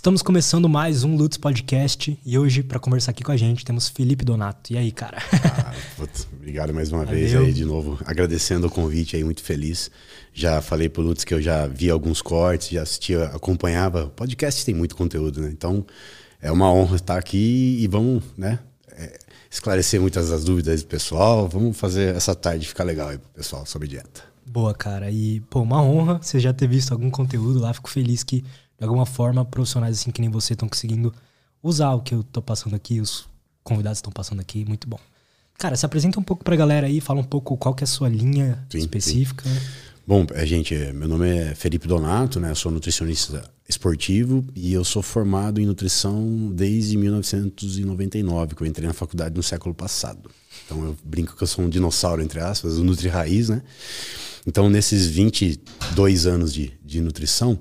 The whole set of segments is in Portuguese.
Estamos começando mais um Lutz Podcast e hoje, para conversar aqui com a gente, temos Felipe Donato. E aí, cara? Ah, putz, obrigado mais uma Valeu. vez aí de novo, agradecendo o convite aí, muito feliz. Já falei pro Lutz que eu já vi alguns cortes, já assistia, acompanhava. O podcast tem muito conteúdo, né? Então é uma honra estar aqui e vamos, né? É, esclarecer muitas das dúvidas do pessoal. Vamos fazer essa tarde ficar legal aí pro pessoal sobre dieta. Boa, cara. E, pô, uma honra você já ter visto algum conteúdo lá. Fico feliz que de alguma forma, profissionais assim que nem você estão conseguindo usar o que eu tô passando aqui, os convidados estão passando aqui, muito bom. Cara, se apresenta um pouco pra galera aí, fala um pouco qual que é a sua linha sim, específica. Sim. Bom, é, gente, meu nome é Felipe Donato, né? Eu sou nutricionista esportivo e eu sou formado em nutrição desde 1999, que eu entrei na faculdade no século passado. Então eu brinco que eu sou um dinossauro, entre aspas, o Nutri Raiz, né? Então nesses 22 anos de, de nutrição,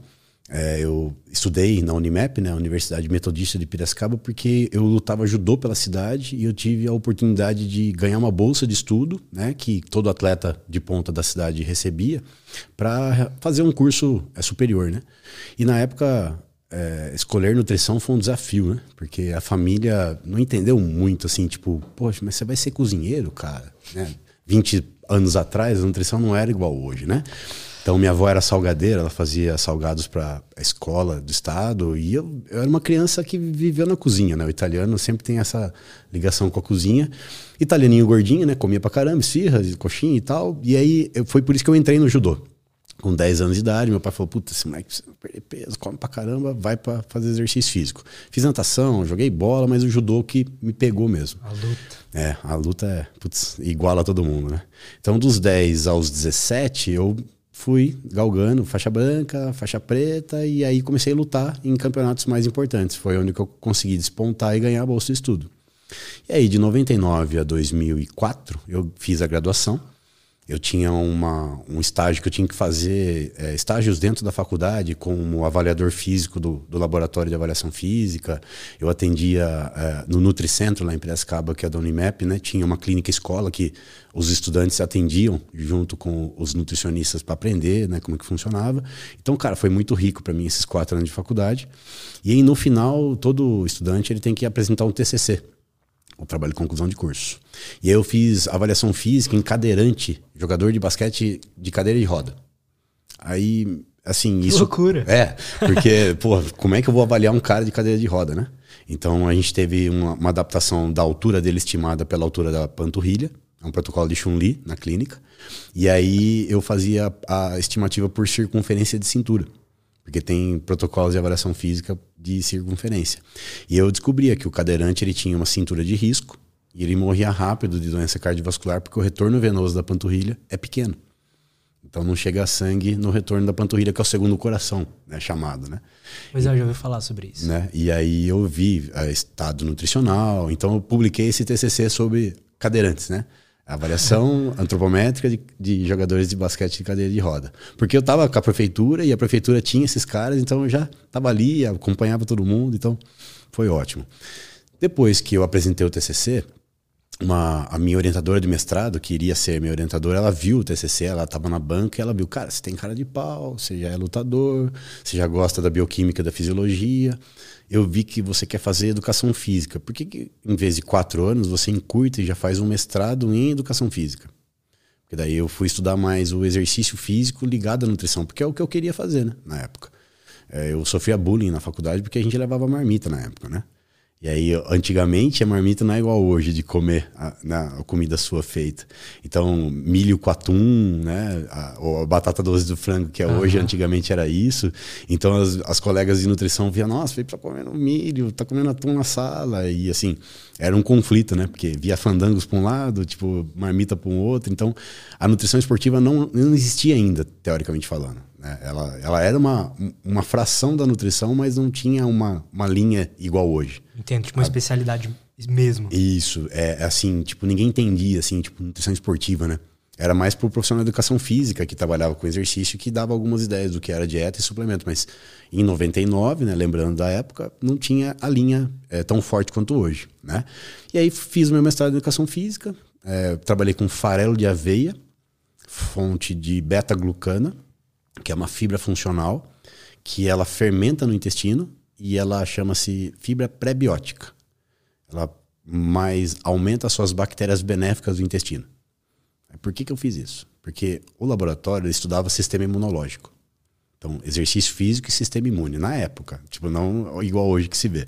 é, eu estudei na Unimap, né, Universidade Metodista de Piracicaba, porque eu lutava judô pela cidade e eu tive a oportunidade de ganhar uma bolsa de estudo, né, que todo atleta de ponta da cidade recebia, para fazer um curso é, superior, né? E na época é, escolher nutrição foi um desafio, né? Porque a família não entendeu muito, assim, tipo, poxa, mas você vai ser cozinheiro, cara, né? 20 anos atrás a nutrição não era igual hoje, né? Então minha avó era salgadeira, ela fazia salgados para a escola do estado e eu, eu, era uma criança que viveu na cozinha, né? O italiano sempre tem essa ligação com a cozinha. Italianinho gordinho, né? Comia pra caramba, esfirra, coxinha e tal. E aí foi por isso que eu entrei no judô. Com 10 anos de idade, meu pai falou: Puta, esse moleque precisa perder peso, come pra caramba, vai para fazer exercício físico. Fiz natação, joguei bola, mas o judô que me pegou mesmo. A luta. É, a luta é putz, igual a todo mundo, né? Então, dos 10 aos 17, eu fui galgando faixa branca, faixa preta, e aí comecei a lutar em campeonatos mais importantes. Foi onde eu consegui despontar e ganhar a bolsa de estudo. E aí, de 99 a 2004, eu fiz a graduação eu tinha uma, um estágio que eu tinha que fazer, é, estágios dentro da faculdade, como avaliador físico do, do laboratório de avaliação física. Eu atendia é, no Nutricentro, lá em Piracicaba, que é da Unimap, né? Tinha uma clínica escola que os estudantes atendiam junto com os nutricionistas para aprender né, como que funcionava. Então, cara, foi muito rico para mim esses quatro anos de faculdade. E aí, no final, todo estudante ele tem que apresentar um TCC o trabalho de conclusão de curso. E aí eu fiz avaliação física em cadeirante, jogador de basquete de cadeira de roda. Aí, assim, isso. loucura. É, porque, pô, como é que eu vou avaliar um cara de cadeira de roda, né? Então a gente teve uma, uma adaptação da altura dele estimada pela altura da panturrilha, é um protocolo de Chun-Li na clínica. E aí eu fazia a estimativa por circunferência de cintura porque tem protocolos de avaliação física de circunferência. E eu descobria que o cadeirante ele tinha uma cintura de risco e ele morria rápido de doença cardiovascular porque o retorno venoso da panturrilha é pequeno. Então não chega sangue no retorno da panturrilha, que é o segundo coração, né, chamado, né? Pois é, eu já ouvi falar sobre isso. Né? E aí eu vi é, estado nutricional, então eu publiquei esse TCC sobre cadeirantes, né? Avaliação antropométrica de, de, jogadores de basquete de cadeira de roda. Porque eu estava com a prefeitura e a prefeitura tinha esses caras, então eu já estava ali, acompanhava todo mundo, então foi ótimo. Depois que eu apresentei o TCC, uma, a minha orientadora de mestrado, que iria ser minha orientadora, ela viu o TCC, ela estava na banca e ela viu, cara, você tem cara de pau, você já é lutador, você já gosta da bioquímica, da fisiologia eu vi que você quer fazer educação física. Por que, que em vez de quatro anos, você encurta e já faz um mestrado em educação física? Porque daí eu fui estudar mais o exercício físico ligado à nutrição, porque é o que eu queria fazer, né, na época. É, eu sofria bullying na faculdade porque a gente levava marmita na época, né? E aí, antigamente, a marmita não é igual hoje de comer a, a comida sua feita. Então, milho com atum, né? A, ou a batata doce do frango, que é uhum. hoje, antigamente era isso. Então, as, as colegas de nutrição viam, nossa, veio pra comer milho, tá comendo atum na sala. E assim, era um conflito, né? Porque via fandangos para um lado, tipo, marmita para um outro. Então, a nutrição esportiva não, não existia ainda, teoricamente falando. Né? Ela, ela era uma, uma fração da nutrição, mas não tinha uma, uma linha igual hoje. Entendo, tipo uma a, especialidade mesmo. Isso, é, é assim, tipo, ninguém entendia, assim, tipo, nutrição esportiva, né? Era mais pro profissional de educação física que trabalhava com exercício que dava algumas ideias do que era dieta e suplemento. Mas em 99, né, lembrando da época, não tinha a linha é, tão forte quanto hoje, né? E aí fiz meu mestrado em educação física, é, trabalhei com farelo de aveia, fonte de beta-glucana, que é uma fibra funcional, que ela fermenta no intestino e ela chama-se fibra prebiótica. Ela mais aumenta as suas bactérias benéficas do intestino. Por que, que eu fiz isso? Porque o laboratório estudava sistema imunológico. Então, exercício físico e sistema imune, na época. Tipo, não igual hoje que se vê.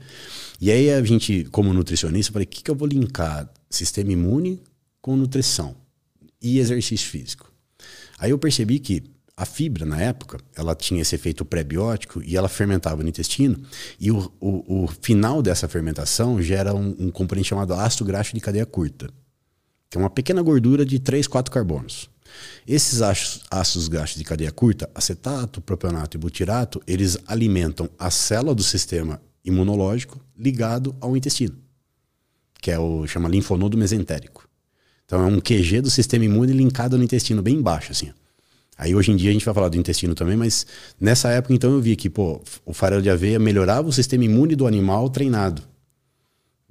E aí a gente, como nutricionista, falei, o que, que eu vou linkar sistema imune com nutrição e exercício físico? Aí eu percebi que a fibra, na época, ela tinha esse efeito pré-biótico e ela fermentava no intestino. E o, o, o final dessa fermentação gera um, um componente chamado ácido graxo de cadeia curta, que é uma pequena gordura de 3, 4 carbonos. Esses ácidos graxos de cadeia curta, acetato, propionato e butirato, eles alimentam a célula do sistema imunológico ligado ao intestino, que é o chama linfonodo mesentérico. Então é um QG do sistema imune linkado no intestino bem embaixo assim. Aí hoje em dia a gente vai falar do intestino também, mas nessa época então eu vi que pô, o farelo de aveia melhorava o sistema imune do animal treinado.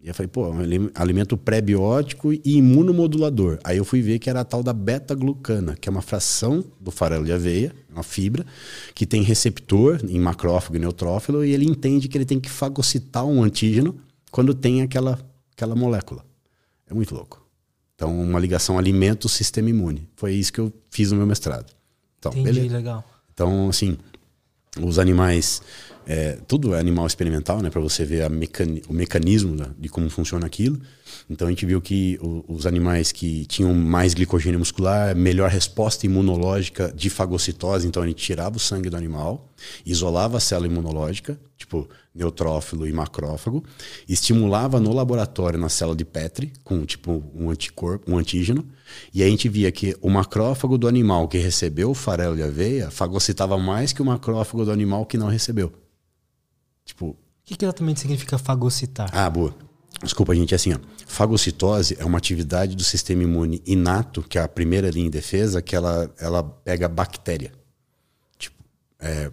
E eu falei, pô, é um alimento pré-biótico e imunomodulador. Aí eu fui ver que era a tal da beta-glucana, que é uma fração do farelo de aveia, uma fibra, que tem receptor em macrófago e neutrófilo, e ele entende que ele tem que fagocitar um antígeno quando tem aquela, aquela molécula. É muito louco. Então, uma ligação alimento-sistema imune. Foi isso que eu fiz no meu mestrado. Então, Entendi, beleza. legal. Então, assim, os animais é, tudo é animal experimental, né, para você ver mecani o mecanismo da, de como funciona aquilo. Então a gente viu que o, os animais que tinham mais glicogênio muscular, melhor resposta imunológica de fagocitose, então a gente tirava o sangue do animal, isolava a célula imunológica, tipo neutrófilo e macrófago, estimulava no laboratório na célula de Petri com tipo um anticorpo, um antígeno, e a gente via que o macrófago do animal que recebeu o farelo de aveia fagocitava mais que o macrófago do animal que não recebeu. Tipo. O que, que exatamente significa fagocitar? Ah, boa. Desculpa, gente, é assim, ó. Fagocitose é uma atividade do sistema imune inato, que é a primeira linha de defesa, que ela, ela pega bactéria. Tipo, é,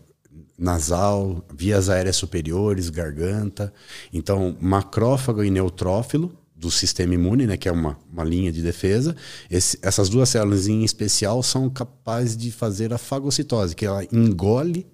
nasal, vias aéreas superiores, garganta. Então, macrófago e neutrófilo do sistema imune, né, que é uma, uma linha de defesa. Esse, essas duas células em especial são capazes de fazer a fagocitose, que ela engole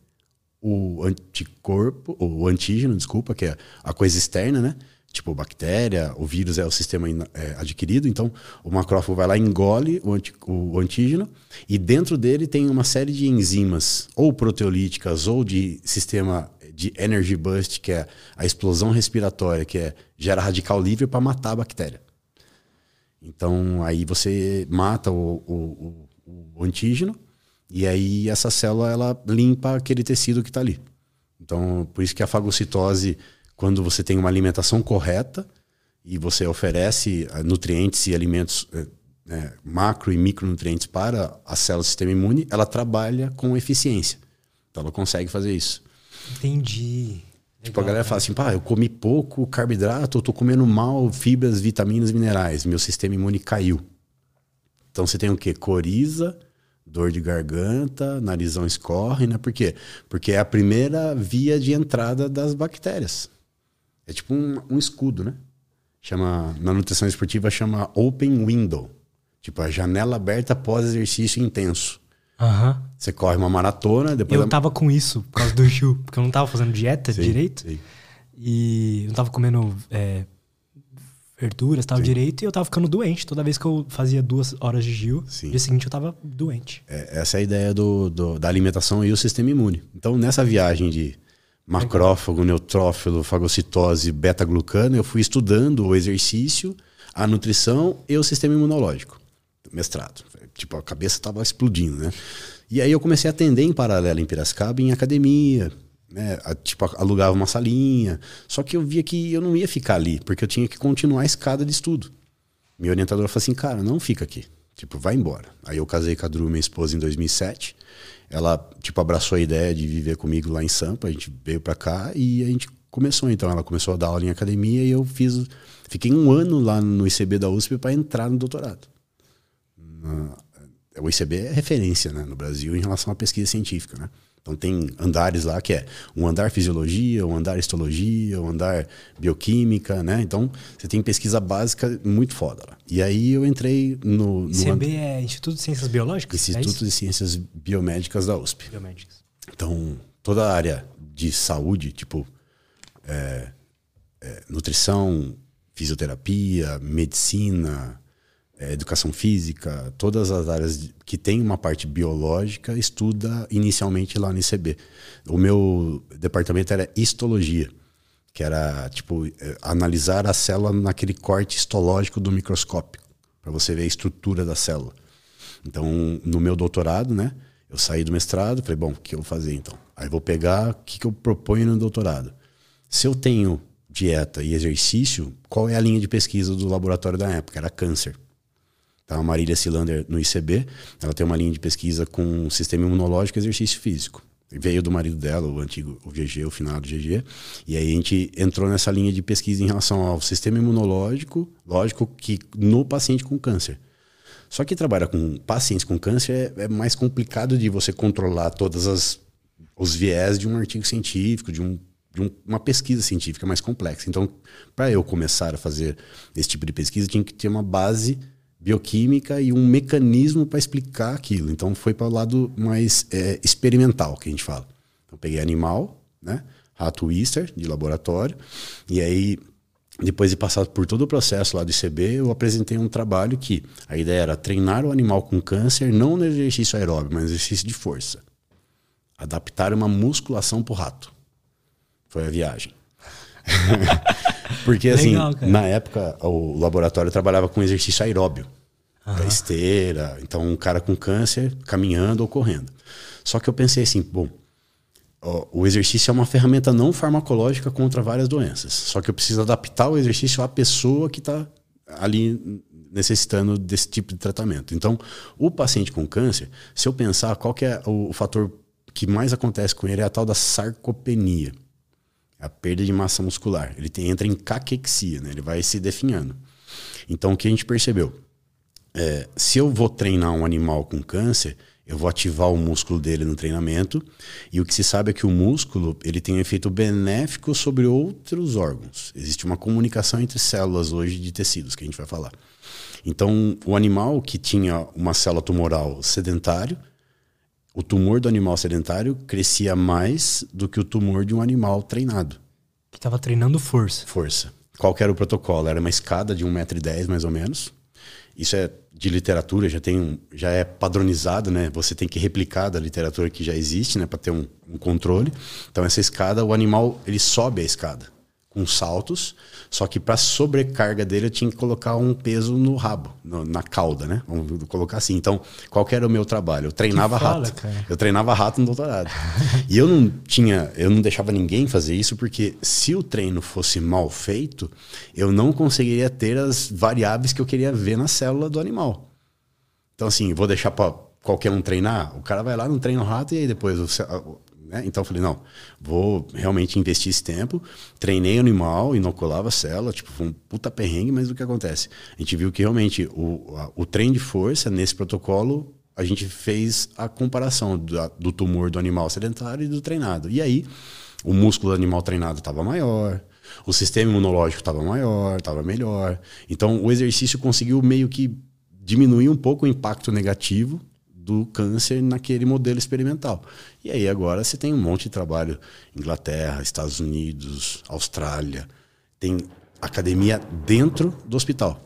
o anticorpo, o antígeno, desculpa, que é a coisa externa, né? Tipo bactéria, o vírus é o sistema é, adquirido, então o macrófago vai lá engole o, anti, o antígeno e dentro dele tem uma série de enzimas, ou proteolíticas, ou de sistema de energy bust, que é a explosão respiratória, que é gera radical livre para matar a bactéria. Então aí você mata o, o, o antígeno e aí essa célula ela limpa aquele tecido que está ali. Então, por isso que a fagocitose, quando você tem uma alimentação correta e você oferece eh, nutrientes e alimentos é, macro e micronutrientes para a célula do sistema imune, ela trabalha com eficiência. Então ela consegue fazer isso. Entendi. Tipo, a galera fala assim, pá, eu comi pouco carboidrato, eu tô comendo mal fibras, vitaminas, minerais, meu sistema imune caiu. Então você tem o quê? Coriza, dor de garganta, narizão escorre, né? Por quê? Porque é a primeira via de entrada das bactérias. É tipo um, um escudo, né? Chama, na nutrição esportiva chama open window. Tipo, a janela aberta após exercício intenso. Uhum. Você corre uma maratona, depois... Eu tava com isso por causa do Ju, porque eu não tava fazendo dieta sim, direito. Sim. E não tava comendo é, verduras, tal, Sim. direito, e eu tava ficando doente. Toda vez que eu fazia duas horas de Gil, no dia seguinte eu tava doente. É, essa é a ideia do, do, da alimentação e o sistema imune. Então, nessa viagem de macrófago, neutrófilo, fagocitose, beta-glucano, eu fui estudando o exercício, a nutrição e o sistema imunológico. Mestrado. Tipo, a cabeça tava explodindo, né? E aí eu comecei a atender em paralelo em Piracicaba, em academia, né? Tipo, alugava uma salinha. Só que eu via que eu não ia ficar ali, porque eu tinha que continuar a escada de estudo. Minha orientadora falou assim, cara, não fica aqui. Tipo, vai embora. Aí eu casei com a Dru, minha esposa, em 2007. Ela, tipo, abraçou a ideia de viver comigo lá em Sampa. A gente veio para cá e a gente começou. Então, ela começou a dar aula em academia e eu fiz... Fiquei um ano lá no ICB da USP para entrar no doutorado. O ICB é referência né, no Brasil em relação à pesquisa científica, né? Então tem andares lá que é um andar fisiologia, um andar histologia, um andar bioquímica, né? Então você tem pesquisa básica muito foda lá. E aí eu entrei no. no ICB é Instituto de Ciências Biológicas? Instituto é de Ciências Biomédicas da USP. Biomédicas. Então toda a área de saúde, tipo é, é, nutrição, fisioterapia, medicina, é, educação física, todas as áreas que tem uma parte biológica, estuda inicialmente lá no ICB. O meu departamento era histologia, que era tipo é, analisar a célula naquele corte histológico do microscópio, para você ver a estrutura da célula. Então, no meu doutorado, né, eu saí do mestrado, falei, bom, o que eu vou fazer então? Aí vou pegar o que, que eu proponho no doutorado. Se eu tenho dieta e exercício, qual é a linha de pesquisa do laboratório da época? Era câncer. Então, a Marília Silander, no ICB, ela tem uma linha de pesquisa com sistema imunológico e exercício físico. Veio do marido dela, o antigo o GG, o final do GG. E aí a gente entrou nessa linha de pesquisa em relação ao sistema imunológico, lógico que no paciente com câncer. Só que trabalhar com pacientes com câncer é, é mais complicado de você controlar todas as os viés de um artigo científico, de, um, de um, uma pesquisa científica mais complexa. Então, para eu começar a fazer esse tipo de pesquisa, tinha que ter uma base bioquímica e um mecanismo para explicar aquilo. Então foi para o lado mais é, experimental que a gente fala. Então peguei animal, né? Rato Easter de laboratório e aí depois de passar por todo o processo lá do ICB, eu apresentei um trabalho que a ideia era treinar o animal com câncer não no exercício aeróbio, mas no exercício de força. Adaptar uma musculação para o rato. Foi a viagem. Porque, assim, Legal, na época, o laboratório trabalhava com exercício aeróbio. Uhum. esteira. Então, um cara com câncer caminhando ou correndo. Só que eu pensei assim, bom, o exercício é uma ferramenta não farmacológica contra várias doenças. Só que eu preciso adaptar o exercício à pessoa que está ali necessitando desse tipo de tratamento. Então, o paciente com câncer, se eu pensar qual que é o fator que mais acontece com ele, é a tal da sarcopenia a perda de massa muscular. Ele tem, entra em caquexia, né? ele vai se definhando. Então, o que a gente percebeu? É, se eu vou treinar um animal com câncer, eu vou ativar o músculo dele no treinamento. E o que se sabe é que o músculo ele tem um efeito benéfico sobre outros órgãos. Existe uma comunicação entre células hoje de tecidos, que a gente vai falar. Então, o animal que tinha uma célula tumoral sedentário, o tumor do animal sedentário crescia mais do que o tumor de um animal treinado. Que estava treinando força. Força. Qual era o protocolo? Era uma escada de 1,10m mais ou menos. Isso é de literatura, já, tem, já é padronizado, né? Você tem que replicar da literatura que já existe, né? Para ter um, um controle. Então, essa escada, o animal, ele sobe a escada com saltos, só que para sobrecarga dele eu tinha que colocar um peso no rabo, no, na cauda, né? Vamos colocar assim. Então, qual era o meu trabalho? Eu treinava fala, rato. Cara. Eu treinava rato no doutorado. e eu não tinha, eu não deixava ninguém fazer isso porque se o treino fosse mal feito, eu não conseguiria ter as variáveis que eu queria ver na célula do animal. Então assim, vou deixar para qualquer um treinar, o cara vai lá, não treina o rato e aí depois o, né? Então eu falei, não, vou realmente investir esse tempo. Treinei animal, inoculava a célula, tipo, foi um puta perrengue, mas o que acontece? A gente viu que realmente o, a, o treino de força, nesse protocolo, a gente fez a comparação do, do tumor do animal sedentário e do treinado. E aí, o músculo do animal treinado estava maior, o sistema imunológico estava maior, estava melhor. Então, o exercício conseguiu meio que diminuir um pouco o impacto negativo do câncer naquele modelo experimental. E aí agora você tem um monte de trabalho, Inglaterra, Estados Unidos, Austrália, tem academia dentro do hospital.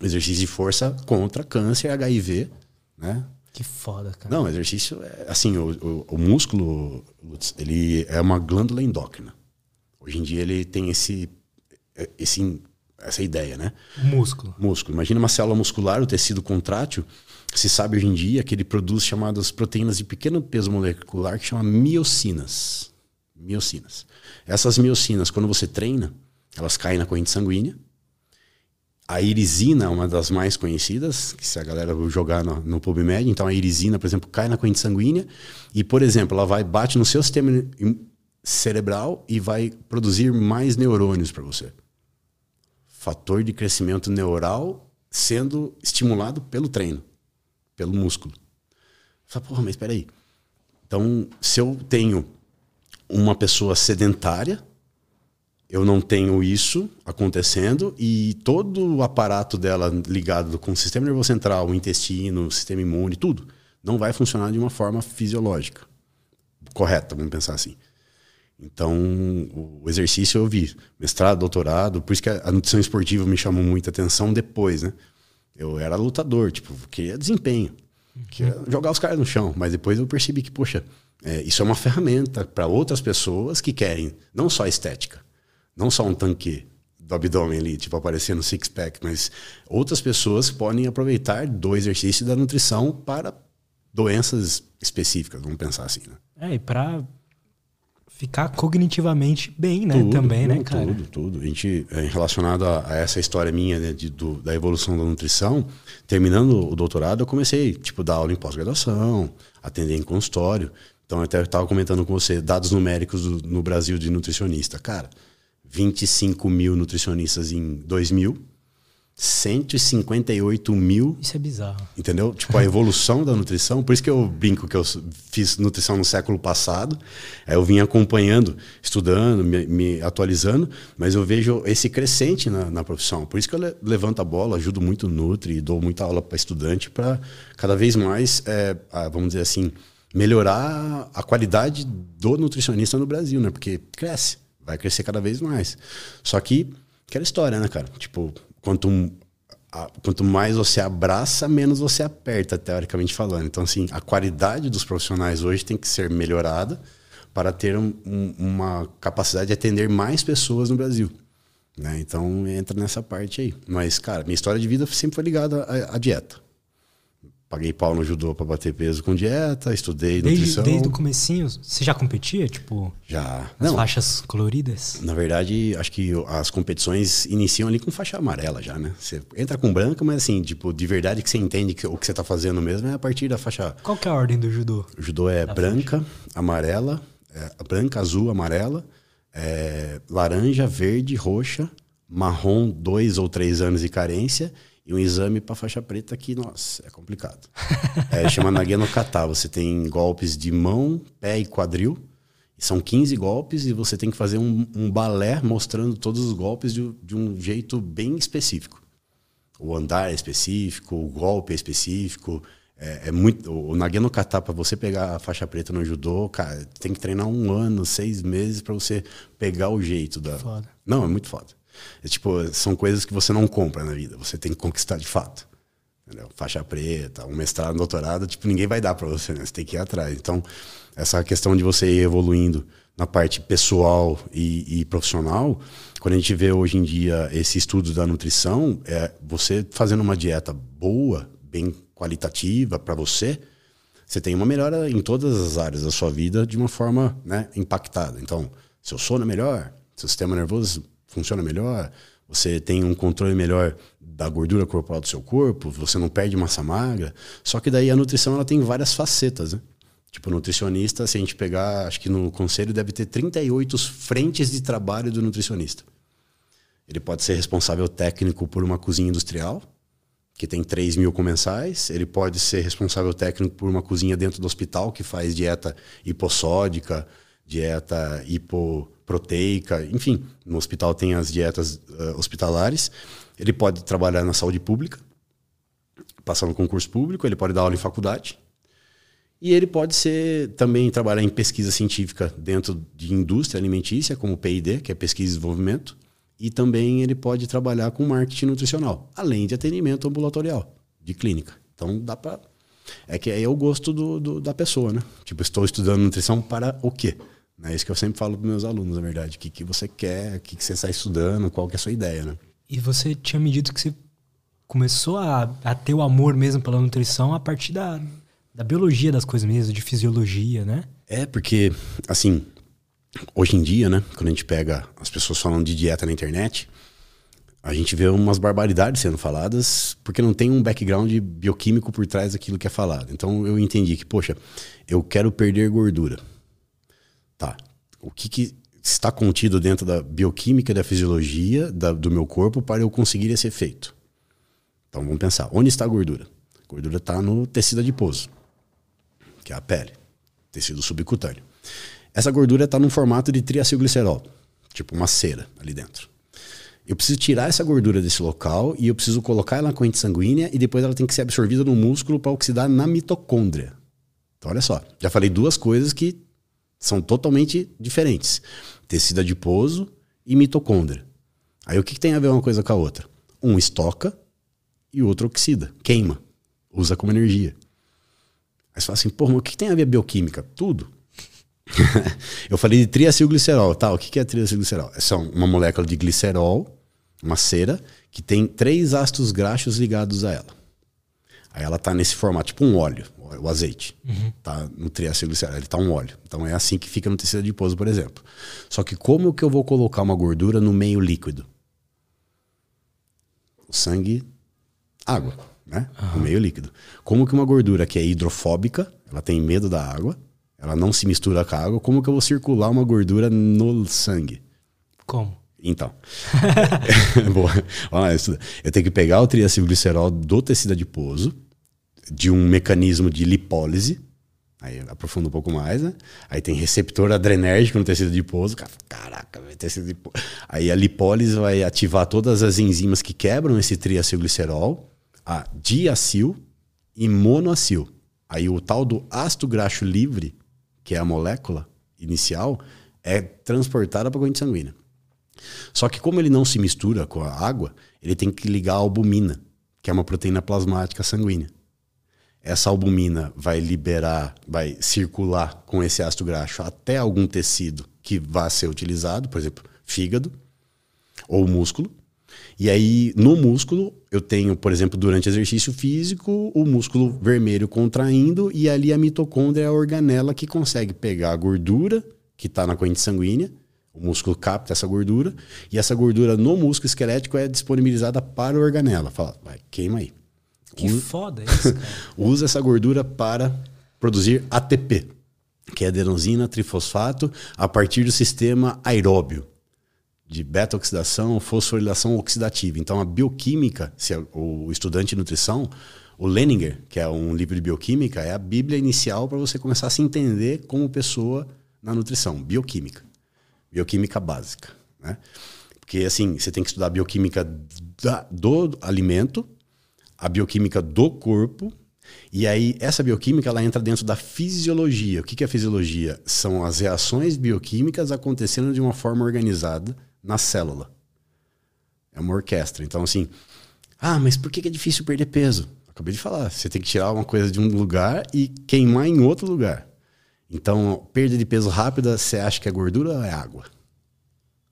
Exercício de força contra câncer, HIV, né? Que foda, cara. Não, exercício é assim, o, o, o músculo, ele é uma glândula endócrina. Hoje em dia ele tem esse esse essa ideia, né? Músculo. Músculo. Imagina uma célula muscular, o tecido contrátil, se sabe hoje em dia que ele produz chamadas proteínas de pequeno peso molecular que chama miocinas. Miocinas. Essas miocinas, quando você treina, elas caem na corrente sanguínea. A irisina é uma das mais conhecidas, que se a galera jogar no, no PubMed, então a irisina, por exemplo, cai na corrente sanguínea e, por exemplo, ela vai bate no seu sistema cerebral e vai produzir mais neurônios para você. Fator de crescimento neural sendo estimulado pelo treino pelo músculo. Fala, porra, mas espera aí. Então, se eu tenho uma pessoa sedentária, eu não tenho isso acontecendo e todo o aparato dela ligado com o sistema nervoso central, o intestino, o sistema imune, tudo, não vai funcionar de uma forma fisiológica. Correta, vamos pensar assim. Então, o exercício eu vi, mestrado, doutorado, por isso que a nutrição esportiva me chamou muita atenção depois, né? Eu era lutador, tipo, queria desempenho, queria jogar os caras no chão, mas depois eu percebi que, poxa, é, isso é uma ferramenta para outras pessoas que querem não só estética, não só um tanque do abdômen ali, tipo, aparecendo six-pack, mas outras pessoas podem aproveitar do exercício da nutrição para doenças específicas, vamos pensar assim, né? É, e para ficar cognitivamente bem, né? Tudo, Também, né, cara? Tudo, tudo. A gente, é, relacionado a, a essa história minha né, de, do, da evolução da nutrição, terminando o doutorado, eu comecei, tipo, dar aula em pós-graduação, atender em consultório. Então, eu até estava comentando com você, dados numéricos do, no Brasil de nutricionista. Cara, 25 mil nutricionistas em 2000, 158 mil. Isso é bizarro. Entendeu? Tipo, a evolução da nutrição. Por isso que eu brinco que eu fiz nutrição no século passado. Aí eu vim acompanhando, estudando, me, me atualizando, mas eu vejo esse crescente na, na, profissão. Por isso que eu le, levanto a bola, ajudo muito o Nutri, dou muita aula para estudante para cada vez mais, é, vamos dizer assim, melhorar a qualidade do nutricionista no Brasil, né? Porque cresce, vai crescer cada vez mais. Só que, aquela história, né, cara? Tipo, quanto, quanto mais você abraça, menos você aperta, teoricamente falando. Então, assim, a qualidade dos profissionais hoje tem que ser melhorada para ter um, um, uma capacidade de atender mais pessoas no Brasil. Né? Então, entra nessa parte aí. Mas, cara, minha história de vida sempre foi ligada à, à dieta. Paguei pau no judô para bater peso com dieta, estudei desde, nutrição. Desde o comecinho, você já competia, tipo? Já. As Não, faixas coloridas? Na verdade, acho que as competições iniciam ali com faixa amarela já, né? Você entra com branca, mas assim, tipo, de verdade que você entende que o que você tá fazendo mesmo é a partir da faixa... Qual que é a ordem do judô? O judô é da branca, faixa. amarela, é, branca, azul, amarela, é, laranja, verde, roxa, marrom, dois ou três anos de carência e um exame para faixa preta que, nossa, é complicado. é, chama Nageno Kata. Você tem golpes de mão, pé e quadril. São 15 golpes e você tem que fazer um, um balé mostrando todos os golpes de, de, um jeito bem específico. O andar é específico, o golpe é específico. É, é muito, o Nageno Kata, para você pegar a faixa preta no judô, cara, tem que treinar um ano, seis meses para você pegar o jeito da. Foda. Não, é muito foda. É, tipo, são coisas que você não compra na vida, você tem que conquistar de fato. Entendeu? Faixa preta, um mestrado, um doutorado, tipo, ninguém vai dar para você, né? Você tem que ir atrás. Então, essa questão de você ir evoluindo na parte pessoal e, e, profissional, quando a gente vê hoje em dia esse estudo da nutrição, é você fazendo uma dieta boa, bem qualitativa para você, você tem uma melhora em todas as áreas da sua vida de uma forma né, impactada. Então, seu sono é melhor, seu sistema nervoso funciona melhor, você tem um controle melhor da gordura corporal do seu corpo, você não perde massa magra. Só que daí a nutrição ela tem várias facetas, né? Tipo, nutricionista, se a gente pegar, acho que no conselho deve ter 38 frentes de trabalho do nutricionista. Ele pode ser responsável técnico por uma cozinha industrial, que tem 3 mil comensais. Ele pode ser responsável técnico por uma cozinha dentro do hospital, que faz dieta hipossódica, dieta hipoproteica, enfim, no hospital tem as dietas uh, hospitalares. Ele pode trabalhar na saúde pública, passar no concurso público, ele pode dar aula em faculdade. E ele pode ser também trabalhar em pesquisa científica dentro de indústria alimentícia, como P&D, que é pesquisa e desenvolvimento, e também ele pode trabalhar com marketing nutricional, além de atendimento ambulatorial, de clínica. Então dá para é que aí é o gosto do, do, da pessoa, né? Tipo, estou estudando nutrição para o quê? É isso que eu sempre falo para meus alunos, na verdade. O que, que você quer, o que, que você está estudando, qual que é a sua ideia, né? E você tinha me dito que você começou a, a ter o amor mesmo pela nutrição a partir da, da biologia das coisas mesmo, de fisiologia, né? É, porque, assim, hoje em dia, né, quando a gente pega as pessoas falando de dieta na internet, a gente vê umas barbaridades sendo faladas porque não tem um background bioquímico por trás daquilo que é falado. Então eu entendi que, poxa, eu quero perder gordura. Tá. O que, que está contido dentro da bioquímica da fisiologia da, do meu corpo para eu conseguir esse efeito? Então vamos pensar. Onde está a gordura? A gordura está no tecido adiposo, que é a pele, tecido subcutâneo. Essa gordura está no formato de triacilglicerol, tipo uma cera ali dentro. Eu preciso tirar essa gordura desse local e eu preciso colocar ela na corrente sanguínea e depois ela tem que ser absorvida no músculo para oxidar na mitocôndria. Então, olha só, já falei duas coisas que São totalmente diferentes. Tecido adiposo e mitocôndria. Aí o que, que tem a ver uma coisa com a outra? Um estoca e o outro oxida, queima, usa como energia. Aí você fala assim, pô, mas o que, que tem a ver a bioquímica? Tudo. eu falei de triacilglicerol, tá? O que, que é triacilglicerol? É uma molécula de glicerol, uma cera, que tem três ácidos graxos ligados a ela. Aí ela tá nesse formato, tipo um óleo, o azeite. Uhum. Tá no triacilglicerol, ele tá um óleo. Então é assim que fica no tecido adiposo, por exemplo. Só que como que eu vou colocar uma gordura no meio líquido? O sangue, água, né? Uhum. No meio líquido. Como que uma gordura que é hidrofóbica, ela tem medo da água, ela não se mistura com a água, como que eu vou circular uma gordura no sangue? Como? Então. Boa. Vamos lá, eu tenho que pegar o triacilglicerol do tecido adiposo, de um mecanismo de lipólise. Aí aprofunda um pouco mais, né? Aí tem receptor adrenérgico no tecido adiposo. Caraca, tecido adiposo. Aí a lipólise vai ativar todas as enzimas que quebram esse triacilglicerol, a diacil e monoacil. Aí o tal do ácido graxo livre, que é a molécula inicial, é transportada para a corrente sanguínea. Só que como ele não se mistura com a água, ele tem que ligar a albumina, que é uma proteína plasmática sanguínea. Essa albumina vai liberar, vai circular com esse ácido graxo até algum tecido que vá ser utilizado, por exemplo, fígado ou músculo. E aí, no músculo, eu tenho, por exemplo, durante exercício físico, o músculo vermelho contraindo, e ali a mitocôndria é a organela que consegue pegar a gordura que está na corrente sanguínea o músculo capta essa gordura e essa gordura no músculo esquelético é disponibilizada para a organela. Fala, vai, queima aí. Que Usa, foda isso, cara. Usa essa gordura para produzir ATP, que é adenosina trifosfato, a partir do sistema aeróbio de beta-oxidação, fosforilação oxidativa. Então, a bioquímica, se é o estudante de nutrição, o Leninger, que é um livro de bioquímica, é a bíblia inicial para você começar a se entender como pessoa na nutrição, bioquímica bioquímica básica, né? Porque assim, você tem que estudar a bioquímica da, do alimento, a bioquímica do corpo, e aí essa bioquímica ela entra dentro da fisiologia. O que é fisiologia? São as reações bioquímicas acontecendo de uma forma organizada na célula. É uma orquestra. Então assim, ah, mas por que é difícil perder peso? Acabei de falar, você tem que tirar uma coisa de um lugar e queimar em outro lugar. Então, perda de peso rápida, você acha que é gordura ou é água?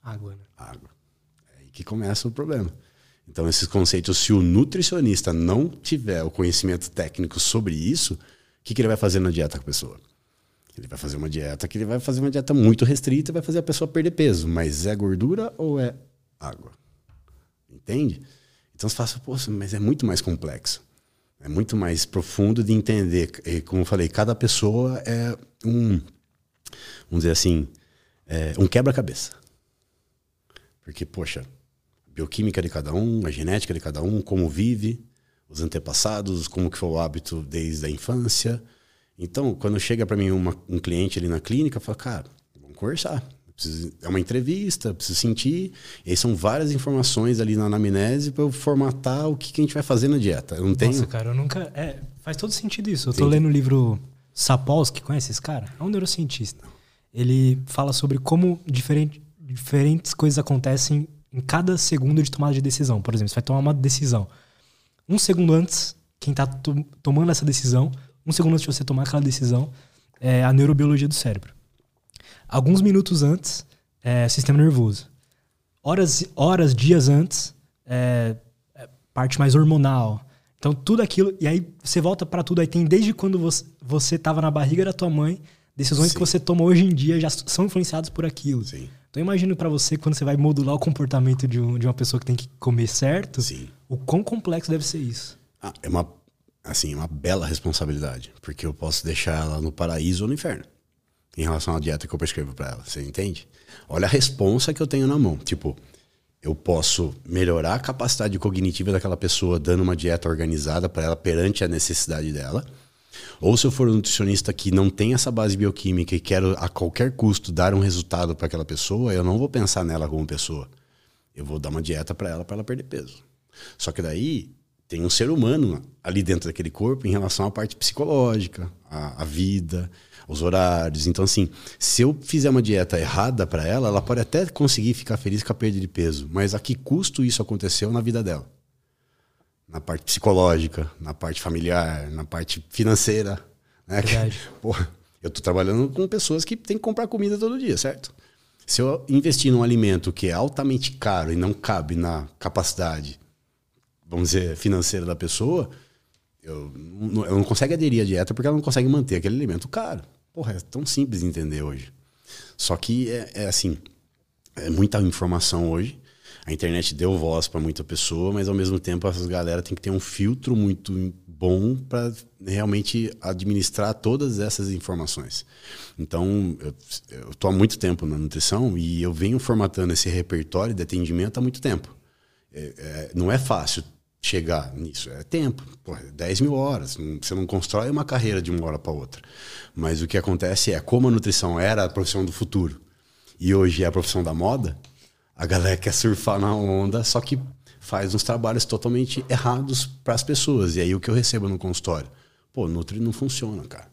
Água, né? Água. É aí que começa o problema. Então, esses conceitos, se o nutricionista não tiver o conhecimento técnico sobre isso, o que, que ele vai fazer na dieta com a pessoa? Ele vai fazer uma dieta que ele vai fazer uma dieta muito restrita e vai fazer a pessoa perder peso. Mas é gordura ou é água? Entende? Então você fala, poxa, mas é muito mais complexo. É muito mais profundo de entender. E, como eu falei, cada pessoa é um, vamos dizer assim, é um quebra-cabeça. Porque, poxa, bioquímica de cada um, a genética de cada um, como vive, os antepassados, como que foi o hábito desde a infância. Então, quando chega para mim uma, um cliente ali na clínica, fala, cara, vamos conversar. Preciso, é uma entrevista, preciso sentir. E aí são várias informações ali na anamnese para eu formatar o que, que, a gente vai fazer na dieta. Eu não Nossa, tenho. cara, eu nunca. É, faz todo sentido isso. Eu Sim. tô lendo o livro Sapolsky, conhece esse cara? É um neurocientista. Ele fala sobre como diferente, diferentes coisas acontecem em cada segundo de tomada de decisão. Por exemplo, você vai tomar uma decisão. Um segundo antes, quem está to tomando essa decisão, um segundo antes de você tomar aquela decisão, é a neurobiologia do cérebro. Alguns minutos antes, é, sistema nervoso. Horas, horas, dias antes, é, é, parte mais hormonal. Então, tudo aquilo. E aí você volta para tudo. Aí tem desde quando você, você tava na barriga da tua mãe, decisões Sim. que você toma hoje em dia já são influenciadas por aquilo. Sim. Então, imagino para você, quando você vai modular o comportamento de, um, de uma pessoa que tem que comer certo, Sim. o quão complexo deve ser isso. Ah, é uma, assim, uma bela responsabilidade. Porque eu posso deixar ela no paraíso ou no inferno em relação à dieta que eu prescrevo para ela. Você entende? Olha a responsa que eu tenho na mão. Tipo, eu posso melhorar a capacidade cognitiva daquela pessoa dando uma dieta organizada para ela perante a necessidade dela. Ou se eu for um nutricionista que não tem essa base bioquímica e quero a qualquer custo dar um resultado para aquela pessoa, eu não vou pensar nela como pessoa. Eu vou dar uma dieta para ela para ela perder peso. Só que daí tem um ser humano ali dentro daquele corpo em relação à parte psicológica, à, à vida, os horários. Então, assim, se eu fizer uma dieta errada para ela, ela pode até conseguir ficar feliz com a perda de peso, mas a que custo isso aconteceu na vida dela? Na parte psicológica, na parte familiar, na parte financeira. Né? Verdade. Porra, eu tô trabalhando com pessoas que têm que comprar comida todo dia, certo? Se eu investir num alimento que é altamente caro e não cabe na capacidade, vamos dizer, financeira da pessoa, eu não, eu não consegue aderir à dieta porque ela não consegue manter aquele alimento caro. Porra, é tão simples de entender hoje. Só que é, é assim, é muita informação hoje. A internet deu voz para muita pessoa, mas ao mesmo tempo essas galera tem que ter um filtro muito bom para realmente administrar todas essas informações. Então, eu estou há muito tempo na nutrição e eu venho formatando esse repertório de atendimento há muito tempo. É, é, não é fácil chegar nisso. É tempo, porra, 10 mil horas. Você não constrói uma carreira de uma hora para outra. Mas o que acontece é, como a nutrição era a profissão do futuro e hoje é a profissão da moda, a galera quer surfar na onda, só que faz uns trabalhos totalmente errados para as pessoas. E aí o que eu recebo no consultório? Pô, Nutri não funciona, cara.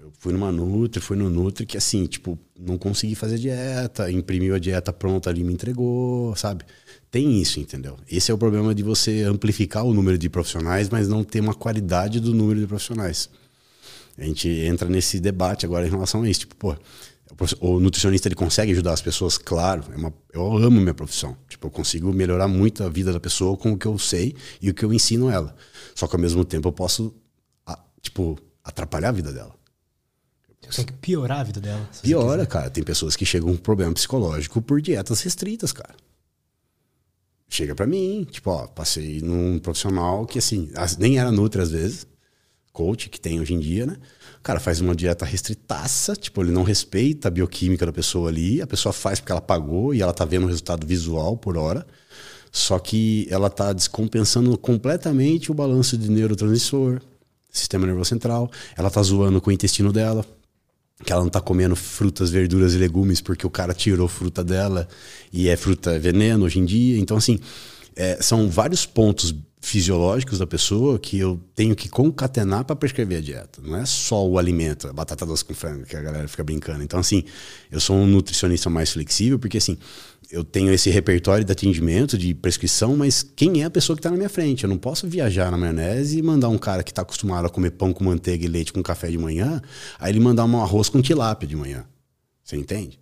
Eu fui numa Nutri, fui no Nutri que assim, tipo, não consegui fazer dieta, imprimiu a dieta pronta ali, me entregou, sabe? Tem isso, entendeu? Esse é o problema de você amplificar o número de profissionais, mas não ter uma qualidade do número de profissionais. A gente entra nesse debate agora em relação a isso. Tipo, pô, o nutricionista ele consegue ajudar as pessoas, claro. É uma, eu amo minha profissão. Tipo, eu consigo melhorar muito a vida da pessoa com o que eu sei e o que eu ensino ela. Só que ao mesmo tempo eu posso, tipo, atrapalhar a vida dela. Você consegue piorar a vida dela. Piora, cara. Tem pessoas que chegam com problema psicológico por dietas restritas, cara chega para mim, tipo, ó, passei num profissional que, assim, nem era Nutri às vezes, coach que tem hoje em dia, né? Cara faz uma dieta restritaça, tipo, ele não respeita a bioquímica da pessoa ali, a pessoa faz porque ela pagou e ela tá vendo o resultado visual por hora, só que ela tá descompensando completamente o balanço de neurotransmissor, sistema nervoso central, ela tá zoando com o intestino dela, que ela não tá comendo frutas, verduras e legumes porque o cara tirou fruta dela e é fruta veneno hoje em dia. Então, assim, é, são vários pontos fisiológicos da pessoa que eu tenho que concatenar para prescrever a dieta. Não é só o alimento, a batata doce com frango, que a galera fica brincando. Então, assim, eu sou um nutricionista mais flexível, porque, assim, eu tenho esse repertório de atendimento, de prescrição, mas quem é a pessoa que está na minha frente? Eu não posso viajar na maionese e mandar um cara que está acostumado a comer pão com manteiga e leite com café de manhã, aí ele mandar um arroz com tilápia de manhã. Você entende?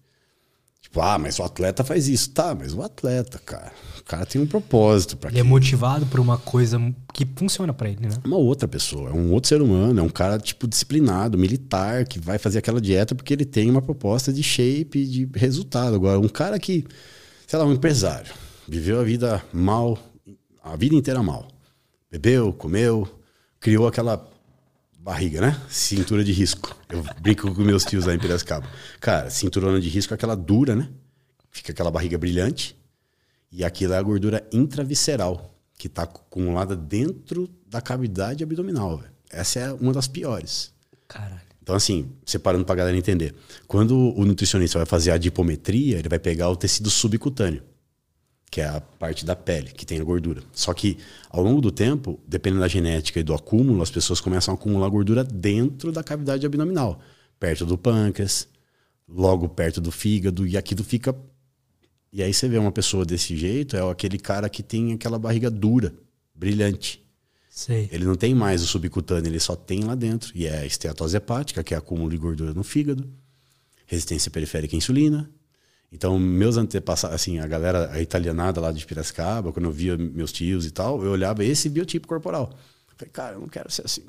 Tipo, ah, mas o atleta faz isso. Tá, mas o atleta, cara, o cara tem um propósito para Ele é motivado por uma coisa que funciona para ele, né? Uma outra pessoa, é um outro ser humano, é um cara, tipo, disciplinado, militar, que vai fazer aquela dieta porque ele tem uma proposta de shape, de resultado. Agora, um cara que sei lá, um empresário, viveu a vida mal, a vida inteira mal. Bebeu, comeu, criou aquela barriga, né? Cintura de risco. Eu brinco com meus tios lá em Piracicaba. Cara, cinturona de risco é aquela dura, né? Fica aquela barriga brilhante. E aquilo é a gordura intravisceral, que está acumulada dentro da cavidade abdominal. Véio. Essa é uma das piores. Caralho. Então, assim, separando para a galera entender. Quando o nutricionista vai fazer a dipometria, ele vai pegar o tecido subcutâneo, que é a parte da pele, que tem a gordura. Só que, ao longo do tempo, dependendo da genética e do acúmulo, as pessoas começam a acumular gordura dentro da cavidade abdominal, perto do pâncreas, logo perto do fígado, e aquilo fica. E aí você vê uma pessoa desse jeito, é aquele cara que tem aquela barriga dura, brilhante. Sei. Ele não tem mais o subcutâneo, ele só tem lá dentro. E é a esteatose hepática, que é acúmulo de gordura no fígado, resistência periférica à insulina. Então, meus antepassados, assim, a galera a italianada lá de Piracicaba, quando eu via meus tios e tal, eu olhava esse biotipo corporal. Falei, cara, eu não quero ser assim.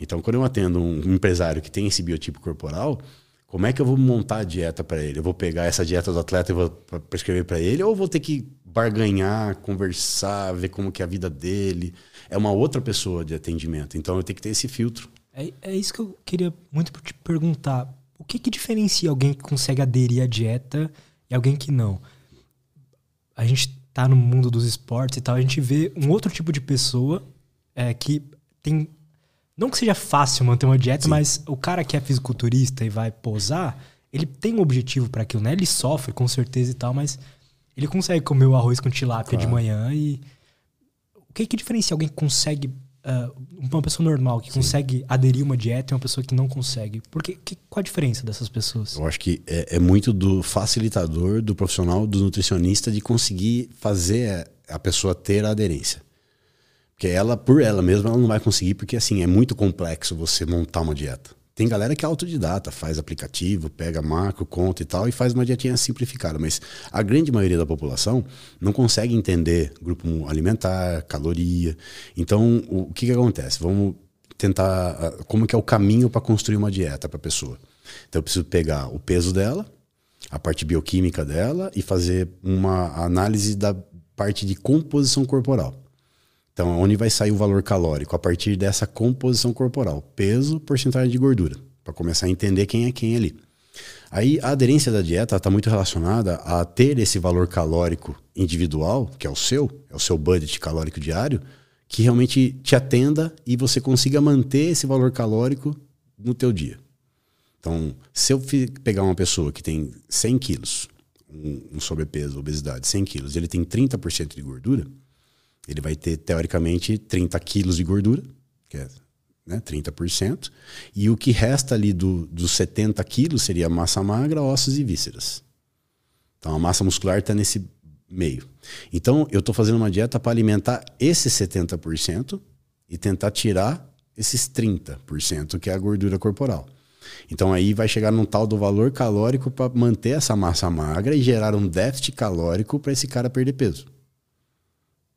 Então, quando eu atendo um empresário que tem esse biotipo corporal, como é que eu vou montar a dieta para ele? Eu vou pegar essa dieta do atleta e vou prescrever para ele, ou vou ter que barganhar, conversar, ver como que é a vida dele? é uma outra pessoa de atendimento. Então eu tenho que ter esse filtro. É, é isso que eu queria muito te perguntar. O que, que diferencia alguém que consegue aderir à dieta e alguém que não? A gente tá no mundo dos esportes e tal, a gente vê um outro tipo de pessoa é, que tem. Não que seja fácil manter uma dieta, Sim. mas o cara que é fisiculturista e vai posar, ele tem um objetivo para aquilo, né? Ele sofre com certeza e tal, mas ele consegue comer o arroz com tilápia claro. de manhã e que, que diferencia alguém que consegue uh, uma pessoa normal que Sim. consegue aderir a uma dieta e uma pessoa que não consegue? Porque que, qual a diferença dessas pessoas? Eu acho que é, é, muito do facilitador, do profissional, do nutricionista de conseguir fazer a pessoa ter a aderência. Porque ela, por ela mesma, ela não vai conseguir, porque assim, é muito complexo você montar uma dieta. Tem galera que é autodidata, faz aplicativo, pega macro, conta e tal, e faz uma dietinha simplificada. Mas a grande maioria da população não consegue entender grupo alimentar, caloria. Então, o que, que acontece? Vamos tentar. Ah, como que é o caminho para construir uma dieta para a pessoa? Então, eu preciso pegar o peso dela, a parte bioquímica dela e fazer uma análise da parte de composição corporal. Então, onde vai sair o valor calórico? A partir dessa composição corporal, peso, porcentagem de gordura, para começar a entender quem é quem ali. Aí a aderência da dieta está muito relacionada a ter esse valor calórico individual, que é o seu, é o seu budget calórico diário, que realmente te atenda e você consiga manter esse valor calórico no teu dia. Então, se eu pegar uma pessoa que tem 100 quilos, um, sobrepeso, obesidade, 100 quilos, ele tem 30% de gordura, ele vai ter, teoricamente, 30 quilos de gordura, que é né, 30%, e o que resta ali do, dos 70 quilos seria massa magra, ossos e vísceras. Então a massa muscular está nesse meio. Então eu estou fazendo uma dieta para alimentar esses 70% e tentar tirar esses 30%, que é a gordura corporal. Então aí vai chegar num tal do valor calórico para manter essa massa magra e gerar um déficit calórico para esse cara perder peso.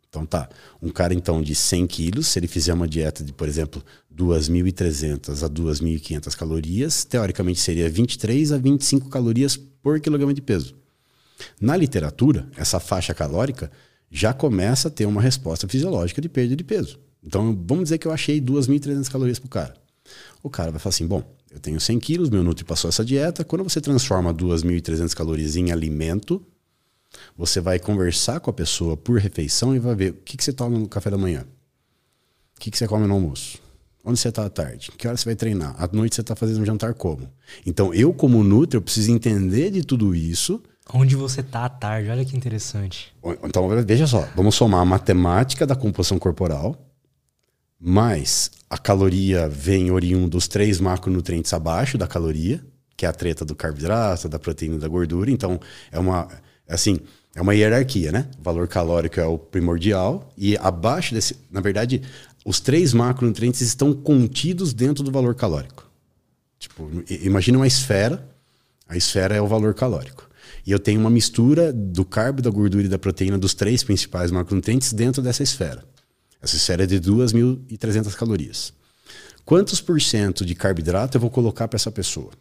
Então tá, um cara então de 100 quilos, se ele fizer uma dieta de, por exemplo, 2.300 a 2.500 calorias, teoricamente seria 23 a 25 calorias por quilograma de peso. Na literatura, essa faixa calórica já começa a ter uma resposta fisiológica de perda de peso. Então vamos dizer que eu achei 2.300 calorias para o cara. O cara vai falar assim, bom, eu tenho 100 quilos, meu Nutri passou essa dieta, quando você transforma 2.300 calorias em alimento, você vai conversar com a pessoa por refeição e vai ver o que, que você toma no café da manhã, o que, que você come no almoço, onde você está à tarde, que hora você vai treinar, à noite você está fazendo um jantar como. Então, eu, como Nutri, eu preciso entender de tudo isso. Onde você está à tarde, olha que interessante. Então, veja só, vamos somar a matemática da composição corporal, mais a caloria vem oriundo dos três macronutrientes abaixo da caloria, que é a treta do carboidrato, da proteína e da gordura. Então, é uma. Assim, é uma hierarquia, né? O valor calórico é o primordial e abaixo desse, na verdade, os três macronutrientes estão contidos dentro do valor calórico. Tipo, imagine uma esfera, a esfera é o valor calórico. E eu tenho uma mistura do carbo, da gordura e da proteína dos três principais macronutrientes dentro dessa esfera. Essa esfera é de 2.300 calorias. Quantos por cento de carboidrato eu vou colocar para essa pessoa?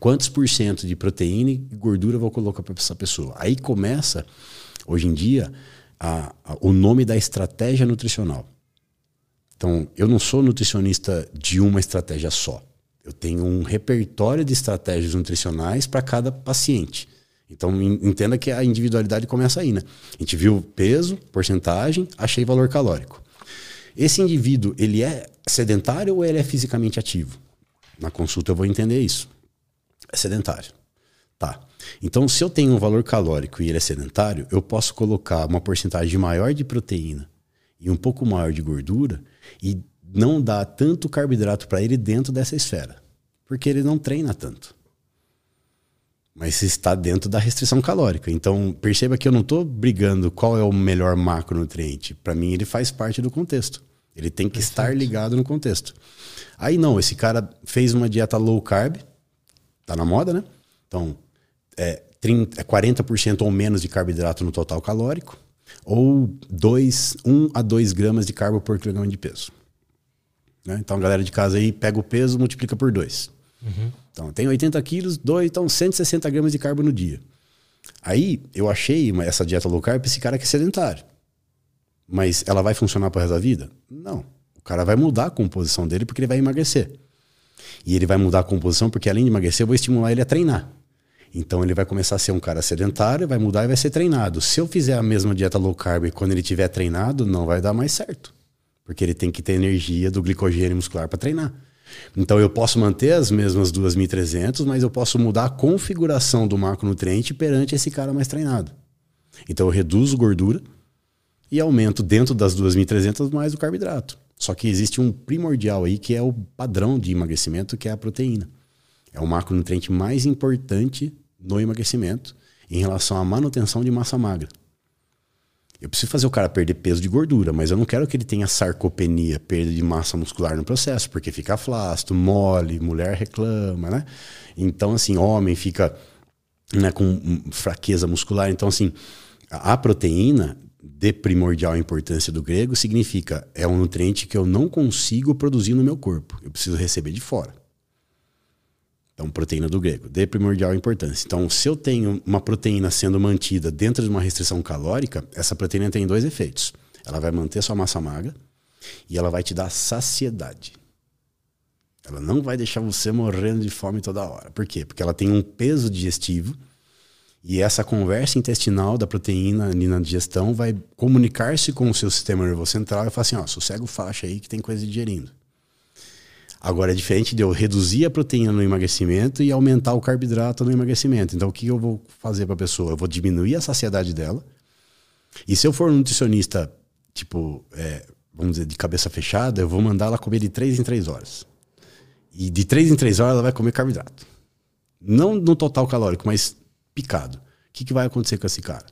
Quantos por cento de proteína e gordura vou colocar para essa pessoa. Aí começa, hoje em dia, a, a, o nome da estratégia nutricional. Então, eu não sou nutricionista de uma estratégia só. Eu tenho um repertório de estratégias nutricionais para cada paciente. Então, entenda que a individualidade começa aí, né? A gente viu peso, porcentagem, achei valor calórico. Esse indivíduo, ele é sedentário ou ele é fisicamente ativo? Na consulta eu vou entender isso é sedentário. Tá. Então, se eu tenho um valor calórico e ele é sedentário, eu posso colocar uma porcentagem maior de proteína e um pouco maior de gordura e não dar tanto carboidrato para ele dentro dessa esfera, porque ele não treina tanto. Mas está dentro da restrição calórica. Então, perceba que eu não estou brigando qual é o melhor macronutriente. Para mim, ele faz parte do contexto. Ele tem que Perfeito. estar ligado no contexto. Aí não, esse cara fez uma dieta low carb, tá na moda, né? Então, é, 30, 40% é ou menos de carboidrato no total calórico, ou 2, 1 a 2 gramas de carbo por quilograma de peso. Né? Então, a galera de casa aí pega o peso multiplica por 2. Uhum. Então, tem 80 quilos, 2, então 160 gramas de carbo no dia. Aí, eu achei uma, essa dieta low carb esse cara que é sedentário. Mas ela vai funcionar para resto da vida? Não. O cara vai mudar a composição dele porque ele vai emagrecer. E ele vai mudar a composição, porque além de emagrecer, eu vou estimular ele a treinar. Então ele vai começar a ser um cara sedentário, vai mudar e vai ser treinado. Se eu fizer a mesma dieta low carb quando ele tiver treinado, não vai dar mais certo. Porque ele tem que ter energia do glicogênio muscular para treinar. Então eu posso manter as mesmas 2.300, mas eu posso mudar a configuração do macronutriente perante esse cara mais treinado. Então eu reduzo gordura, e aumento dentro das 2.300 mais o carboidrato. Só que existe um primordial aí que é o padrão de emagrecimento, que é a proteína. É o macronutriente mais importante no emagrecimento em relação à manutenção de massa magra. Eu preciso fazer o cara perder peso de gordura, mas eu não quero que ele tenha sarcopenia, perda de massa muscular no processo, porque fica flácido, mole, mulher reclama, né? Então, assim, homem fica né, com fraqueza muscular. Então, assim, a proteína de primordial importância do grego significa é um nutriente que eu não consigo produzir no meu corpo. Eu preciso receber de fora. Então, proteína do grego, de primordial importância. Então, se eu tenho uma proteína sendo mantida dentro de uma restrição calórica, essa proteína tem dois efeitos. Ela vai manter sua massa magra e ela vai te dar saciedade. Ela não vai deixar você morrendo de fome toda hora. Por quê? Porque ela tem um peso digestivo e essa conversa intestinal da proteína ali na digestão vai comunicar-se com o seu sistema nervoso central e falar assim: ó, sossega o faixa aí que tem coisa digerindo. Agora é diferente de eu reduzir a proteína no emagrecimento e aumentar o carboidrato no emagrecimento. Então o que eu vou fazer para a pessoa? Eu vou diminuir a saciedade dela. E se eu for um nutricionista, tipo, é, vamos dizer, de cabeça fechada, eu vou mandar ela comer de 3 em 3 horas. E de 3 em 3 horas ela vai comer carboidrato. Não no total calórico, mas picado. O que, que vai acontecer com esse cara?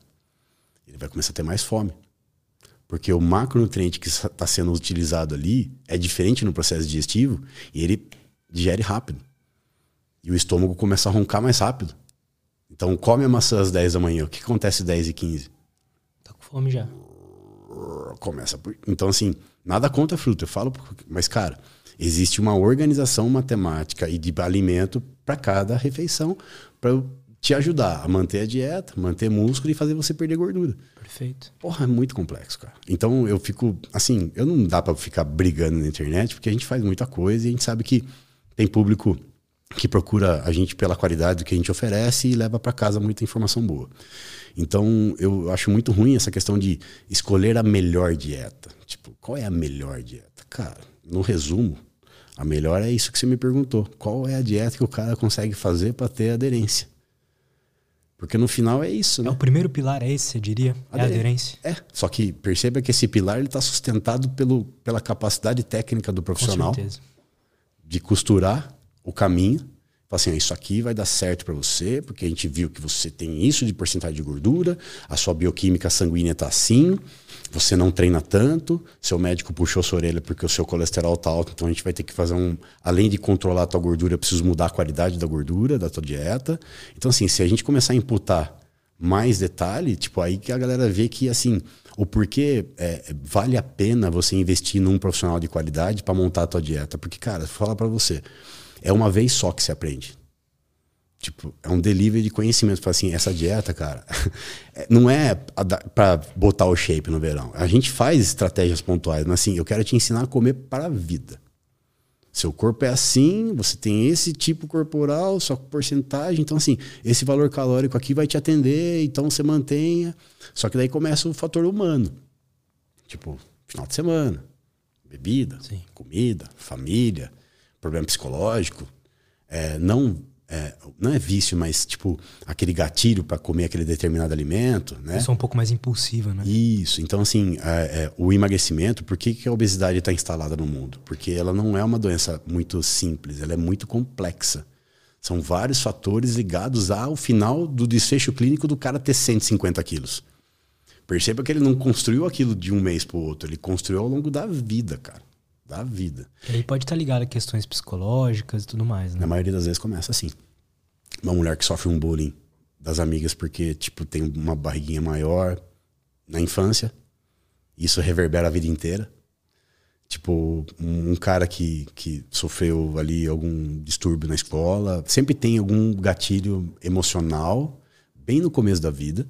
Ele vai começar a ter mais fome. Porque o macronutriente que está sendo utilizado ali é diferente no processo digestivo e ele digere rápido. E o estômago começa a roncar mais rápido. Então, come a maçã às 10 da manhã. O que acontece às 10 e 15? Tá com fome já. Começa por... Então, assim, nada contra fruta. Eu falo, mas, cara, existe uma organização matemática e de alimento para cada refeição para te ajudar a manter a dieta, manter músculo e fazer você perder gordura. Perfeito. Porra, é muito complexo, cara. Então eu fico, assim, eu não dá para ficar brigando na internet, porque a gente faz muita coisa e a gente sabe que tem público que procura a gente pela qualidade do que a gente oferece e leva para casa muita informação boa. Então eu acho muito ruim essa questão de escolher a melhor dieta. Tipo, qual é a melhor dieta? Cara, no resumo, a melhor é isso que você me perguntou. Qual é a dieta que o cara consegue fazer para ter aderência? Porque no final é isso, né? É, o primeiro pilar é esse, você diria? É a aderência. É, só que perceba que esse pilar está sustentado pelo, pela capacidade técnica do profissional de costurar o caminho. Assim, isso aqui vai dar certo para você, porque a gente viu que você tem isso de porcentagem de gordura, a sua bioquímica sanguínea está assim, você não treina tanto, seu médico puxou sua orelha porque o seu colesterol está alto, então a gente vai ter que fazer um. Além de controlar a tua gordura, eu preciso mudar a qualidade da gordura, da tua dieta. Então, assim, se a gente começar a imputar mais detalhe, tipo, aí que a galera vê que, assim, o porquê é, vale a pena você investir num profissional de qualidade para montar a tua dieta. Porque, cara, vou falar para você, é uma vez só que se aprende. Tipo, é um delivery de conhecimento. Fala assim, essa dieta, cara, é, não é para botar o shape no verão. A gente faz estratégias pontuais, mas assim, eu quero te ensinar a comer para a vida. Seu corpo é assim, você tem esse tipo corporal, sua porcentagem. Então, assim, esse valor calórico aqui vai te atender, então você mantenha. Só que daí começa o fator humano. Tipo, final de semana, bebida, Sim. comida, família, problema psicológico. É, não é, não é vício, mas tipo aquele gatilho para comer aquele determinado alimento, né? Isso é um pouco mais impulsiva, né? Isso. Então assim, é, é, o emagrecimento, por que, que a obesidade está instalada no mundo? Porque ela não é uma doença muito simples, ela é muito complexa. São vários fatores ligados ao final do desfecho clínico do cara ter 150 quilos. Perceba que ele não construiu aquilo de um mês para o outro, ele construiu ao longo da vida, cara da vida. E aí pode estar ligado a questões psicológicas e tudo mais, né? Na maioria das vezes começa assim. Uma mulher que sofre um bullying das amigas porque, tipo, tem uma barriguinha maior na infância. Isso reverbera a vida inteira. Tipo, um cara que, que sofreu ali algum distúrbio na escola. Sempre tem algum gatilho emocional bem no começo da vida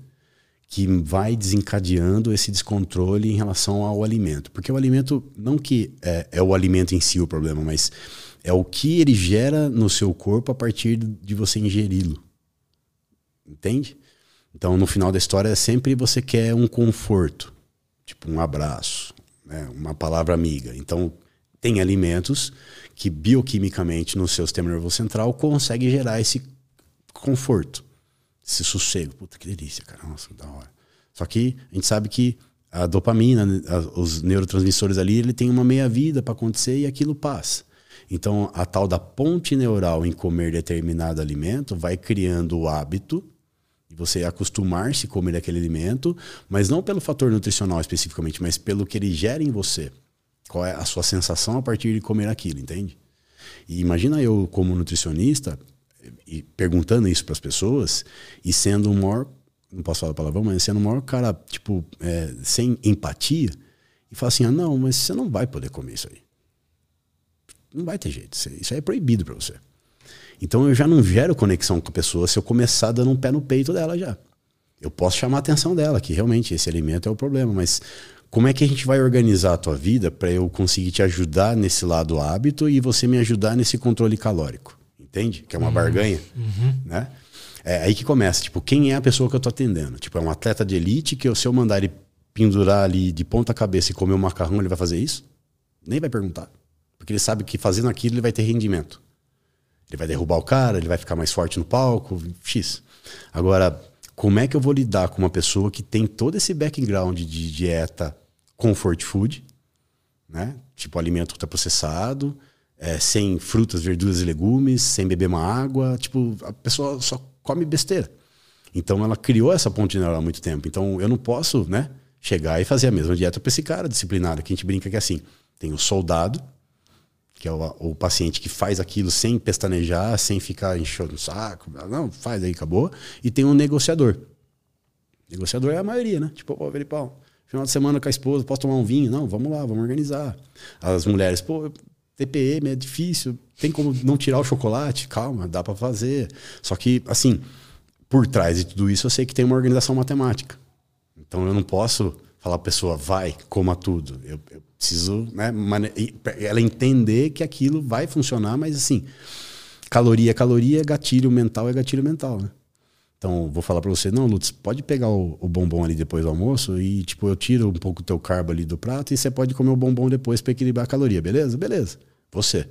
que vai desencadeando esse descontrole em relação ao alimento. Porque o alimento, não que é, é, o alimento em si o problema, mas é o que ele gera no seu corpo a partir de você ingeri-lo. Entende? Então, no final da história, sempre você quer um conforto, tipo um abraço, né? uma palavra amiga. Então, tem alimentos que bioquimicamente no seu sistema nervoso central consegue gerar esse conforto esse sossego. Puta, que delícia, cara. Nossa, que da hora. Só que a gente sabe que a dopamina, né, os neurotransmissores ali, ele tem uma meia-vida para acontecer e aquilo passa. Então, a tal da ponte neural em comer determinado alimento vai criando o hábito de você acostumar-se a comer aquele alimento, mas não pelo fator nutricional especificamente, mas pelo que ele gera em você. Qual é a sua sensação a partir de comer aquilo, entende? E imagina eu, como nutricionista, e perguntando isso para as pessoas e sendo um maior, não posso falar palavrão, mas sendo um maior cara, tipo, é, sem empatia, e falar assim: ah, não, mas você não vai poder comer isso aí. Não vai ter jeito. Isso aí é proibido para você. Então eu já não gero conexão com a pessoa se eu começar dando um pé no peito dela já. Eu posso chamar a atenção dela, que realmente esse alimento é o problema, mas como é que a gente vai organizar a tua vida para eu conseguir te ajudar nesse lado hábito e você me ajudar nesse controle calórico? Entende? Que é uma uhum. barganha, uhum. né? É aí que começa, tipo, quem é a pessoa que eu tô atendendo? Tipo, é um atleta de elite que se eu mandar ele pendurar ali de ponta cabeça e comer um macarrão, ele vai fazer isso? Nem vai perguntar. Porque ele sabe que fazendo aquilo ele vai ter rendimento. Ele vai derrubar o cara, ele vai ficar mais forte no palco, X. Agora, como é que eu vou lidar com uma pessoa que tem todo esse background de dieta comfort food, né? Tipo alimento ultraprocessado, é, sem frutas, verduras e legumes, sem beber uma água, tipo, a pessoa só come besteira. Então ela criou essa ponte neural há muito tempo. Então eu não posso, né, chegar e fazer a mesma dieta para esse cara disciplinado, que a gente brinca que é assim, tem o soldado que é o, o, paciente que faz aquilo sem pestanejar, sem ficar enchendo o saco. Não, faz aí, acabou. E tem um negociador. Negociador é a maioria, né? Tipo, pô, Felipão, final de semana com a esposa, posso tomar um vinho? Não, vamos lá, vamos organizar. As mulheres, pô, TPM é difícil, tem como não tirar o chocolate? Calma, dá para fazer. Só que, assim, por trás de tudo isso, eu sei que tem uma organização matemática. Então eu não posso falar a pessoa, vai, coma tudo. Eu, eu preciso, né, ela entender que aquilo vai funcionar, mas assim, caloria é caloria, gatilho mental é gatilho mental, né? Então, vou falar para você, não, Lutz, pode pegar o, o, bombom ali depois do almoço e, tipo, eu tiro um pouco o teu carbo ali do prato e você pode comer o bombom depois para equilibrar a caloria, beleza? Beleza. Você.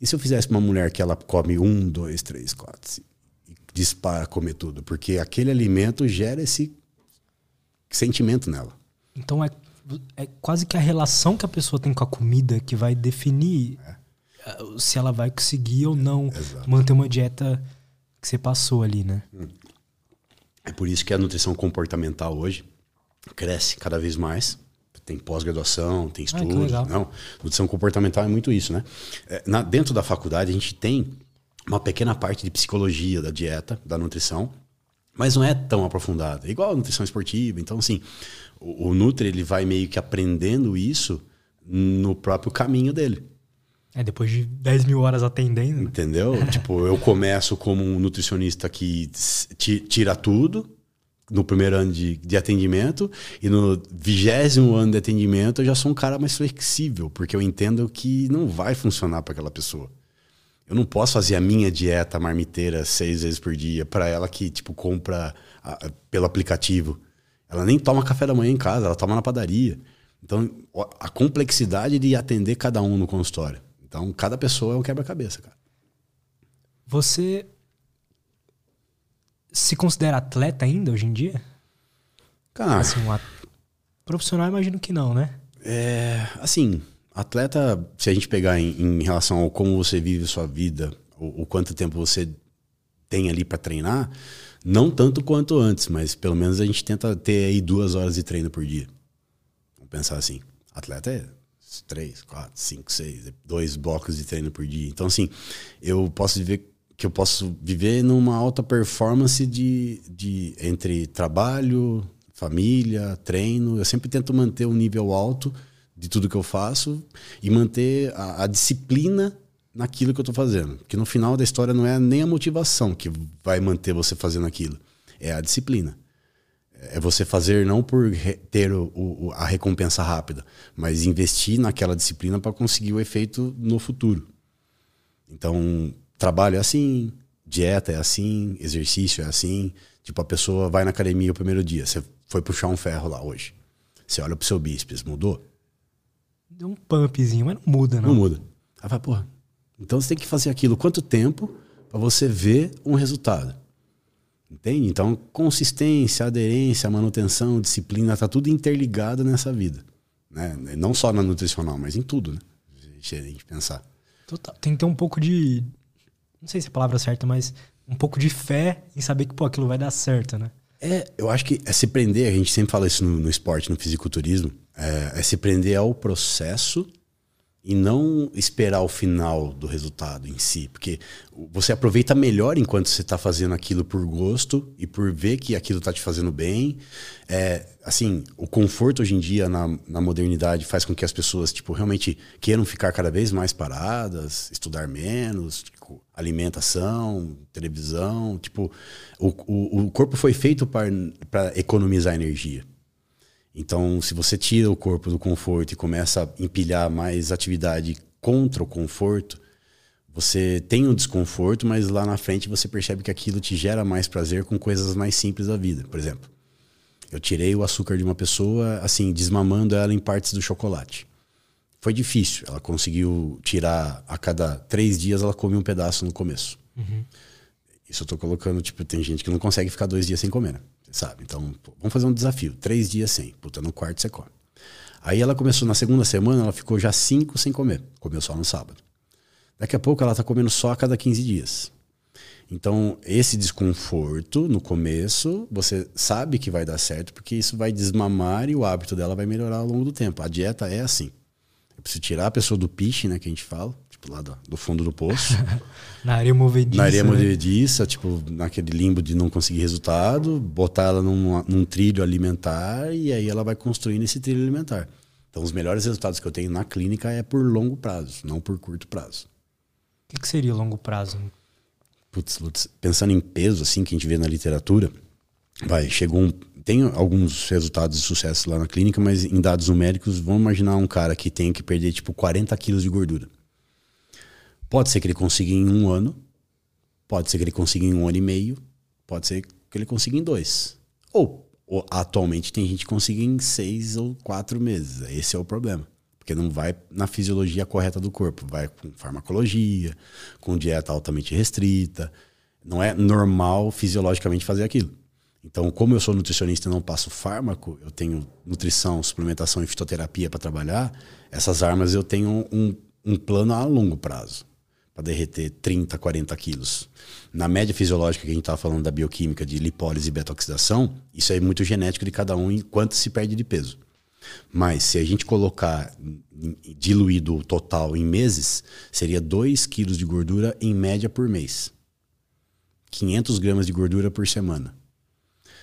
E se eu fizesse uma mulher que ela come um, dois, três, quatro, cinco, e dispara comer tudo? Porque aquele alimento gera esse sentimento nela. Então é, é quase que a relação que a pessoa tem com a comida que vai definir é. se ela vai conseguir ou não Exato. manter uma dieta que você passou ali, né? Hum. É por isso que a nutrição comportamental hoje cresce cada vez mais. Tem pós-graduação, tem estudos. Ah, não, nutrição comportamental é muito isso, né? É, na, dentro da faculdade, a gente tem uma pequena parte de psicologia da dieta, da nutrição, mas não é tão aprofundada. É igual a nutrição esportiva. Então, assim, o, o Nutri ele vai meio que aprendendo isso no próprio caminho dele. É, depois de 10 mil horas atendendo. Né? Entendeu? tipo, eu começo como um nutricionista que tira tudo no primeiro ano de, de atendimento e no vigésimo ano de atendimento eu já sou um cara mais flexível, porque eu entendo que não vai funcionar para aquela pessoa. Eu não posso fazer a minha dieta marmiteira seis vezes por dia para ela que, tipo, compra a, pelo aplicativo. Ela nem toma café da manhã em casa, ela toma na padaria. Então, a complexidade de atender cada um no consultório. Então, cada pessoa é um quebra-cabeça, cara. Você se considera atleta ainda hoje em dia? Cara. Assim, um at... Profissional, imagino que não, né? É. Assim, atleta, se a gente pegar em, em relação ao como você vive sua vida, o, o quanto tempo você tem ali para treinar, não tanto quanto antes, mas pelo menos a gente tenta ter aí duas horas de treino por dia. Vamos pensar assim. Atleta é três, quatro, cinco, seis, dois blocos de treino por dia. Então, assim, eu posso viver que eu posso viver numa alta performance de, de entre trabalho, família, treino. Eu sempre tento manter um nível alto de tudo que eu faço e manter a, a disciplina naquilo que eu estou fazendo. Que no final da história não é nem a motivação que vai manter você fazendo aquilo, é a disciplina. É você fazer não por ter o, o, a recompensa rápida, mas investir naquela disciplina para conseguir o efeito no futuro. Então, trabalho é assim, dieta é assim, exercício é assim. Tipo, a pessoa vai na academia o primeiro dia, você foi puxar um ferro lá hoje. Você olha pro seu bíceps, mudou? Deu um pumpzinho, mas não muda, não. Não muda. Aí vai, porra, então você tem que fazer aquilo quanto tempo para você ver um resultado. Entende? Então, consistência, aderência, manutenção, disciplina, tá tudo interligado nessa vida. Né? Não só na nutricional, mas em tudo, né? Se a gente pensar. Total. Tem que ter um pouco de. Não sei se é a palavra certa, mas um pouco de fé em saber que pô, aquilo vai dar certo, né? É, eu acho que é se prender, a gente sempre fala isso no, no esporte, no fisiculturismo, é, é se prender ao processo e não esperar o final do resultado em si, porque você aproveita melhor enquanto você está fazendo aquilo por gosto e por ver que aquilo está te fazendo bem. É, assim, o conforto hoje em dia na, na modernidade faz com que as pessoas tipo realmente queiram ficar cada vez mais paradas, estudar menos, tipo, alimentação, televisão, tipo o, o, o corpo foi feito para economizar energia. Então, se você tira o corpo do conforto e começa a empilhar mais atividade contra o conforto, você tem um desconforto, mas lá na frente você percebe que aquilo te gera mais prazer com coisas mais simples da vida. Por exemplo, eu tirei o açúcar de uma pessoa, assim, desmamando ela em partes do chocolate. Foi difícil. Ela conseguiu tirar a cada três dias, ela come um pedaço no começo. Uhum. Isso eu tô colocando, tipo, tem gente que não consegue ficar dois dias sem comer, né? sabe? Então, pô, vamos fazer um desafio. Três dias sem. Puta, no quarto você come. Aí ela começou na segunda semana, ela ficou já cinco sem comer. Comeu só no sábado. Daqui a pouco ela tá comendo só a cada 15 dias. Então, esse desconforto no começo, você sabe que vai dar certo, porque isso vai desmamar e o hábito dela vai melhorar ao longo do tempo. A dieta é assim. Eu preciso tirar a pessoa do piche, né, que a gente fala, lá do, do fundo do poço. na área movediça. Na área né? movediça, tipo, naquele limbo de não conseguir resultado, botar ela num, num trilho alimentar e aí ela vai construindo esse trilho alimentar. Então, os melhores resultados que eu tenho na clínica é por longo prazo, não por curto prazo. O que, que seria longo prazo? Putz, pensando em peso, assim, que a gente vê na literatura, vai, chegou um. Tem alguns resultados de sucesso lá na clínica, mas em dados numéricos, vamos imaginar um cara que tem que perder, tipo, 40 quilos de gordura. Pode ser que ele consiga em um ano, pode ser que ele consiga em um ano e meio, pode ser que ele consiga em dois. Ou, ou atualmente tem gente que consiga em seis ou quatro meses. Esse é o problema. Porque não vai na fisiologia correta do corpo, vai com farmacologia, com dieta altamente restrita. Não é normal fisiologicamente fazer aquilo. Então, como eu sou nutricionista e não passo fármaco, eu tenho nutrição, suplementação e fitoterapia para trabalhar, essas armas eu tenho um, um plano a longo prazo para derreter 30, 40 quilos. Na média fisiológica que a gente estava falando da bioquímica de lipólise e beta-oxidação, isso é muito genético de cada um e quanto se perde de peso. Mas se a gente colocar diluído o total em meses, seria 2 quilos de gordura em média por mês. 500 gramas de gordura por semana.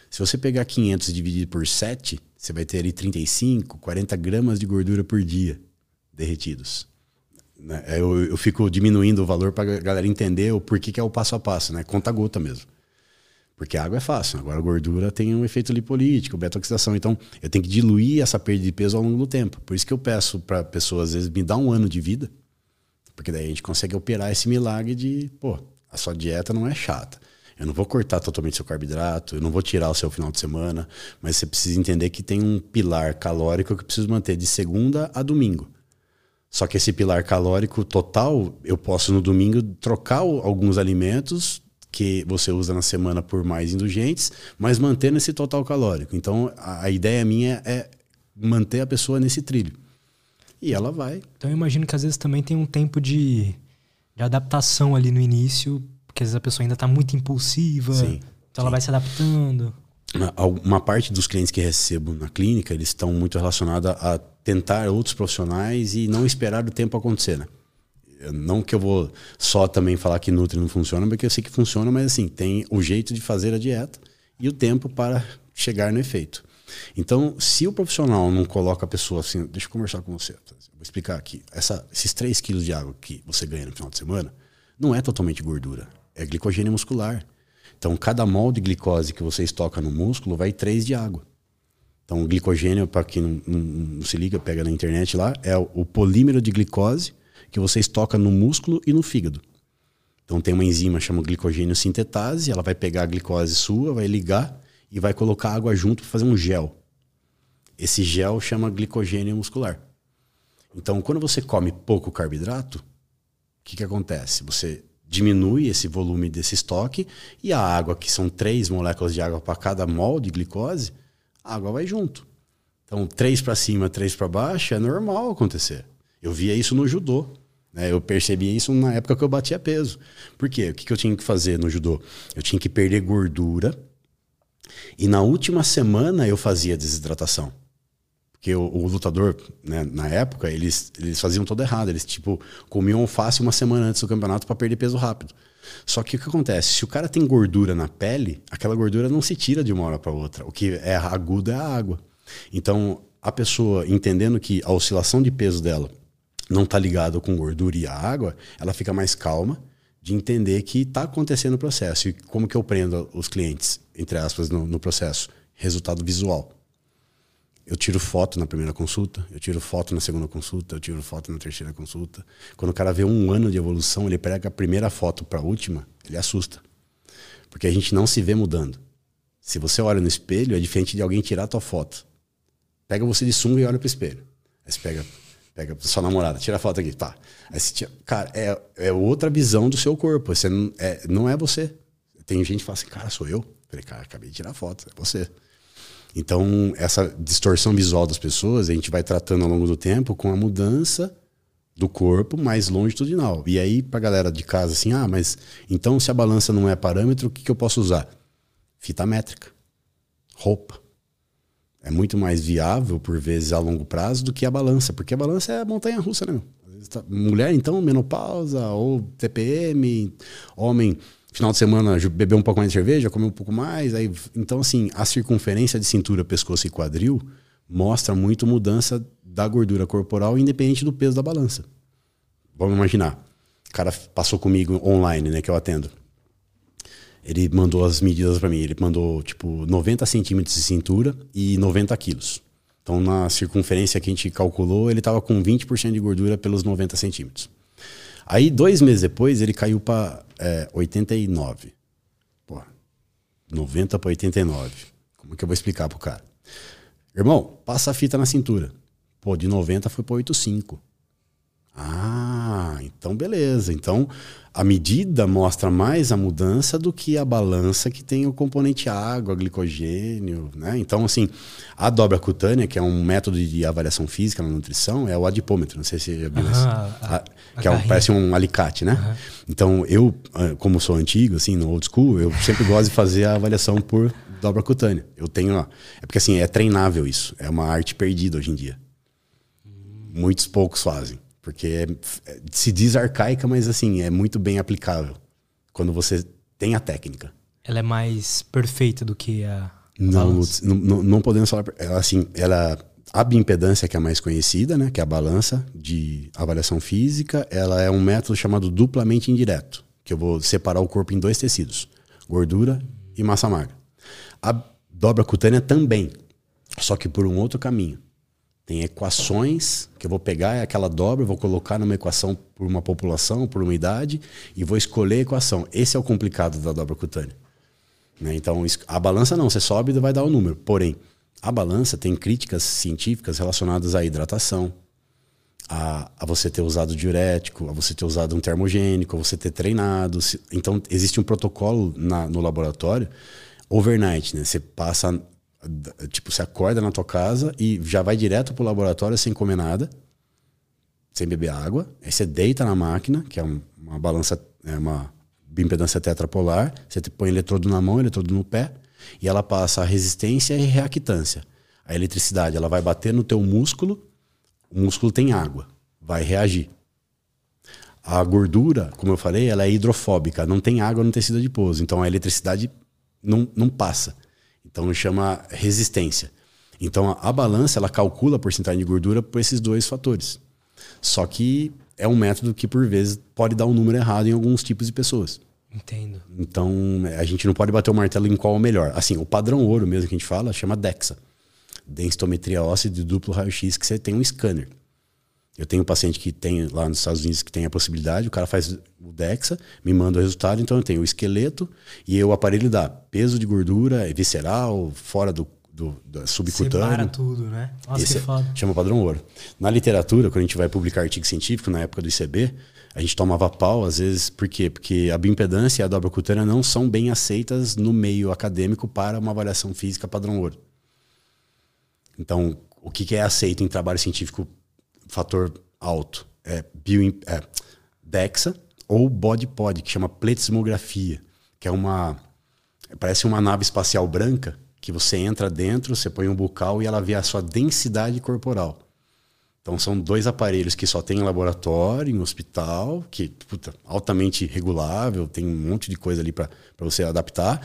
Se você pegar 500 e dividir por 7, você vai ter ali 35, 40 gramas de gordura por dia derretidos. Né? É, eu, eu fico diminuindo o valor para a galera entender o porquê que é o passo a passo, né? Conta gota mesmo. Porque a água é fácil, agora a gordura tem um efeito lipolítico, beta-oxidação. Então, eu tenho que diluir essa perda de peso ao longo do tempo. Por isso que eu peço para pessoas, às vezes, me dar um ano de vida, porque daí a gente consegue operar esse milagre de, pô, a sua dieta não é chata. Eu não vou cortar totalmente seu carboidrato, eu não vou tirar o seu final de semana, mas você precisa entender que tem um pilar calórico que eu preciso manter de segunda a domingo. Só que esse pilar calórico total, eu posso no domingo trocar alguns alimentos que você usa na semana por mais indulgentes, mas mantendo esse total calórico. Então, a, a ideia minha é manter a pessoa nesse trilho. E ela vai. Então, eu imagino que às vezes também tem um tempo de, de adaptação ali no início, porque às vezes a pessoa ainda está muito impulsiva, sim, então sim. ela vai se adaptando. Uma parte dos clientes que recebo na clínica, eles estão muito relacionados a tentar outros profissionais e não esperar o tempo acontecer, né? Não que eu vou só também falar que Nutri não funciona, porque eu sei que funciona, mas assim, tem o jeito de fazer a dieta e o tempo para chegar no efeito. Então, se o profissional não coloca a pessoa assim, deixa eu conversar com você, vou explicar aqui. Essa, esses 3 quilos de água que você ganha no final de semana, não é totalmente gordura, é glicogênio muscular. Então, cada mol de glicose que você estoca no músculo vai 3 de água. Então, glicogênio, para quem não, não, não, se liga, pega na internet lá, é o, o polímero de glicose que você estoca no músculo e no fígado. Então, tem uma enzima chamada glicogênio sintetase, ela vai pegar a glicose sua, vai ligar e vai colocar água junto para fazer um gel. Esse gel chama glicogênio muscular. Então, quando você come pouco carboidrato, o que, que acontece? Você diminui esse volume desse estoque e a água, que são três moléculas de água para cada mol de glicose, a água vai junto. Então, três para cima, três para baixo, é normal acontecer. Eu via isso no judô. Né? Eu percebia isso na época que eu batia peso. Por quê? O que, que eu tinha que fazer no judô? Eu tinha que perder gordura. E na última semana eu fazia desidratação. Porque o, o lutador, né, na época, eles, eles faziam todo errado. Eles, tipo, comiam alface uma semana antes do campeonato para perder peso rápido. Só que o que acontece? Se o cara tem gordura na pele, aquela gordura não se tira de uma hora para outra. O que é agudo é a água. Então, a pessoa entendendo que a oscilação de peso dela não está ligada com gordura e a água, ela fica mais calma de entender que está acontecendo o processo. E como que eu prendo os clientes, entre aspas, no, no processo? Resultado visual. Eu tiro foto na primeira consulta, eu tiro foto na segunda consulta, eu tiro foto na terceira consulta. Quando o cara vê um ano de evolução, ele pega a primeira foto para a última, ele assusta. Porque a gente não se vê mudando. Se você olha no espelho, é diferente de alguém tirar a tua foto. Pega você de sunga e olha pro espelho. Aí você pega, pega sua namorada, tira a foto aqui, tá. Aí você tira, cara, é, é outra visão do seu corpo. Você não é, não é você. Tem gente que fala assim, cara, sou eu. Falei, cara, acabei de tirar a foto, é você. Então, essa distorção visual das pessoas, a gente vai tratando ao longo do tempo com a mudança do corpo mais longitudinal. E aí, pra galera de casa, assim, ah, mas então se a balança não é parâmetro, o que, que eu posso usar? Fita métrica, roupa. É muito mais viável, por vezes, a longo prazo do que a balança, porque a balança é montanha russa, né? Tá, mulher, então, menopausa, ou TPM, homem final de semana beber um pouco mais de cerveja, comer um pouco mais. Aí, então, assim, a circunferência de cintura, pescoço e quadril mostra muito mudança da gordura corporal, independente do peso da balança. Vamos imaginar. O cara passou comigo online, né, que eu atendo. Ele mandou as medidas para mim. Ele mandou, tipo, 90 centímetros de cintura e 90 quilos. Então, na circunferência que a gente calculou, ele estava com 20% de gordura pelos 90 centímetros. Aí, dois meses depois, ele caiu para é, 89. Pô, 90 para 89. Como que eu vou explicar pro cara? Irmão, passa a fita na cintura. Pô, de 90 foi para 85. Ah, então beleza. Então a medida mostra mais a mudança do que a balança que tem o componente água, glicogênio, né? Então assim, a dobra cutânea, que é um método de avaliação física na nutrição, é o adipômetro, não sei se você já viu isso. Que é parece um alicate, né? Então eu, ah, como sou antigo assim, no old school, eu sempre gosto de fazer a avaliação por dobra cutânea. Eu tenho, ó, é porque assim, é treinável isso, é uma arte perdida hoje em dia. Muitos poucos fazem. Porque é, é, se diz arcaica, mas assim, é muito bem aplicável. Quando você tem a técnica. Ela é mais perfeita do que a. Não, não, não, não, podemos falar. Assim, ela. A bioimpedância, que é a mais conhecida, né, que é a balança de avaliação física, ela é um método chamado duplamente indireto, que eu vou separar o corpo em dois tecidos, gordura e massa magra. A dobra cutânea também, só que por um outro caminho. Tem equações que eu vou pegar aquela dobra, vou colocar numa equação por uma população, por uma idade, e vou escolher a equação. Esse é o complicado da dobra cutânea. Né? Então, a balança não, você sobe e vai dar o número. Porém, a balança tem críticas científicas relacionadas à hidratação, a, a, você ter usado diurético, a você ter usado um termogênico, a você ter treinado. Então, existe um protocolo na, no laboratório overnight, né? Você passa Tipo, você acorda na tua casa e já vai direto pro laboratório sem comer nada, sem beber água. Aí você deita na máquina, que é uma balança, é uma bioimpedância tetrapolar. Você põe eletrodo na mão, eletrodo no pé, e ela passa resistência e reactância. A eletricidade, ela vai bater no teu músculo, o músculo tem água, vai reagir. A gordura, como eu falei, ela é hidrofóbica, não tem água no tecido adiposo, então a eletricidade não, não passa. Então chama resistência. Então a, a balança ela calcula a porcentagem de gordura por esses dois fatores. Só que é um método que por vezes pode dar um número errado em alguns tipos de pessoas. Entendo. Então a gente não pode bater o martelo em qual é o melhor. Assim, o padrão ouro mesmo que a gente fala chama DEXA. Densitometria óssea de duplo raio-x que você tem um scanner. Eu tenho um paciente que tem lá nos Estados Unidos que tem a possibilidade, o cara faz o DEXA, me manda o resultado, então eu tenho o esqueleto e o aparelho dá peso de gordura, é visceral, fora do, do, da subcutânea. Separa tudo, né? Nossa, Esse que foda. chama padrão ouro. Na literatura, quando a gente vai publicar artigo científico, na época do ICB, a gente tomava pau, às vezes, por quê? Porque a bioimpedância e a dobra cutânea não são bem aceitas no meio acadêmico para uma avaliação física padrão ouro. Então, o que, que é aceito em trabalho científico fator alto? É, bio, é DEXA ou body pod, que chama pletismografia, que é uma parece uma nave espacial branca que você entra dentro, você põe um bucal e ela vê a sua densidade corporal. Então são dois aparelhos que só tem em laboratório, em hospital, que puta, altamente regulável, tem um monte de coisa ali para você adaptar.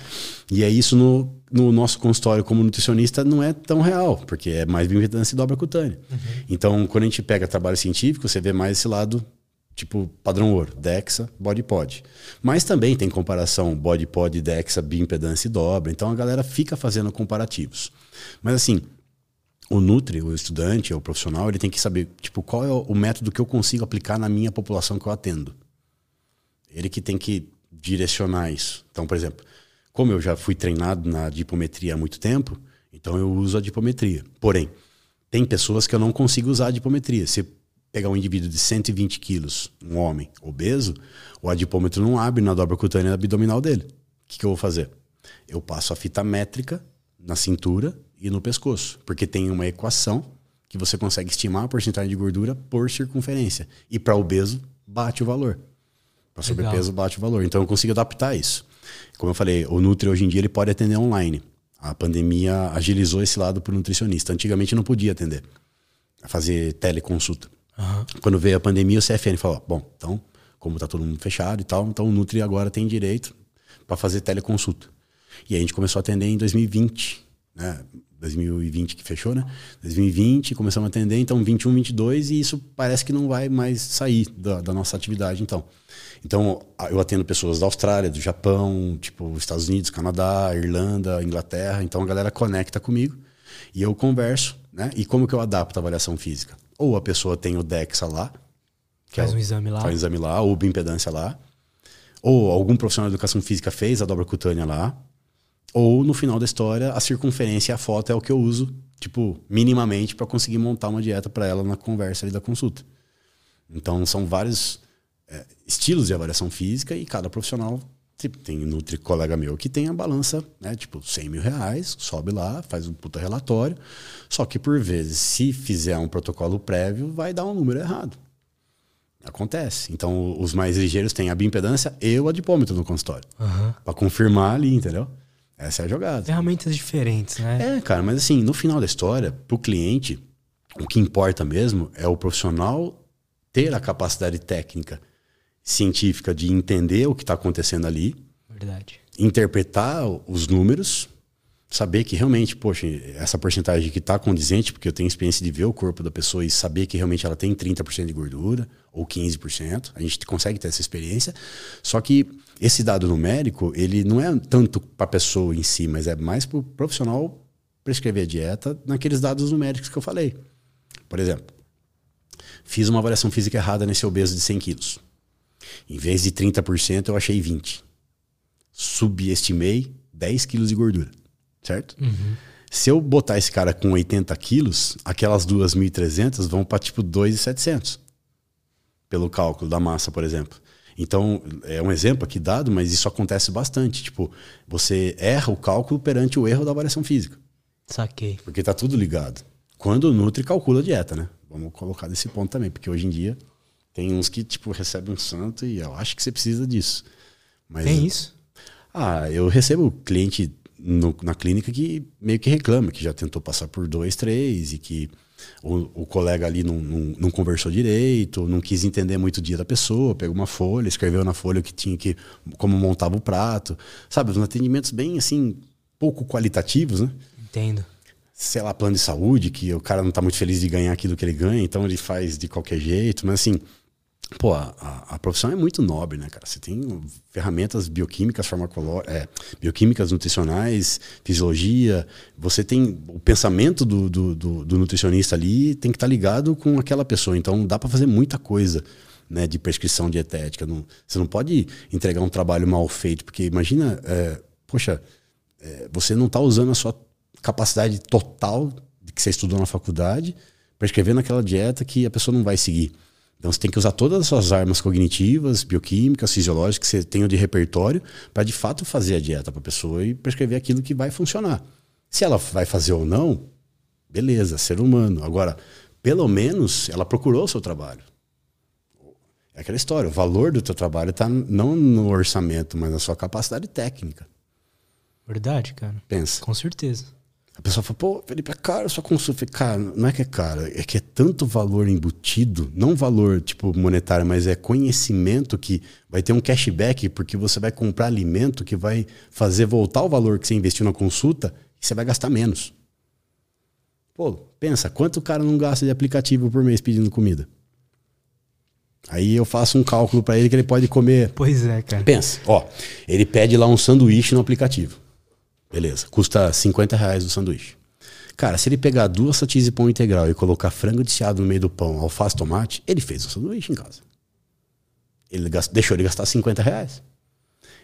E é isso no, no, nosso consultório como nutricionista não é tão real, porque é mais bioimpedância e dobra cutânea. Uhum. Então, quando a gente pega trabalho científico, você vê mais esse lado tipo padrão ouro, DEXA, body pod. Mas também tem comparação body pod, DEXA, bioimpedância e dobra. Então a galera fica fazendo comparativos. Mas assim, o Nutri, o estudante, o profissional, ele tem que saber tipo qual é o método que eu consigo aplicar na minha população que eu atendo. Ele que tem que direcionar isso. Então, por exemplo, como eu já fui treinado na dipometria há muito tempo, então eu uso a dipometria. Porém, tem pessoas que eu não consigo usar a dipometria. Se pegar um indivíduo de 120 quilos, um homem obeso, o adipômetro não abre na dobra cutânea abdominal dele. O que, que eu vou fazer? Eu passo a fita métrica na cintura e no pescoço, porque tem uma equação que você consegue estimar a porcentagem de gordura por circunferência. E para obeso, bate o valor. Para sobrepeso, bate o valor. Então eu consigo adaptar isso. Como eu falei, o Nutri hoje em dia ele pode atender online. A pandemia agilizou esse lado para o nutricionista. Antigamente não podia atender, fazer teleconsulta. Uhum. Quando veio a pandemia, o CFN falou: bom, então, como está todo mundo fechado e tal, então o Nutri agora tem direito para fazer teleconsulta. E a gente começou a atender em 2020, né? 2020 que fechou, né? 2020 começamos a atender, então 21, 22 e isso parece que não vai mais sair da, da, nossa atividade, então. Então eu atendo pessoas da Austrália, do Japão, tipo Estados Unidos, Canadá, Irlanda, Inglaterra, então a galera conecta comigo e eu converso, né? E como que eu adapto a avaliação física? Ou a pessoa tem o DEXA lá, faz é um exame lá. Faz um exame lá, ou bioimpedância lá. Ou algum profissional de educação física fez a dobra cutânea lá. Ou no final da história, a circunferência e a foto é o que eu uso, tipo, minimamente para conseguir montar uma dieta para ela na conversa ali da consulta. Então são vários é, estilos de avaliação física e cada profissional Tipo, tem Nutri colega meu que tem a balança, né? Tipo, 100 mil reais, sobe lá, faz um puta relatório. Só que por vezes, se fizer um protocolo prévio, vai dar um número errado. Acontece. Então, os mais ligeiros têm a bioimpedância e o adipômetro no consultório. Uhum. Para confirmar ali, entendeu? Essa é a jogada. Ferramentas diferentes, né? É, cara, mas assim, no final da história, pro cliente, o que importa mesmo é o profissional ter a capacidade técnica científica de entender o que está acontecendo ali. Verdade. Interpretar os números, saber que realmente, poxa, essa porcentagem que está condizente, porque eu tenho experiência de ver o corpo da pessoa e saber que realmente ela tem 30% de gordura ou 15%, a gente consegue ter essa experiência. Só que esse dado numérico, ele não é tanto para a pessoa em si, mas é mais para o profissional prescrever a dieta naqueles dados numéricos que eu falei. Por exemplo, fiz uma avaliação física errada nesse obeso de 100 quilos. Em vez de 30%, eu achei 20%. Subestimei 10 quilos de gordura, certo? Uhum. Se eu botar esse cara com 80 quilos, aquelas 2.300 vão para tipo 2.700. Pelo cálculo da massa, por exemplo. Então, é um exemplo aqui dado, mas isso acontece bastante. Tipo, você erra o cálculo perante o erro da avaliação física. Saquei. Porque tá tudo ligado. Quando o Nutri calcula a dieta, né? Vamos colocar desse ponto também, porque hoje em dia tem uns que, tipo, recebem um santo e eu acho que você precisa disso. Mas, Tem isso? Ah, eu recebo cliente no, na clínica que meio que reclama, que já tentou passar por dois, três e que o, o colega ali não, não, não, conversou direito, não quis entender muito o dia da pessoa, pegou uma folha, escreveu na folha que tinha que como montava o prato, sabe, uns atendimentos bem assim pouco qualitativos, né? Entendo. Sei lá, plano de saúde, que o cara não está muito feliz de ganhar aquilo que ele ganha, então ele faz de qualquer jeito, mas assim, Pô, a, a, profissão é muito nobre, né, cara? Você tem ferramentas bioquímicas, farmacológicas, é, bioquímicas, nutricionais, fisiologia. Você tem o pensamento do, do, do, do nutricionista ali tem que estar tá ligado com aquela pessoa. Então dá para fazer muita coisa, né, de prescrição dietética. Não, você não pode entregar um trabalho mal feito, porque imagina, é, poxa, é, você não está usando a sua capacidade total que você estudou na faculdade para escrever naquela dieta que a pessoa não vai seguir. Então você tem que usar todas as suas armas cognitivas, bioquímicas, fisiológicas que você tenha de repertório para de fato fazer a dieta para a pessoa e prescrever aquilo que vai funcionar. Se ela vai fazer ou não, beleza, ser humano. Agora, pelo menos ela procurou o seu trabalho. É aquela história, o valor do teu trabalho está não no orçamento, mas na sua capacidade técnica. Verdade, cara. Pensa. Com certeza. A pessoa fala, pô, Felipe, é caro sua consulta. Cara, não é que é caro, é que é tanto valor embutido, não valor tipo monetário, mas é conhecimento que vai ter um cashback porque você vai comprar alimento que vai fazer voltar o valor que você investiu na consulta e você vai gastar menos. Pô, pensa, quanto o cara não gasta de aplicativo por mês pedindo comida? Aí eu faço um cálculo para ele que ele pode comer. Pois é, cara. Pensa, ó, ele pede lá um sanduíche no aplicativo. Beleza, custa 50 reais o sanduíche. Cara, se ele pegar duas fatis de pão integral e colocar frango desfiado no meio do pão, alface, tomate, ele fez um sanduíche em casa. Ele deixou ele gastar 50 reais.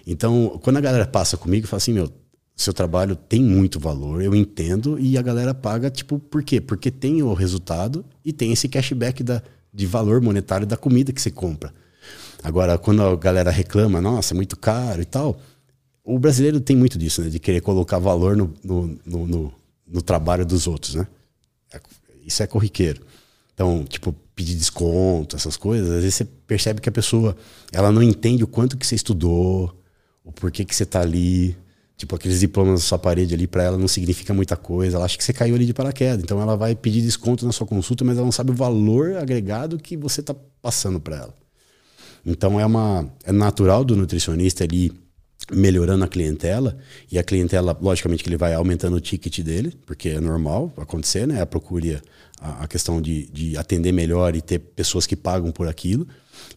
Então, quando a galera passa comigo, fala assim, meu, seu trabalho tem muito valor, eu entendo, e a galera paga, tipo, por quê? Porque tem o resultado e tem esse cashback da, de valor monetário da comida que você compra. Agora, quando a galera reclama, nossa, é muito caro e tal, o brasileiro tem muito disso, né? De querer colocar valor no, no, no, no, no trabalho dos outros, né? É, isso é corriqueiro. Então, tipo, pedir desconto, essas coisas, às vezes você percebe que a pessoa, ela não entende o quanto que você estudou, o porquê que você tá ali. Tipo, aqueles diplomas na sua parede ali, para ela não significa muita coisa. Ela acha que você caiu ali de paraquedas. Então, ela vai pedir desconto na sua consulta, mas ela não sabe o valor agregado que você tá passando para ela. Então, é uma é natural do nutricionista ali melhorando a clientela e a clientela, logicamente que ele vai aumentando o ticket dele, porque é normal acontecer, né? A procura, a, a questão de, de atender melhor e ter pessoas que pagam por aquilo.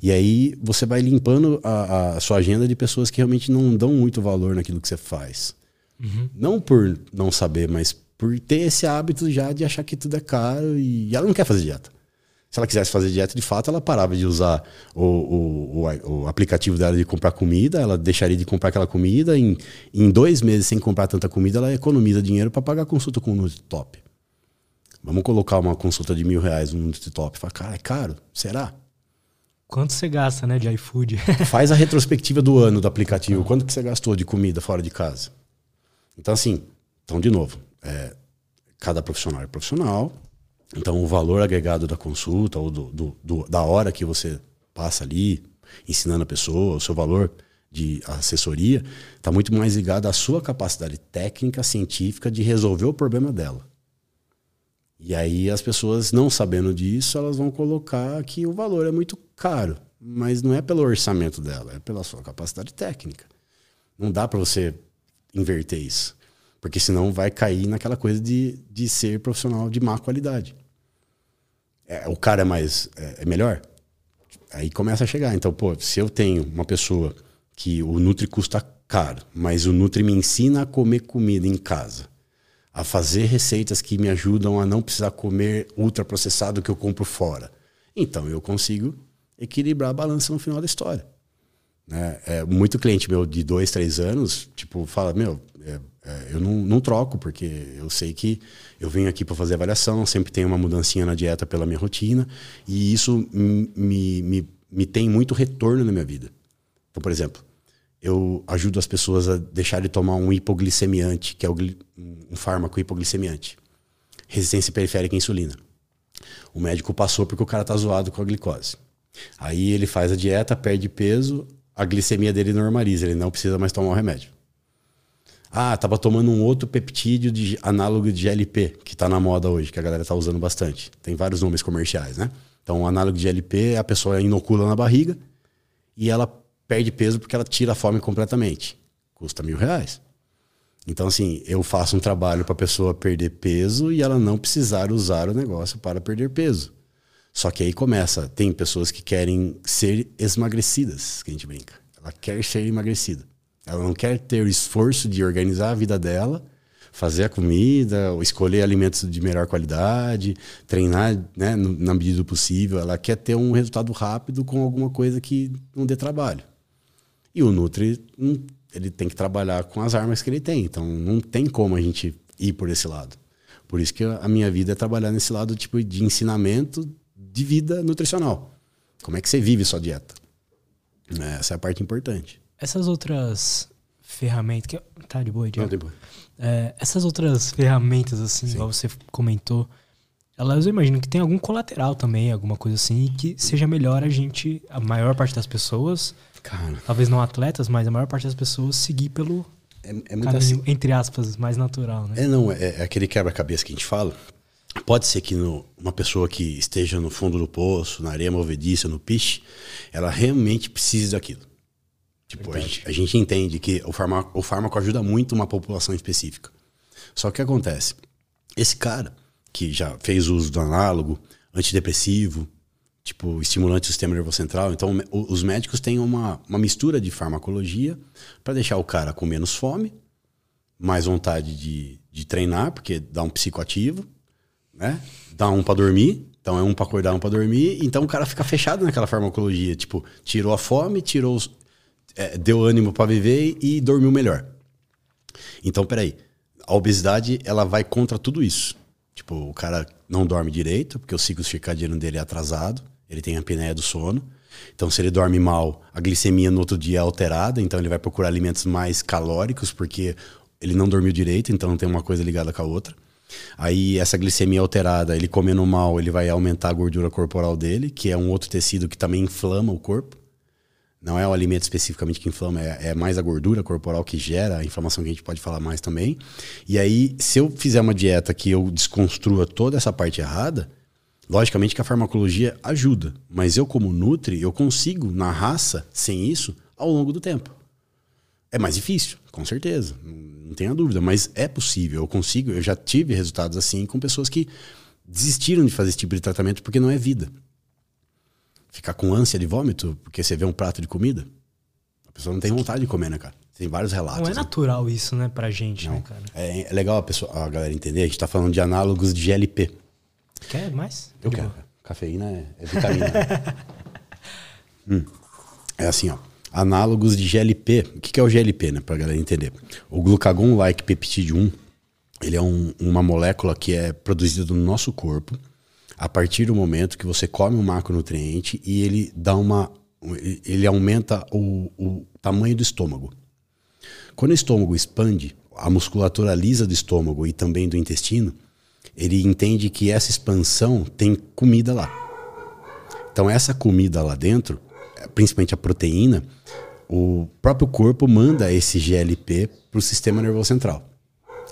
E aí você vai limpando a, a sua agenda de pessoas que realmente não dão muito valor naquilo que você faz. Uhum. Não por não saber, mas por ter esse hábito já de achar que tudo é caro e ela não quer fazer dieta. Se ela quisesse fazer dieta de fato, ela parava de usar o, o, o, o, aplicativo dela de comprar comida, ela deixaria de comprar aquela comida. Em, em dois meses, sem comprar tanta comida, ela economiza dinheiro para pagar a consulta com o Nutritop. Vamos colocar uma consulta de mil reais no Nutritop. Fala, cara, é caro? Será? Quanto você gasta, né, de iFood? Faz a retrospectiva do ano do aplicativo. Quanto que você gastou de comida fora de casa? Então, assim, então, de novo, é, cada profissional é profissional, então, o valor agregado da consulta ou do, do, do, da hora que você passa ali ensinando a pessoa, o seu valor de assessoria, está muito mais ligado à sua capacidade técnica, científica de resolver o problema dela. E aí as pessoas, não sabendo disso, elas vão colocar que o valor é muito caro, mas não é pelo orçamento dela, é pela sua capacidade técnica. Não dá para você inverter isso, porque senão vai cair naquela coisa de, de ser profissional de má qualidade é, o cara é mais é, é, melhor, aí começa a chegar. Então, pô, se eu tenho uma pessoa que o Nutri custa caro, mas o Nutri me ensina a comer comida em casa, a fazer receitas que me ajudam a não precisar comer ultraprocessado que eu compro fora. Então eu consigo equilibrar a balança no final da história. Né? É, muito cliente meu de dois, três anos, tipo, fala, meu, é, é, eu não, não, troco, porque eu sei que eu venho aqui para fazer avaliação, sempre tem uma mudancinha na dieta pela minha rotina, e isso me, me, me tem muito retorno na minha vida. Então, por exemplo, eu ajudo as pessoas a deixar de tomar um hipoglicemiante, que é um fármaco hipoglicemiante. Resistência periférica à insulina. O médico passou porque o cara tá zoado com a glicose. Aí ele faz a dieta, perde peso, a glicemia dele normaliza, ele não precisa mais tomar o remédio. Ah, tava tomando um outro peptídeo de análogo de GLP, que tá na moda hoje, que a galera tá usando bastante. Tem vários nomes comerciais, né? Então, o análogo de GLP, a pessoa inocula na barriga e ela perde peso porque ela tira a fome completamente. Custa mil reais. Então, assim, eu faço um trabalho para a pessoa perder peso e ela não precisar usar o negócio para perder peso. Só que aí começa, tem pessoas que querem ser esmagrecidas, que a gente brinca. Ela quer ser emagrecida. Ela não quer ter o esforço de organizar a vida dela, fazer a comida, escolher alimentos de melhor qualidade, treinar né, na medida do possível. Ela quer ter um resultado rápido com alguma coisa que não dê trabalho. E o Nutri, ele tem que trabalhar com as armas que ele tem. Então não tem como a gente ir por esse lado. Por isso que a minha vida é trabalhar nesse lado tipo de ensinamento de vida nutricional. Como é que você vive sua dieta? Essa é a parte importante. Essas outras ferramentas que tá de boa, Não tem boa. É, essas outras ferramentas assim, Sim. igual você comentou, elas eu imagino que tem algum colateral também, alguma coisa assim, que seja melhor a gente, a maior parte das pessoas, Cara, talvez não atletas, mas a maior parte das pessoas seguir pelo é, é muito caminho, assim. entre aspas, mais natural, né? É, não, é, é aquele quebra-cabeça que a gente fala. Pode ser que no- uma pessoa que esteja no fundo do poço, na areia movediça, no piche, ela realmente precise daquilo. Tipo, a gente, a gente entende que o fármaco, o fármaco ajuda muito uma população específica. Só que o que acontece? Esse cara que já fez uso do análogo, antidepressivo, tipo, estimulante do sistema nervoso central, então os médicos têm uma, uma mistura de farmacologia para deixar o cara com menos fome, mais vontade de, de treinar, porque dá um psicoativo, né? Dá um pra dormir, então é um pra acordar, um pra dormir, então o cara fica fechado naquela farmacologia, tipo, tirou a fome, tirou os, é, deu ânimo pra viver e dormiu melhor. Então, peraí, a obesidade ela vai contra tudo isso. Tipo, o cara não dorme direito, porque o ciclo circadiano dele é atrasado, ele tem a apneia do sono. Então, se ele dorme mal, a glicemia no outro dia é alterada, então ele vai procurar alimentos mais calóricos, porque ele não dormiu direito, então tem uma coisa ligada com a outra. Aí, essa glicemia alterada, ele comendo mal, ele vai aumentar a gordura corporal dele, que é um outro tecido que também inflama o corpo. Não é o alimento especificamente que inflama, é, é mais a gordura corporal que gera a inflamação que a gente pode falar mais também. E aí, se eu fizer uma dieta que eu desconstrua toda essa parte errada, logicamente que a farmacologia ajuda. Mas eu, como Nutri, eu consigo, na raça, sem isso, ao longo do tempo. É mais difícil, com certeza, não tenha dúvida, mas é possível, eu consigo, eu já tive resultados assim com pessoas que desistiram de fazer esse tipo de tratamento porque não é vida. Ficar com ânsia de vômito porque você vê um prato de comida, a pessoa não tem vontade de comer, né, cara? Tem vários relatos. Não é né? natural isso, né, pra gente, Não. né, cara? É, é legal a, pessoa, a galera entender, a gente tá falando de análogos de GLP. Quer mais? Eu quero. Cafeína é, é vitamina. Hum. É assim, ó. Análogos de GLP. O que que é o GLP, né? Pra galera entender. O glucagon-like peptídeo 1, ele é um- uma molécula que é produzida no nosso corpo a partir do momento que você come um macronutriente e ele dá uma. Ele aumenta o, o tamanho do estômago. Quando o estômago expande, a musculatura lisa do estômago e também do intestino, ele entende que essa expansão tem comida lá. Então, essa comida lá dentro, principalmente a proteína, o próprio corpo manda esse GLP para o sistema nervoso central.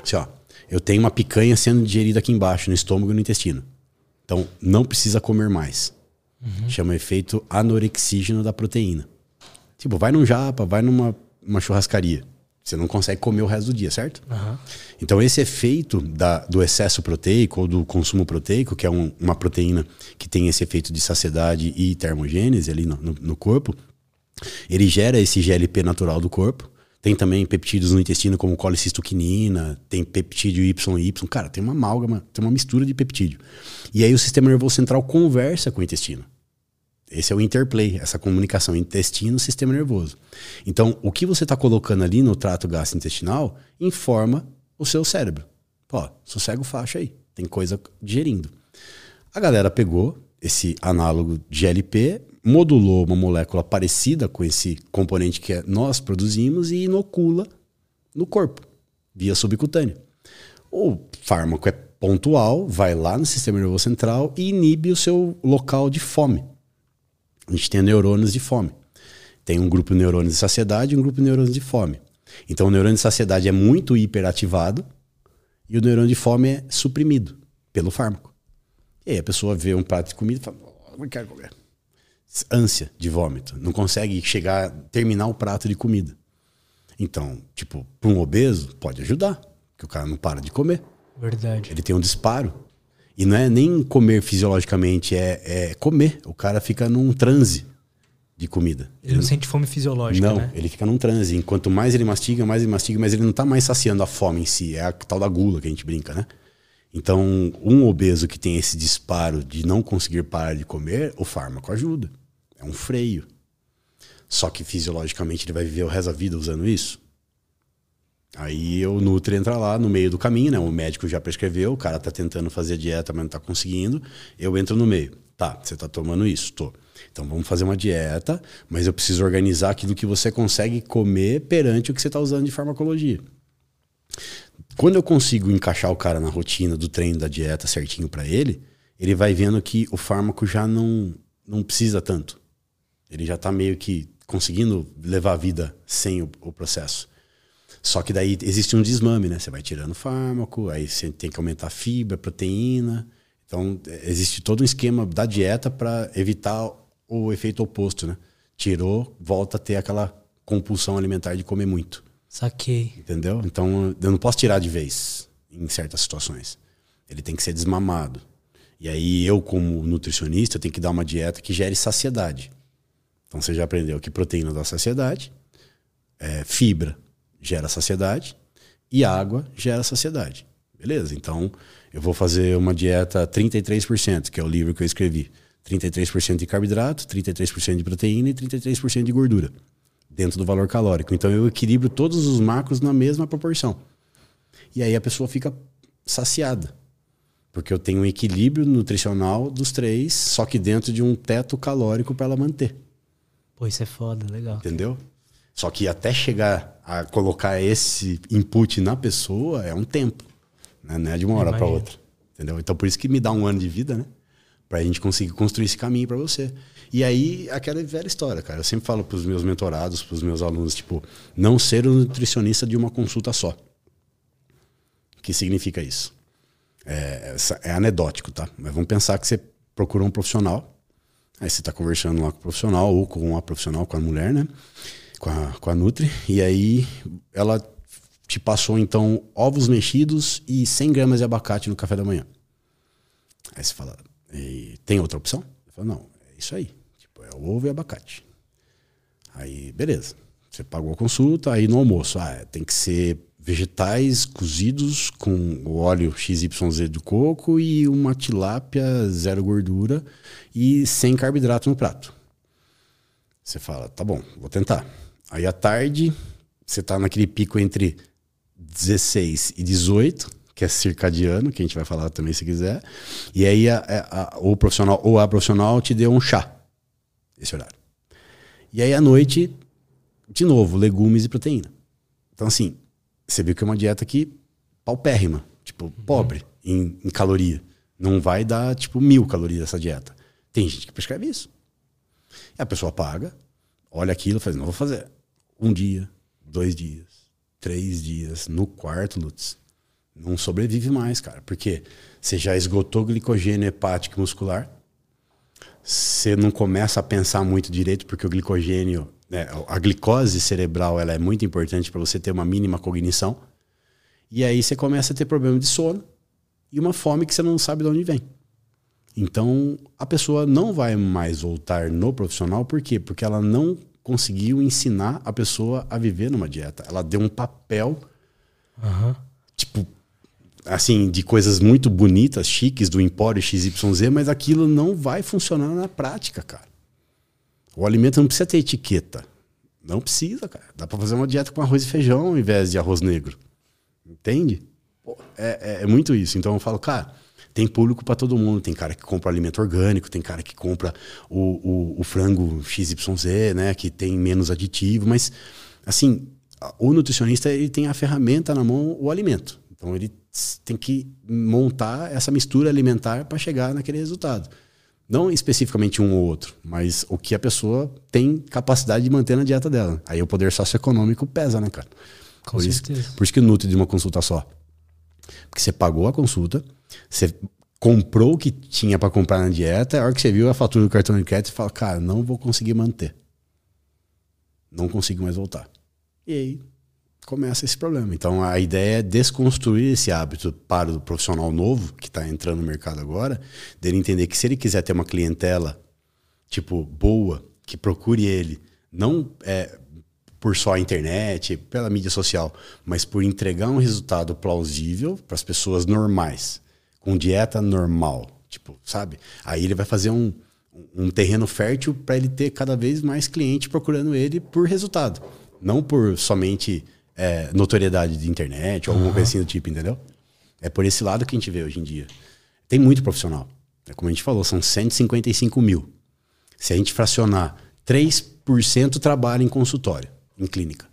Assim, ó, eu tenho uma picanha sendo digerida aqui embaixo, no estômago e no intestino. Então, não precisa comer mais. Chama efeito anorexígeno da proteína. Tipo, vai num japa, vai numa uma churrascaria. Você não consegue comer o resto do dia, certo? Aham. Então, esse efeito da- do excesso proteico ou do consumo proteico, que é um- uma proteína que tem esse efeito de saciedade e termogênese ali no, no- no corpo, ele gera esse GLP natural do corpo. Tem também peptídeos no intestino, como colicistoquinina, tem peptídeo YY. Cara, tem uma amálgama, tem uma mistura de peptídeo. E aí o sistema nervoso central conversa com o intestino. Esse é o interplay, essa comunicação intestino-sistema nervoso. Então, o que você está colocando ali no trato gastrointestinal informa o seu cérebro. Pô, sossega o faixa aí, tem coisa digerindo. A galera pegou esse análogo de GLP, modulou uma molécula parecida com esse componente que nós produzimos e inocula no corpo, via subcutânea. O fármaco é pontual, vai lá no sistema nervoso central e inibe o seu local de fome. A gente tem neurônios de fome. Tem um grupo de neurônios de saciedade e um grupo de neurônios de fome. Então o neurônio de saciedade é muito hiperativado e o neurônio de fome é suprimido pelo fármaco. E aí a pessoa vê um prato de comida e fala, "Oh, não quero comer. Ânsia de vômito. Não consegue chegar, terminar o prato de comida. Então, tipo, para um obeso, pode ajudar, porque o cara não para de comer. Verdade. Ele tem um disparo. E não é nem comer fisiologicamente, é, é comer. O cara fica num transe de comida. Ele não sente fome fisiológica, não, né? ele fica num transe. Enquanto mais ele mastiga, mais ele mastiga, mas ele não tá mais saciando a fome em si. É a tal da gula que a gente brinca, né? Então, um obeso que tem esse disparo de não conseguir parar de comer, o fármaco ajuda. É um freio. Só que fisiologicamente ele vai viver o resto da vida usando isso? Aí o Nutri entra lá no meio do caminho, né? O médico já prescreveu, o cara tá tentando fazer dieta, mas não tá conseguindo. Eu entro no meio. Tá, você tá tomando isso? Tô. Então vamos fazer uma dieta, mas eu preciso organizar aquilo que você consegue comer perante o que você está usando de farmacologia. Quando eu consigo encaixar o cara na rotina do treino da dieta certinho para ele, ele vai vendo que o fármaco já não, não precisa tanto. Ele já está meio que conseguindo levar a vida sem o, o, processo. Só que daí existe um desmame, né? Você vai tirando fármaco, aí você tem que aumentar a fibra, proteína. Então, existe todo um esquema da dieta para evitar o efeito oposto, né? Tirou, volta a ter aquela compulsão alimentar de comer muito. Saquei. Entendeu? Então, eu não posso tirar de vez em certas situações. Ele tem que ser desmamado. E aí, eu, como nutricionista, tenho que dar uma dieta que gere saciedade. Então, você já aprendeu que proteína dá saciedade, é, fibra gera saciedade e água gera saciedade. Beleza? Então, eu vou fazer uma dieta 33%, que é o livro que eu escrevi. 33% de carboidrato, 33% de proteína e 33% de gordura dentro do valor calórico. Então eu equilibro todos os macros na mesma proporção. E aí a pessoa fica saciada. Porque eu tenho um equilíbrio nutricional dos três, só que dentro de um teto calórico para ela manter. Pô, isso é foda, legal. Entendeu? Só que até chegar a colocar esse input na pessoa é um tempo. Né? Não é de uma hora para outra. Entendeu? Então por isso que me dá um ano de vida, né? Pra gente conseguir construir esse caminho para você. E aí, aquela velha história, cara. Eu sempre falo pros meus mentorados, pros meus alunos, tipo, não ser um nutricionista de uma consulta só. O que significa isso? É, é anedótico, tá? Mas vamos pensar que você procura um profissional, aí você está conversando lá com o profissional ou com uma profissional, com a mulher, né? Com a, com a Nutri, e aí ela te passou então ovos mexidos e 100 gramas de abacate no café da manhã. Aí você fala, tem outra opção? Eu falo, não, é isso aí. Tipo, é ovo e abacate. Aí, beleza. Você pagou a consulta, aí no almoço, ah, tem que ser vegetais cozidos com o óleo XYZ do coco e uma tilápia zero gordura e sem carboidrato no prato. Você fala, tá bom, vou tentar. Aí à tarde, você tá naquele pico entre 16 e 18, que é circadiano, que a gente vai falar também se quiser. E aí a, a, a, o profissional ou a profissional te deu um chá, esse horário. E aí à noite, de novo, legumes e proteína. Então, assim, você viu que é uma dieta que paupérrima, tipo, uhum. pobre em, em caloria. Não vai dar, tipo, mil calorias essa dieta. Tem gente que prescreve isso. E a pessoa paga, olha aquilo e faz, não vou fazer. Um dia, dois dias, três dias, no quarto, Lutz, não sobrevive mais, cara. Porque você já esgotou glicogênio hepático muscular. Você não começa a pensar muito direito, porque o glicogênio, né, a glicose cerebral, ela é muito importante para você ter uma mínima cognição. E aí você começa a ter problema de sono e uma fome que você não sabe de onde vem. Então a pessoa não vai mais voltar no profissional, por quê? Porque ela não conseguiu ensinar a pessoa a viver numa dieta. Ela deu um papel, uhum. tipo, assim, de coisas muito bonitas, chiques do Empório XYZ, mas aquilo não vai funcionar na prática, cara. O alimento não precisa ter etiqueta. Não precisa, cara. Dá para fazer uma dieta com arroz e feijão ao invés de arroz negro. Entende? É, é, é, muito isso. Então eu falo, cara, tem público para todo mundo. Tem cara que compra alimento orgânico, tem cara que compra o, o, o frango XYZ, né? Que tem menos aditivo, mas assim, o nutricionista ele tem a ferramenta na mão, o alimento. Então ele tem que montar essa mistura alimentar para chegar naquele resultado. Não especificamente um ou outro, mas o que a pessoa tem capacidade de manter na dieta dela. Aí o poder socioeconômico pesa, né, cara? Com por certeza. Isso, por isso que nutre de uma consulta só. Porque você pagou a consulta, você comprou o que tinha para comprar na dieta, a hora que você viu a fatura do cartão de crédito, você fala, cara, não vou conseguir manter. Não consigo mais voltar. E aí começa esse problema. Então a ideia é desconstruir esse hábito para o profissional novo que está entrando no mercado agora, dele entender que se ele quiser ter uma clientela tipo boa, que procure ele, não é por só a internet, pela mídia social, mas por entregar um resultado plausível para as pessoas normais, com dieta normal, tipo, sabe? Aí ele vai fazer um, um terreno fértil para ele ter cada vez mais cliente procurando ele por resultado, não por somente é, notoriedade de internet ou alguma uhum. coisa assim do tipo, entendeu? É por esse lado que a gente vê hoje em dia. Tem muito profissional. É como a gente falou, são 155 mil. Se a gente fracionar, 3% trabalha em consultório, em clínica.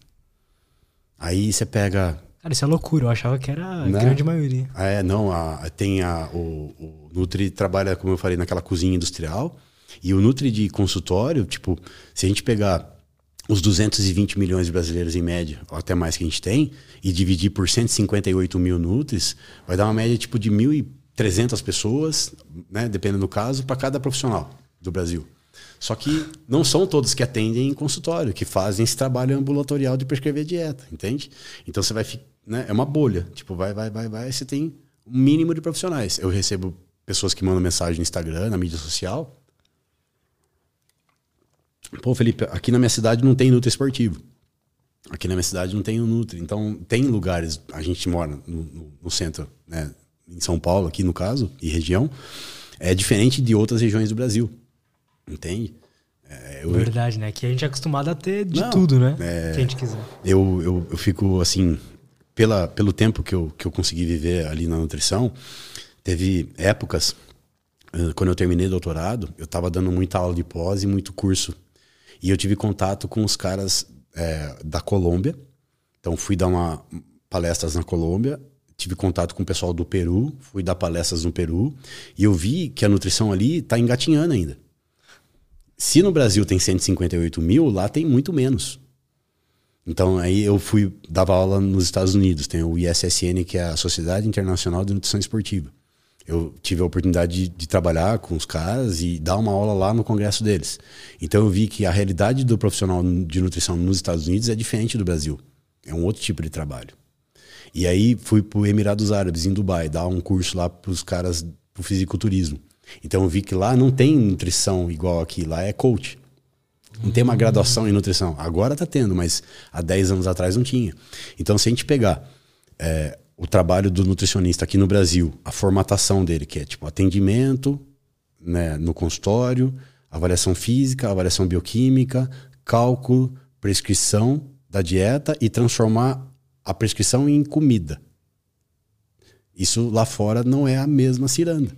Aí você pega. Cara, isso é loucura. Eu achava que era a né? grande maioria. É, não. A, tem a, o, o Nutri trabalha, como eu falei, naquela cozinha industrial. E o Nutri de consultório, tipo, se a gente pegar os 220 milhões de brasileiros em média, ou até mais que a gente tem, e dividir por 158 mil Nutris, vai dar uma média tipo de 1.300 pessoas, né, dependendo do caso, para cada profissional do Brasil. Só que não são todos que atendem em consultório, que fazem esse trabalho ambulatorial de prescrever dieta, entende? Então você vai, né, é uma bolha, tipo, vai, vai, vai, vai, você tem um mínimo de profissionais. Eu recebo pessoas que mandam mensagem no Instagram, na mídia social, Pô, Felipe, aqui na minha cidade não tem Nutri esportivo. Aqui na minha cidade não tem o Nutri. Então, tem lugares, a gente mora no, no, centro, né? Em São Paulo, aqui no caso, e região, é diferente de outras regiões do Brasil. Entende? É, eu, Verdade, né? Que a gente é acostumado a ter de não, tudo, né? É, que a gente quiser. Eu, eu, eu fico assim, pela, pelo tempo que eu, que eu consegui viver ali na nutrição, teve épocas, quando eu terminei doutorado, eu estava dando muita aula de pós e muito curso e eu tive contato com os caras é, da Colômbia. Então fui dar uma palestras na Colômbia, tive contato com o pessoal do Peru, fui dar palestras no Peru e eu vi que a nutrição ali está engatinhando ainda. Se no Brasil tem 158 mil, lá tem muito menos. Então aí eu fui dava aula nos Estados Unidos, tem o ISSN que é a Sociedade Internacional de Nutrição Esportiva eu tive a oportunidade de, de, trabalhar com os caras e dar uma aula lá no congresso deles. Então eu vi que a realidade do profissional de nutrição nos Estados Unidos é diferente do Brasil. É um outro tipo de trabalho. E aí fui para o Emirados Árabes, em Dubai, dar um curso lá para os caras do fisiculturismo. Então eu vi que lá não tem nutrição igual aqui, lá é coach. Não tem uma graduação em nutrição. Agora está tendo, mas há 10 anos atrás não tinha. Então se a gente pegar é, o trabalho do nutricionista aqui no Brasil, a formatação dele, que é tipo atendimento né, no consultório, avaliação física, avaliação bioquímica, cálculo, prescrição da dieta e transformar a prescrição em comida. Isso lá fora não é a mesma ciranda.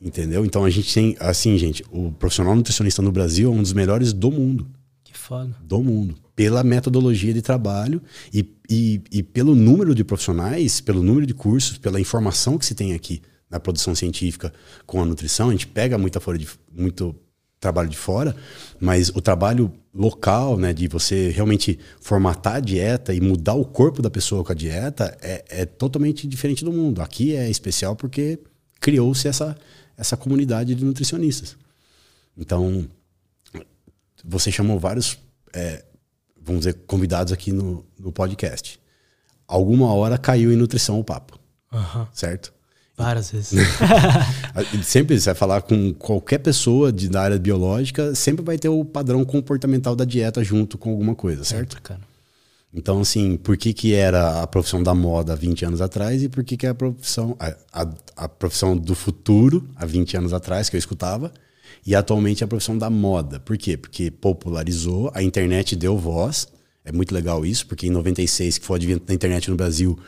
Entendeu? Então a gente tem, assim, gente, o profissional nutricionista no Brasil é um dos melhores do mundo. Que foda. Do mundo pela metodologia de trabalho e, e, e, pelo número de profissionais, pelo número de cursos, pela informação que se tem aqui na produção científica com a nutrição. A gente pega muita fora de, muito trabalho de fora, mas o trabalho local, né, de você realmente formatar a dieta e mudar o corpo da pessoa com a dieta é, é totalmente diferente do mundo. Aqui é especial porque criou-se essa, essa comunidade de nutricionistas. Então, você chamou vários é, vamos dizer, convidados aqui no, no podcast. Alguma hora caiu em nutrição o papo. Uhum. Certo? Várias vezes. sempre você vai falar com qualquer pessoa de, da área biológica, sempre vai ter o padrão comportamental da dieta junto com alguma coisa, certo? cara. Então, assim, por que, que era a profissão da moda há 20 anos atrás e por que, que é a profissão, a, a, a profissão do futuro há 20 anos atrás, que eu escutava, e atualmente é a profissão da moda. Por quê? Porque popularizou, a internet deu voz. É muito legal isso, porque em 96, que foi o advento da internet no Brasil,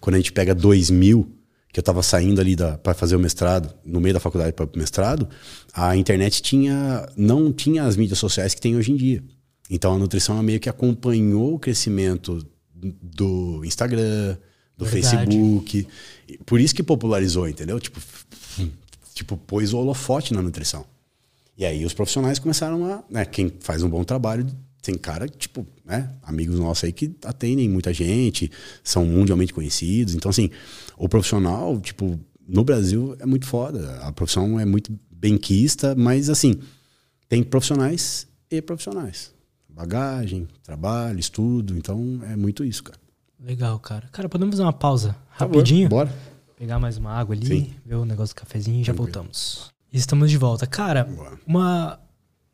quando a gente pega 2000, que eu estava saindo ali para fazer o mestrado, no meio da faculdade para o mestrado, a internet tinha não tinha as mídias sociais que tem hoje em dia. Então a nutrição meio que acompanhou o crescimento do Instagram, do Verdade. Facebook. Por isso que popularizou, entendeu? Tipo, tipo, pôs o holofote na nutrição. E aí os profissionais começaram a. Né, quem faz um bom trabalho tem cara, tipo, né? Amigos nossos aí que atendem muita gente, são mundialmente conhecidos. Então, assim, o profissional, tipo, no Brasil é muito foda. A profissão é muito benquista, mas, assim, tem profissionais e profissionais. Bagagem, trabalho, estudo. Então, é muito isso, cara. Legal, cara. Cara, podemos fazer uma pausa rapidinho? Bora. Pegar mais uma água ali, Sim. ver o negócio do cafezinho e já voltamos. Estamos de volta. Cara, uma,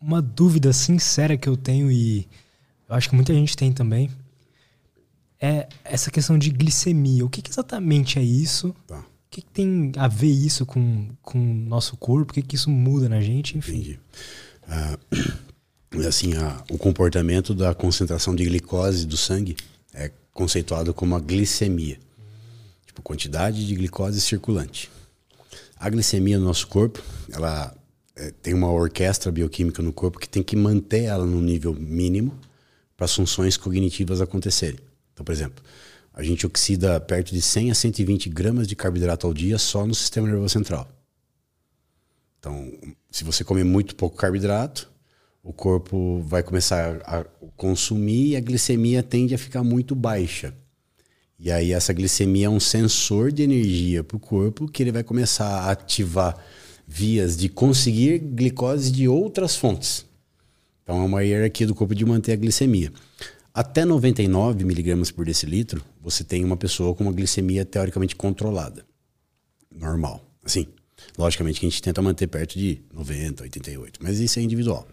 uma dúvida sincera que eu tenho e eu acho que muita gente tem também é essa questão de glicemia. O que, que exatamente é isso? Tá. O que, que, tem a ver isso com o nosso corpo? O que, que isso muda na gente? Enfim. Entendi. Uh, assim, a, o comportamento da concentração de glicose do sangue é conceituado como a glicemia. Tipo, quantidade de glicose circulante. A glicemia no nosso corpo, ela é, tem uma orquestra bioquímica no corpo que tem que manter ela no nível mínimo para as funções cognitivas acontecerem. Então, por exemplo, a gente oxida perto de 100 a 120 gramas de carboidrato ao dia só no sistema nervoso central. Então, se você comer muito pouco carboidrato, o corpo vai começar a consumir e a glicemia tende a ficar muito baixa. E aí essa glicemia é um sensor de energia para o corpo que ele vai começar a ativar vias de conseguir glicose de outras fontes. Então é uma hierarquia do corpo de manter a glicemia. Até 99 miligramas por decilitro, você tem uma pessoa com uma glicemia teoricamente controlada. Normal. Assim, logicamente que a gente tenta manter perto de 90, 88, mas isso é individual.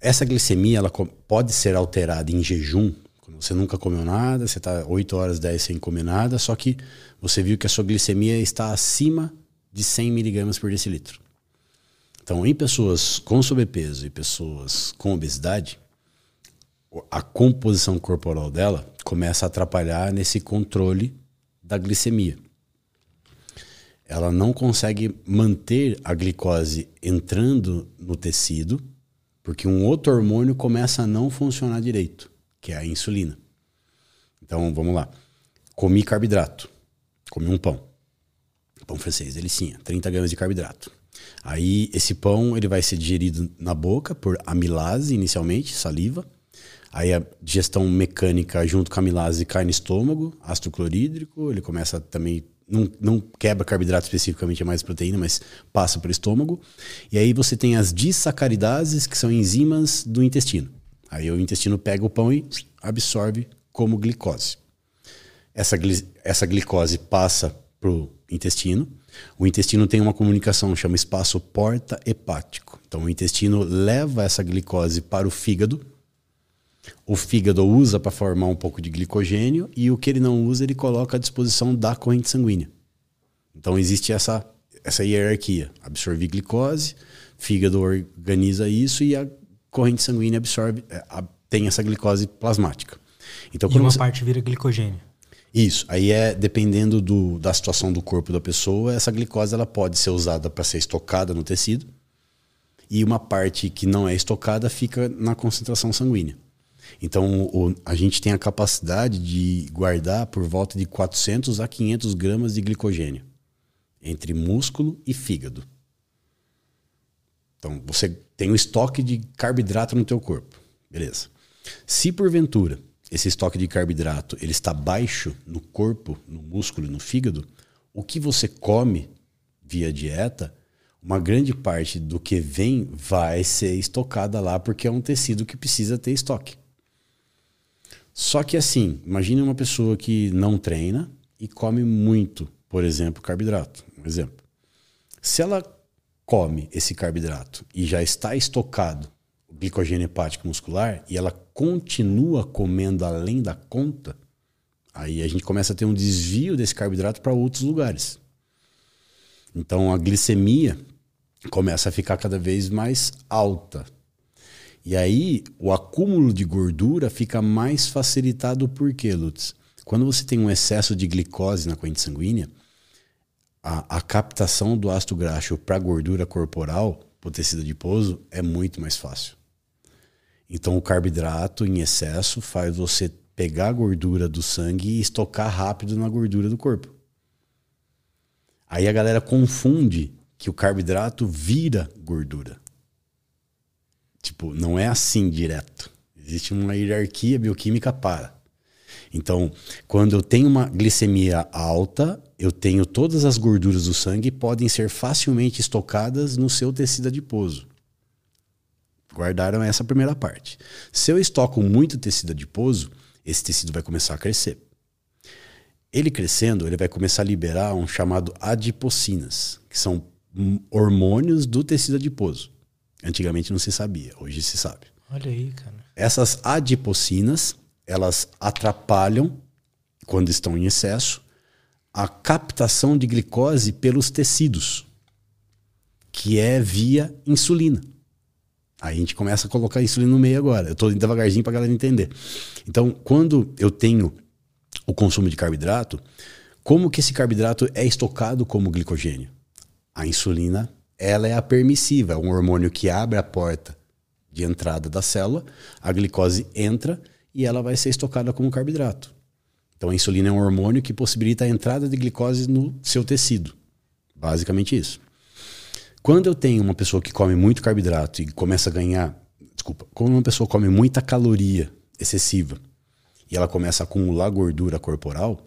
Essa glicemia ela pode ser alterada em jejum, quando você nunca comeu nada, você está 8 horas, 10 sem comer nada, só que você viu que a sua glicemia está acima de 100 miligramas por decilitro. Então, em pessoas com sobrepeso e pessoas com obesidade, a composição corporal dela começa a atrapalhar nesse controle da glicemia. Ela não consegue manter a glicose entrando no tecido porque um outro hormônio começa a não funcionar direito, que é a insulina. Então, vamos lá. Comi carboidrato. Comi um pão. Pão francês, delicinha. 30 gramas de carboidrato. Aí, esse pão ele vai ser digerido na boca por amilase, inicialmente, saliva. Aí, a digestão mecânica junto com a amilase cai no estômago, ácido clorídrico. Ele começa também não, não quebra carboidrato especificamente, é mais proteína, mas passa pelo estômago. E aí você tem as disacaridases, que são enzimas do intestino. Aí o intestino pega o pão e absorve como glicose. Essa, essa glicose passa para o intestino. O intestino tem uma comunicação, chama espaço porta-hepático. Então o intestino leva essa glicose para o fígado o fígado usa para formar um pouco de glicogênio e o que ele não usa ele coloca à disposição da corrente sanguínea. Então existe essa essa hierarquia, absorver glicose, fígado organiza isso e a corrente sanguínea absorve é, tem essa glicose plasmática. Então e uma você... parte vira glicogênio. Isso. Aí é dependendo do, da situação do corpo da pessoa, essa glicose ela pode ser usada para ser estocada no tecido e uma parte que não é estocada fica na concentração sanguínea. Então, o, a gente tem a capacidade de guardar por volta de 400 a 500 gramas de glicogênio entre músculo e fígado. Então, você tem um estoque de carboidrato no teu corpo. Beleza. Se porventura esse estoque de carboidrato ele está baixo no corpo, no músculo e no fígado, o que você come via dieta, uma grande parte do que vem vai ser estocada lá porque é um tecido que precisa ter estoque. Só que assim, imagine uma pessoa que não treina e come muito, por exemplo, carboidrato. Um exemplo. Se ela come esse carboidrato e já está estocado o glicogênio hepático muscular e ela continua comendo além da conta, aí a gente começa a ter um desvio desse carboidrato para outros lugares. Então a glicemia começa a ficar cada vez mais alta. E aí o acúmulo de gordura fica mais facilitado por quê, Lutz? Quando você tem um excesso de glicose na corrente sanguínea, a, a captação do ácido graxo para gordura corporal, para o tecido adiposo, é muito mais fácil. Então o carboidrato em excesso faz você pegar a gordura do sangue e estocar rápido na gordura do corpo. Aí a galera confunde que o carboidrato vira gordura. Tipo, não é assim direto. Existe uma hierarquia bioquímica para. Então, quando eu tenho uma glicemia alta, eu tenho todas as gorduras do sangue podem ser facilmente estocadas no seu tecido adiposo. Guardaram essa primeira parte. Se eu estoco muito tecido adiposo, esse tecido vai começar a crescer. Ele crescendo, ele vai começar a liberar um chamado adipocinas, que são hormônios do tecido adiposo. Antigamente não se sabia, hoje se sabe. Olha aí, cara. Essas adipocinas, elas atrapalham, quando estão em excesso, a captação de glicose pelos tecidos, que é via insulina. Aí a gente começa a colocar insulina no meio agora. Eu estou devagarzinho para a galera entender. Então, quando eu tenho o consumo de carboidrato, como que esse carboidrato é estocado como glicogênio? A insulina, ela é a permissiva, é um hormônio que abre a porta de entrada da célula, a glicose entra e ela vai ser estocada como carboidrato. Então a insulina é um hormônio que possibilita a entrada de glicose no seu tecido. Basicamente isso. Quando eu tenho uma pessoa que come muito carboidrato e começa a ganhar, desculpa, quando uma pessoa come muita caloria excessiva e ela começa a acumular gordura corporal,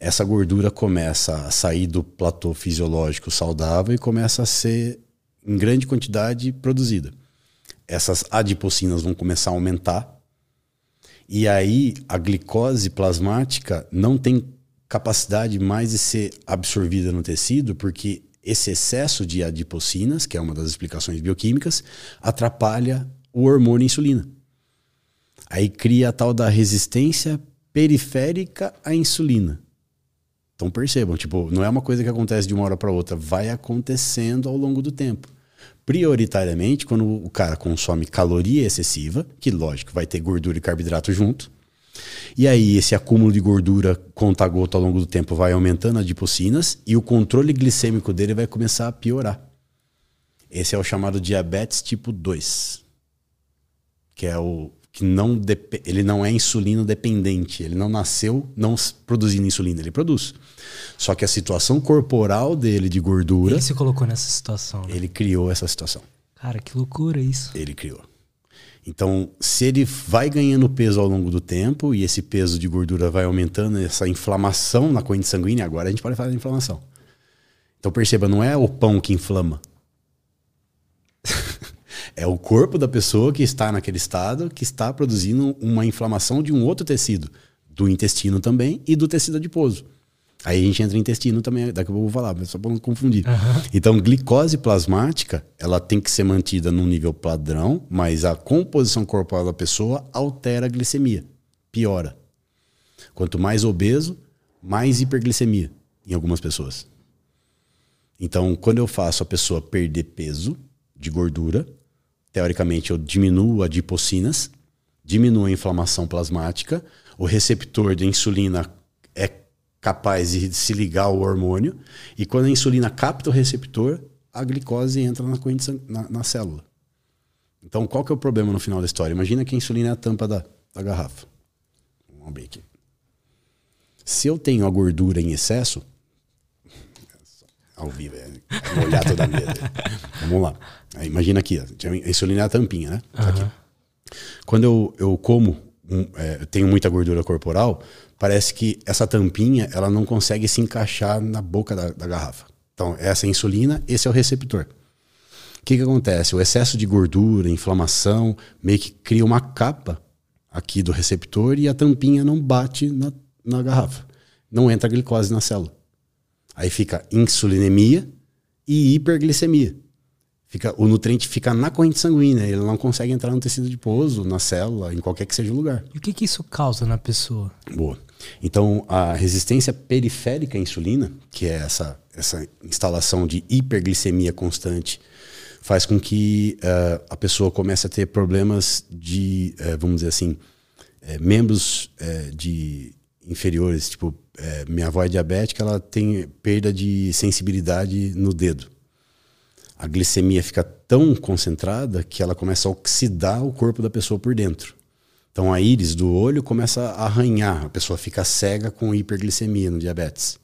essa gordura começa a sair do platô fisiológico saudável e começa a ser em grande quantidade produzida. Essas adipocinas vão começar a aumentar e aí a glicose plasmática não tem capacidade mais de ser absorvida no tecido porque esse excesso de adipocinas, que é uma das explicações bioquímicas, atrapalha o hormônio insulina. Aí cria a tal da resistência periférica à insulina. Então percebam, tipo, não é uma coisa que acontece de uma hora para outra, vai acontecendo ao longo do tempo. Prioritariamente, quando o cara consome caloria excessiva, que lógico, vai ter gordura e carboidrato junto. E aí esse acúmulo de gordura conta gota ao longo do tempo vai aumentando as adipocinas e o controle glicêmico dele vai começar a piorar. Esse é o chamado diabetes tipo 2, que é o que não ele não é insulino dependente, ele não nasceu não produzindo insulina, ele produz. Só que a situação corporal dele de gordura. Ele se colocou nessa situação. Né? Ele criou essa situação. Cara, que loucura isso. Ele criou. Então, se ele vai ganhando peso ao longo do tempo e esse peso de gordura vai aumentando, essa inflamação na corrente sanguínea, agora a gente pode falar de inflamação. Então perceba, não é o pão que inflama. É o corpo da pessoa que está naquele estado que está produzindo uma inflamação de um outro tecido, do intestino também e do tecido adiposo. Aí a gente entra em intestino também, daqui a pouco eu vou falar, mas só para não confundir. Uhum. Então, glicose plasmática, ela tem que ser mantida num nível padrão, mas a composição corporal da pessoa altera a glicemia, piora. Quanto mais obeso, mais hiperglicemia em algumas pessoas. Então, quando eu faço a pessoa perder peso de gordura, teoricamente, eu diminuo adipocinas, diminuo a inflamação plasmática, o receptor de insulina capaz de se ligar ao hormônio, e quando a insulina capta o receptor, a glicose entra na, na, na célula. Então, qual que é o problema no final da história? Imagina que a insulina é a tampa da, da garrafa. Vamos abrir aqui. Se eu tenho a gordura em excesso, ao vivo, é, molhar toda a mesa. Vamos lá. Aí, imagina aqui, ó, a insulina é a tampinha, né? Uhum. Aqui. Quando eu, eu como, um, é, eu tenho muita gordura corporal, parece que essa tampinha ela não consegue se encaixar na boca da, da garrafa. Então, essa é a insulina, esse é o receptor. O que, que acontece? O excesso de gordura, inflamação, meio que cria uma capa aqui do receptor e a tampinha não bate na, na garrafa. Não entra glicose na célula. Aí fica insulinemia e hiperglicemia. Fica, o nutriente fica na corrente sanguínea, ele não consegue entrar no tecido adiposo, na célula, em qualquer que seja o lugar. E o que, que isso causa na pessoa? Boa. Então, a resistência periférica à insulina, que é essa, essa instalação de hiperglicemia constante, faz com que uh, a pessoa comece a ter problemas de, uh, vamos dizer assim, uh, membros de inferiores, tipo, minha avó é diabética, ela tem perda de sensibilidade no dedo a glicemia fica tão concentrada que ela começa a oxidar o corpo da pessoa por dentro. Então a íris do olho começa a arranhar, a pessoa fica cega com hiperglicemia no diabetes.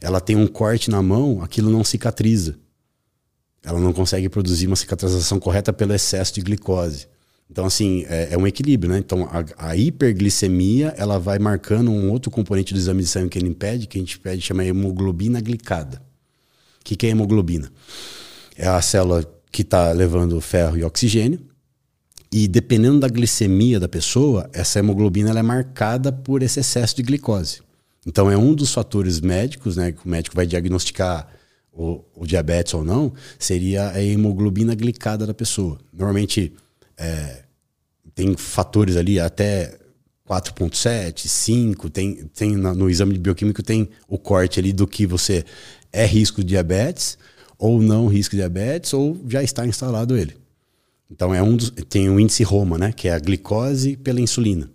Ela tem um corte na mão, aquilo não cicatriza. Ela não consegue produzir uma cicatrização correta pelo excesso de glicose. Então, assim, é, é um equilíbrio, né? Então, a, a, hiperglicemia, ela vai marcando um outro componente do exame de sangue que ele impede, que a gente pede, chama hemoglobina glicada. O que, que é hemoglobina? é a célula que está levando ferro e oxigênio. E dependendo da glicemia da pessoa, essa hemoglobina ela é marcada por esse excesso de glicose. Então é um dos fatores médicos, né, que o médico vai diagnosticar o, o diabetes ou não, seria a hemoglobina glicada da pessoa. Normalmente é, tem fatores ali até 4.7, 5, tem, tem no exame de bioquímico tem o corte ali do que você é risco de diabetes ou não risco de diabetes, ou já está instalado ele. Então é um dos, tem o índice Roma, né, que é a glicose pela insulina.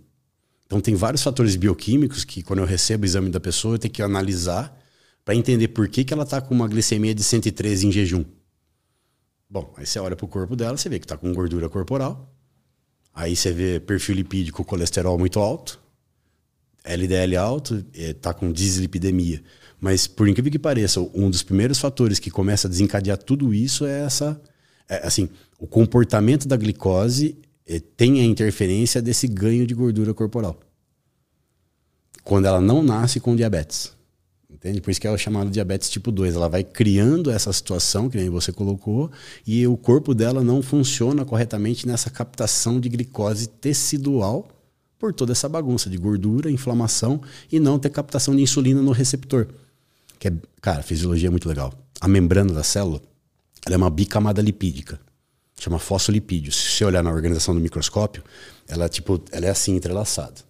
Então tem vários fatores bioquímicos que quando eu recebo o exame da pessoa, eu tenho que analisar para entender por que, que ela está com uma glicemia de 113 em jejum. Bom, aí você olha para o corpo dela, você vê que está com gordura corporal. Aí você vê perfil lipídico, colesterol muito alto, LDL alto, está com dislipidemia. Mas, por incrível que pareça, um dos primeiros fatores que começa a desencadear tudo isso é essa. É, assim, o comportamento da glicose é, tem a interferência desse ganho de gordura corporal. Quando ela não nasce com diabetes. Entende? Por isso que é o chamado diabetes tipo 2. Ela vai criando essa situação, que nem você colocou, e o corpo dela não funciona corretamente nessa captação de glicose tecidual por toda essa bagunça de gordura, inflamação e não ter captação de insulina no receptor. Que é, cara, fisiologia é muito legal. A membrana da célula ela é uma bicamada lipídica. Chama fosfolipídio. Se você olhar na organização do microscópio, ela, tipo, ela é assim, entrelaçada.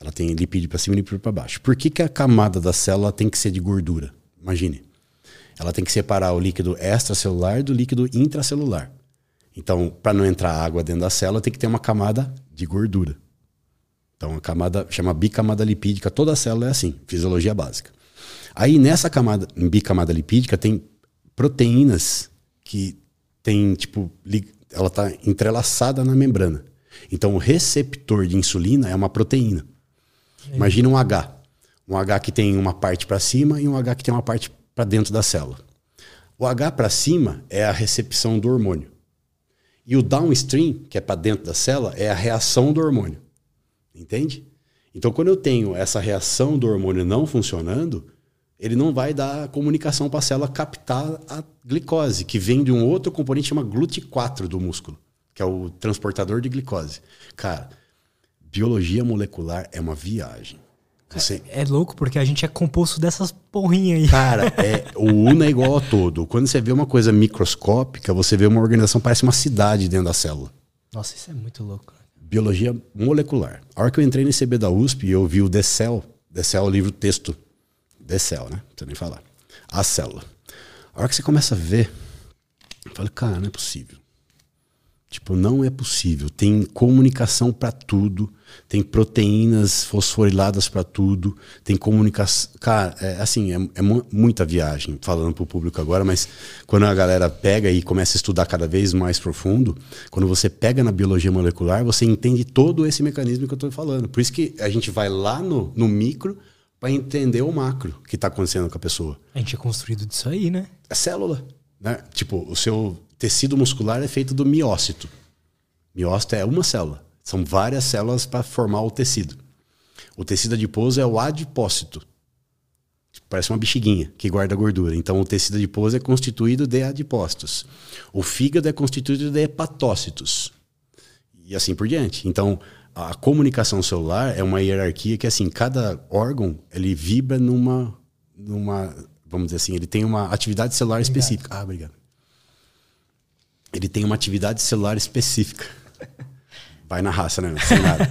Ela tem lipídio para cima e lipídio para baixo. Por que, que a camada da célula tem que ser de gordura? Imagine. Ela tem que separar o líquido extracelular do líquido intracelular. Então, para não entrar água dentro da célula, tem que ter uma camada de gordura. Então, a camada chama bicamada lipídica. Toda a célula é assim, fisiologia básica. Aí, nessa camada, bicamada lipídica, tem proteínas que tem, tipo, ela está entrelaçada na membrana. Então, o receptor de insulina é uma proteína. Imagina um H. Um H que tem uma parte para cima e um H que tem uma parte para dentro da célula. O H para cima é a recepção do hormônio. E o downstream, que é para dentro da célula, é a reação do hormônio. Entende? Então, quando eu tenho essa reação do hormônio não funcionando, ele não vai dar comunicação para a célula captar a glicose, que vem de um outro componente chamado GLUT4 do músculo, que é o transportador de glicose. Cara, biologia molecular é uma viagem. Você... É, é, louco porque a gente é composto dessas porrinhas aí. Cara, é, o uno é igual a todo. Quando você vê uma coisa microscópica, você vê uma organização, parece uma cidade dentro da célula. Nossa, isso é muito louco. Biologia molecular. A hora que eu entrei no ICB da USP e eu vi o The Cell, The Cell é o livro texto. The Cell, né? Não nem falar. A célula. A hora que você começa a ver, eu falei, cara, não é possível. Tipo, não é possível. Tem comunicação para tudo, tem proteínas fosforiladas para tudo, tem comunicação. Cara, é, assim, é, é muita viagem, falando para o público agora, mas quando a galera pega e começa a estudar cada vez mais profundo, quando você pega na biologia molecular, você entende todo esse mecanismo que eu estou falando. Por isso que a gente vai lá no, no micro para entender o macro que está acontecendo com a pessoa. A gente é construído disso aí, né? É célula. Né? Tipo, o seu tecido muscular é feito do miócito. Miócito é uma célula. São várias células para formar o tecido. O tecido adiposo é o adipócito. Parece uma bexiguinha que guarda gordura. Então, o tecido adiposo é constituído de adipócitos. O fígado é constituído de hepatócitos. E assim por diante. Então, a comunicação celular é uma hierarquia que, assim, cada órgão, ele vibra numa, numa vamos dizer assim, ele tem uma atividade celular obrigado. específica. Ah, obrigado ele tem uma atividade celular específica. Vai na raça, né? Sem nada.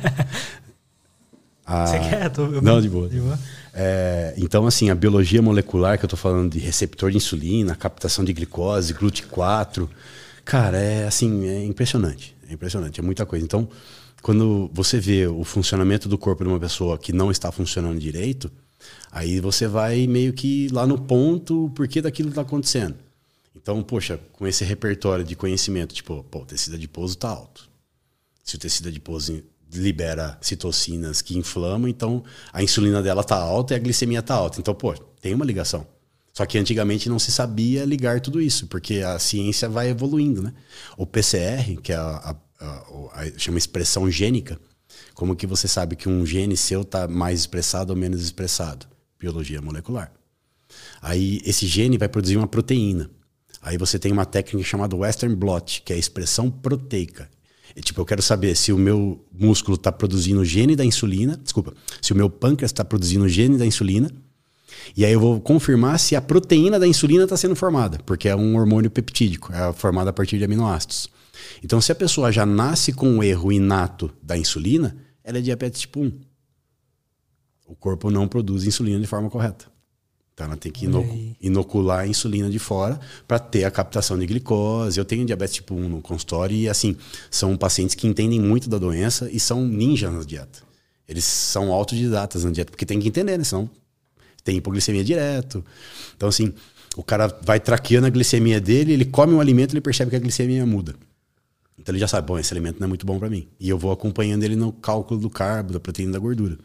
Ah, Você quer? Tô, não, de boa. De boa. É, então, assim, a biologia molecular que eu tô falando de receptor de insulina, captação de glicose, GLUT4, cara, é assim, é impressionante. É impressionante, é muita coisa. Então, quando você vê o funcionamento do corpo de uma pessoa que não está funcionando direito, aí você vai meio que lá no ponto, por que daquilo está acontecendo. Então, poxa, com esse repertório de conhecimento, tipo, pô, o tecido adiposo tá alto. Se o tecido adiposo libera citocinas que inflamam, então a insulina dela tá alta e a glicemia tá alta. Então, pô, tem uma ligação. Só que antigamente não se sabia ligar tudo isso, porque a ciência vai evoluindo, né? O PCR, que é a, a chama expressão gênica, como que você sabe que um gene seu está mais expressado ou menos expressado? Biologia molecular. Aí esse gene vai produzir uma proteína. Aí você tem uma técnica chamada Western Blot, que é a expressão proteica. E, tipo, eu quero saber se o meu músculo está produzindo gene da insulina, desculpa, se o meu pâncreas está produzindo gene da insulina, e aí eu vou confirmar se a proteína da insulina está sendo formada, porque é um hormônio peptídico, é formado a partir de aminoácidos. Então, se a pessoa já nasce com um erro inato da insulina, ela é diabetes tipo 1. O corpo não produz insulina de forma correta. Então ela tem que inocular a insulina de fora para ter a captação de glicose. Eu tenho diabetes tipo 1 no consultório e assim, são pacientes que entendem muito da doença e são ninjas na dieta. Eles são autodidatas na dieta, porque tem que entender, né? Senão tem hipoglicemia direto. Então, assim, o cara vai traqueando a glicemia dele, ele come um alimento, ele percebe que a glicemia muda. Então ele já sabe, bom, esse alimento não é muito bom para mim. E eu vou acompanhando ele no cálculo do carbo, da proteína da gordura.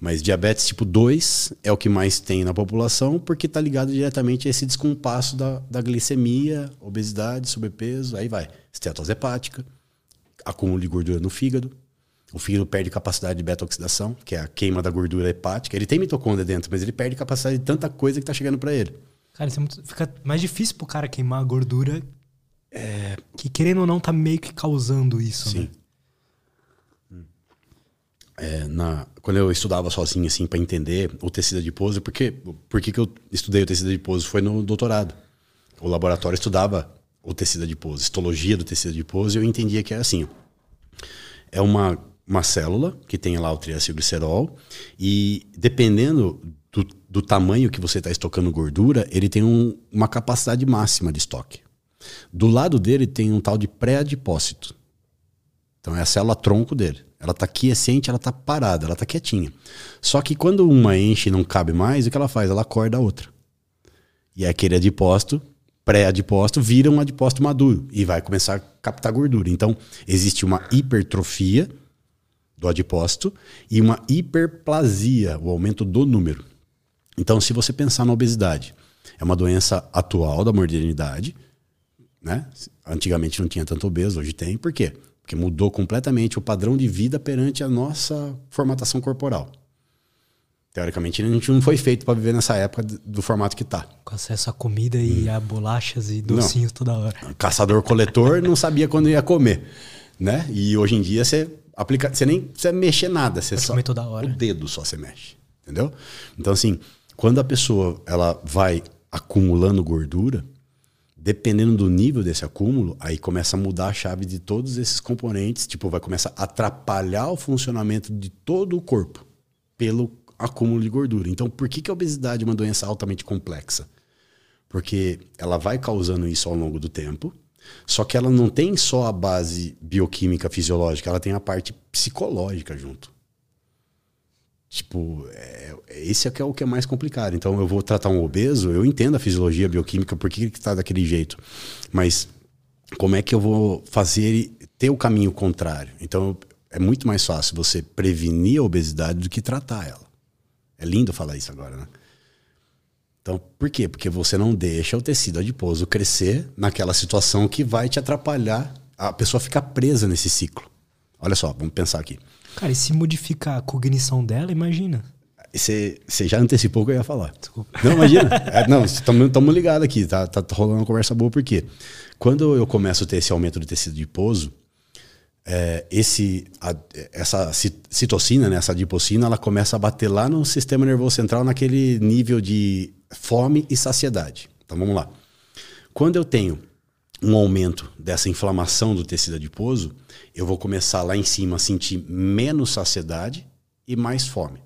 Mas diabetes tipo 2 é o que mais tem na população, porque está ligado diretamente a esse descompasso da, da glicemia, obesidade, sobrepeso, aí vai. Estetose hepática, acúmulo de gordura no fígado. O fígado perde capacidade de beta-oxidação, que é a queima da gordura hepática. Ele tem mitocôndria dentro, mas ele perde capacidade de tanta coisa que está chegando para ele. Cara, isso é muito, fica mais difícil pro cara queimar a gordura é, que querendo ou não tá meio que causando isso, Sim. né? É, na, quando eu estudava sozinho, assim, para entender o tecido adiposo, porque por que eu estudei o tecido adiposo? Foi no doutorado. O laboratório estudava o tecido adiposo, histologia do tecido adiposo, e eu entendia que era assim. É uma, uma célula que tem lá o triacilglicerol, e dependendo do, do tamanho que você está estocando gordura, ele tem um, uma capacidade máxima de estoque. Do lado dele tem um tal de pré-adipócito. Então é a célula tronco dele. Ela está quiescente, ela está parada, ela está quietinha. Só que quando uma enche e não cabe mais, o que ela faz? Ela acorda a outra. E aquele adipócito, pré-adipócito, vira um adipócito maduro e vai começar a captar gordura. Então existe uma hipertrofia do adipócito e uma hiperplasia, o aumento do número. Então, se você pensar na obesidade, é uma doença atual da modernidade né? Antigamente não tinha tanto obeso, hoje tem. Por quê? Porque mudou completamente o padrão de vida perante a nossa formatação corporal. Teoricamente, a gente não foi feito para viver nessa época do formato que tá. Com acesso a comida e hum. a bolachas e docinhos não. toda hora. Caçador-coletor não sabia quando ia comer, né? E hoje em dia você aplica, você nem precisa mexer nada, você Pode só toda hora. o dedo só você mexe, entendeu? Então assim, quando a pessoa ela vai acumulando gordura, dependendo do nível desse acúmulo, aí começa a mudar a chave de todos esses componentes, tipo, vai começar a atrapalhar o funcionamento de todo o corpo pelo acúmulo de gordura. Então, por que, que a obesidade é uma doença altamente complexa? Porque ela vai causando isso ao longo do tempo, só que ela não tem só a base bioquímica fisiológica, ela tem a parte psicológica junto. Tipo, esse é, é o que é mais complicado. Então, eu vou tratar um obeso, eu entendo a fisiologia a bioquímica, por que está daquele jeito. Mas como é que eu vou fazer ele ter o caminho contrário? Então, é muito mais fácil você prevenir a obesidade do que tratar ela. É lindo falar isso agora, né? Então, por quê? Porque você não deixa o tecido adiposo crescer naquela situação que vai te atrapalhar. A pessoa fica presa nesse ciclo. Olha só, vamos pensar aqui. Cara, e se modificar a cognição dela, imagina. Você já antecipou o que eu ia falar. Desculpa. Não, imagina. é, não, estamos ligados aqui, tá, tá, rolando uma conversa boa, porque quando eu começo a ter esse aumento de tecido adiposo, é, esse, a, essa citocina, né, essa adipocina, ela começa a bater lá no sistema nervoso central, naquele nível de fome e saciedade. Então vamos lá. Quando eu tenho um aumento dessa inflamação do tecido adiposo, eu vou começar lá em cima a sentir menos saciedade e mais fome.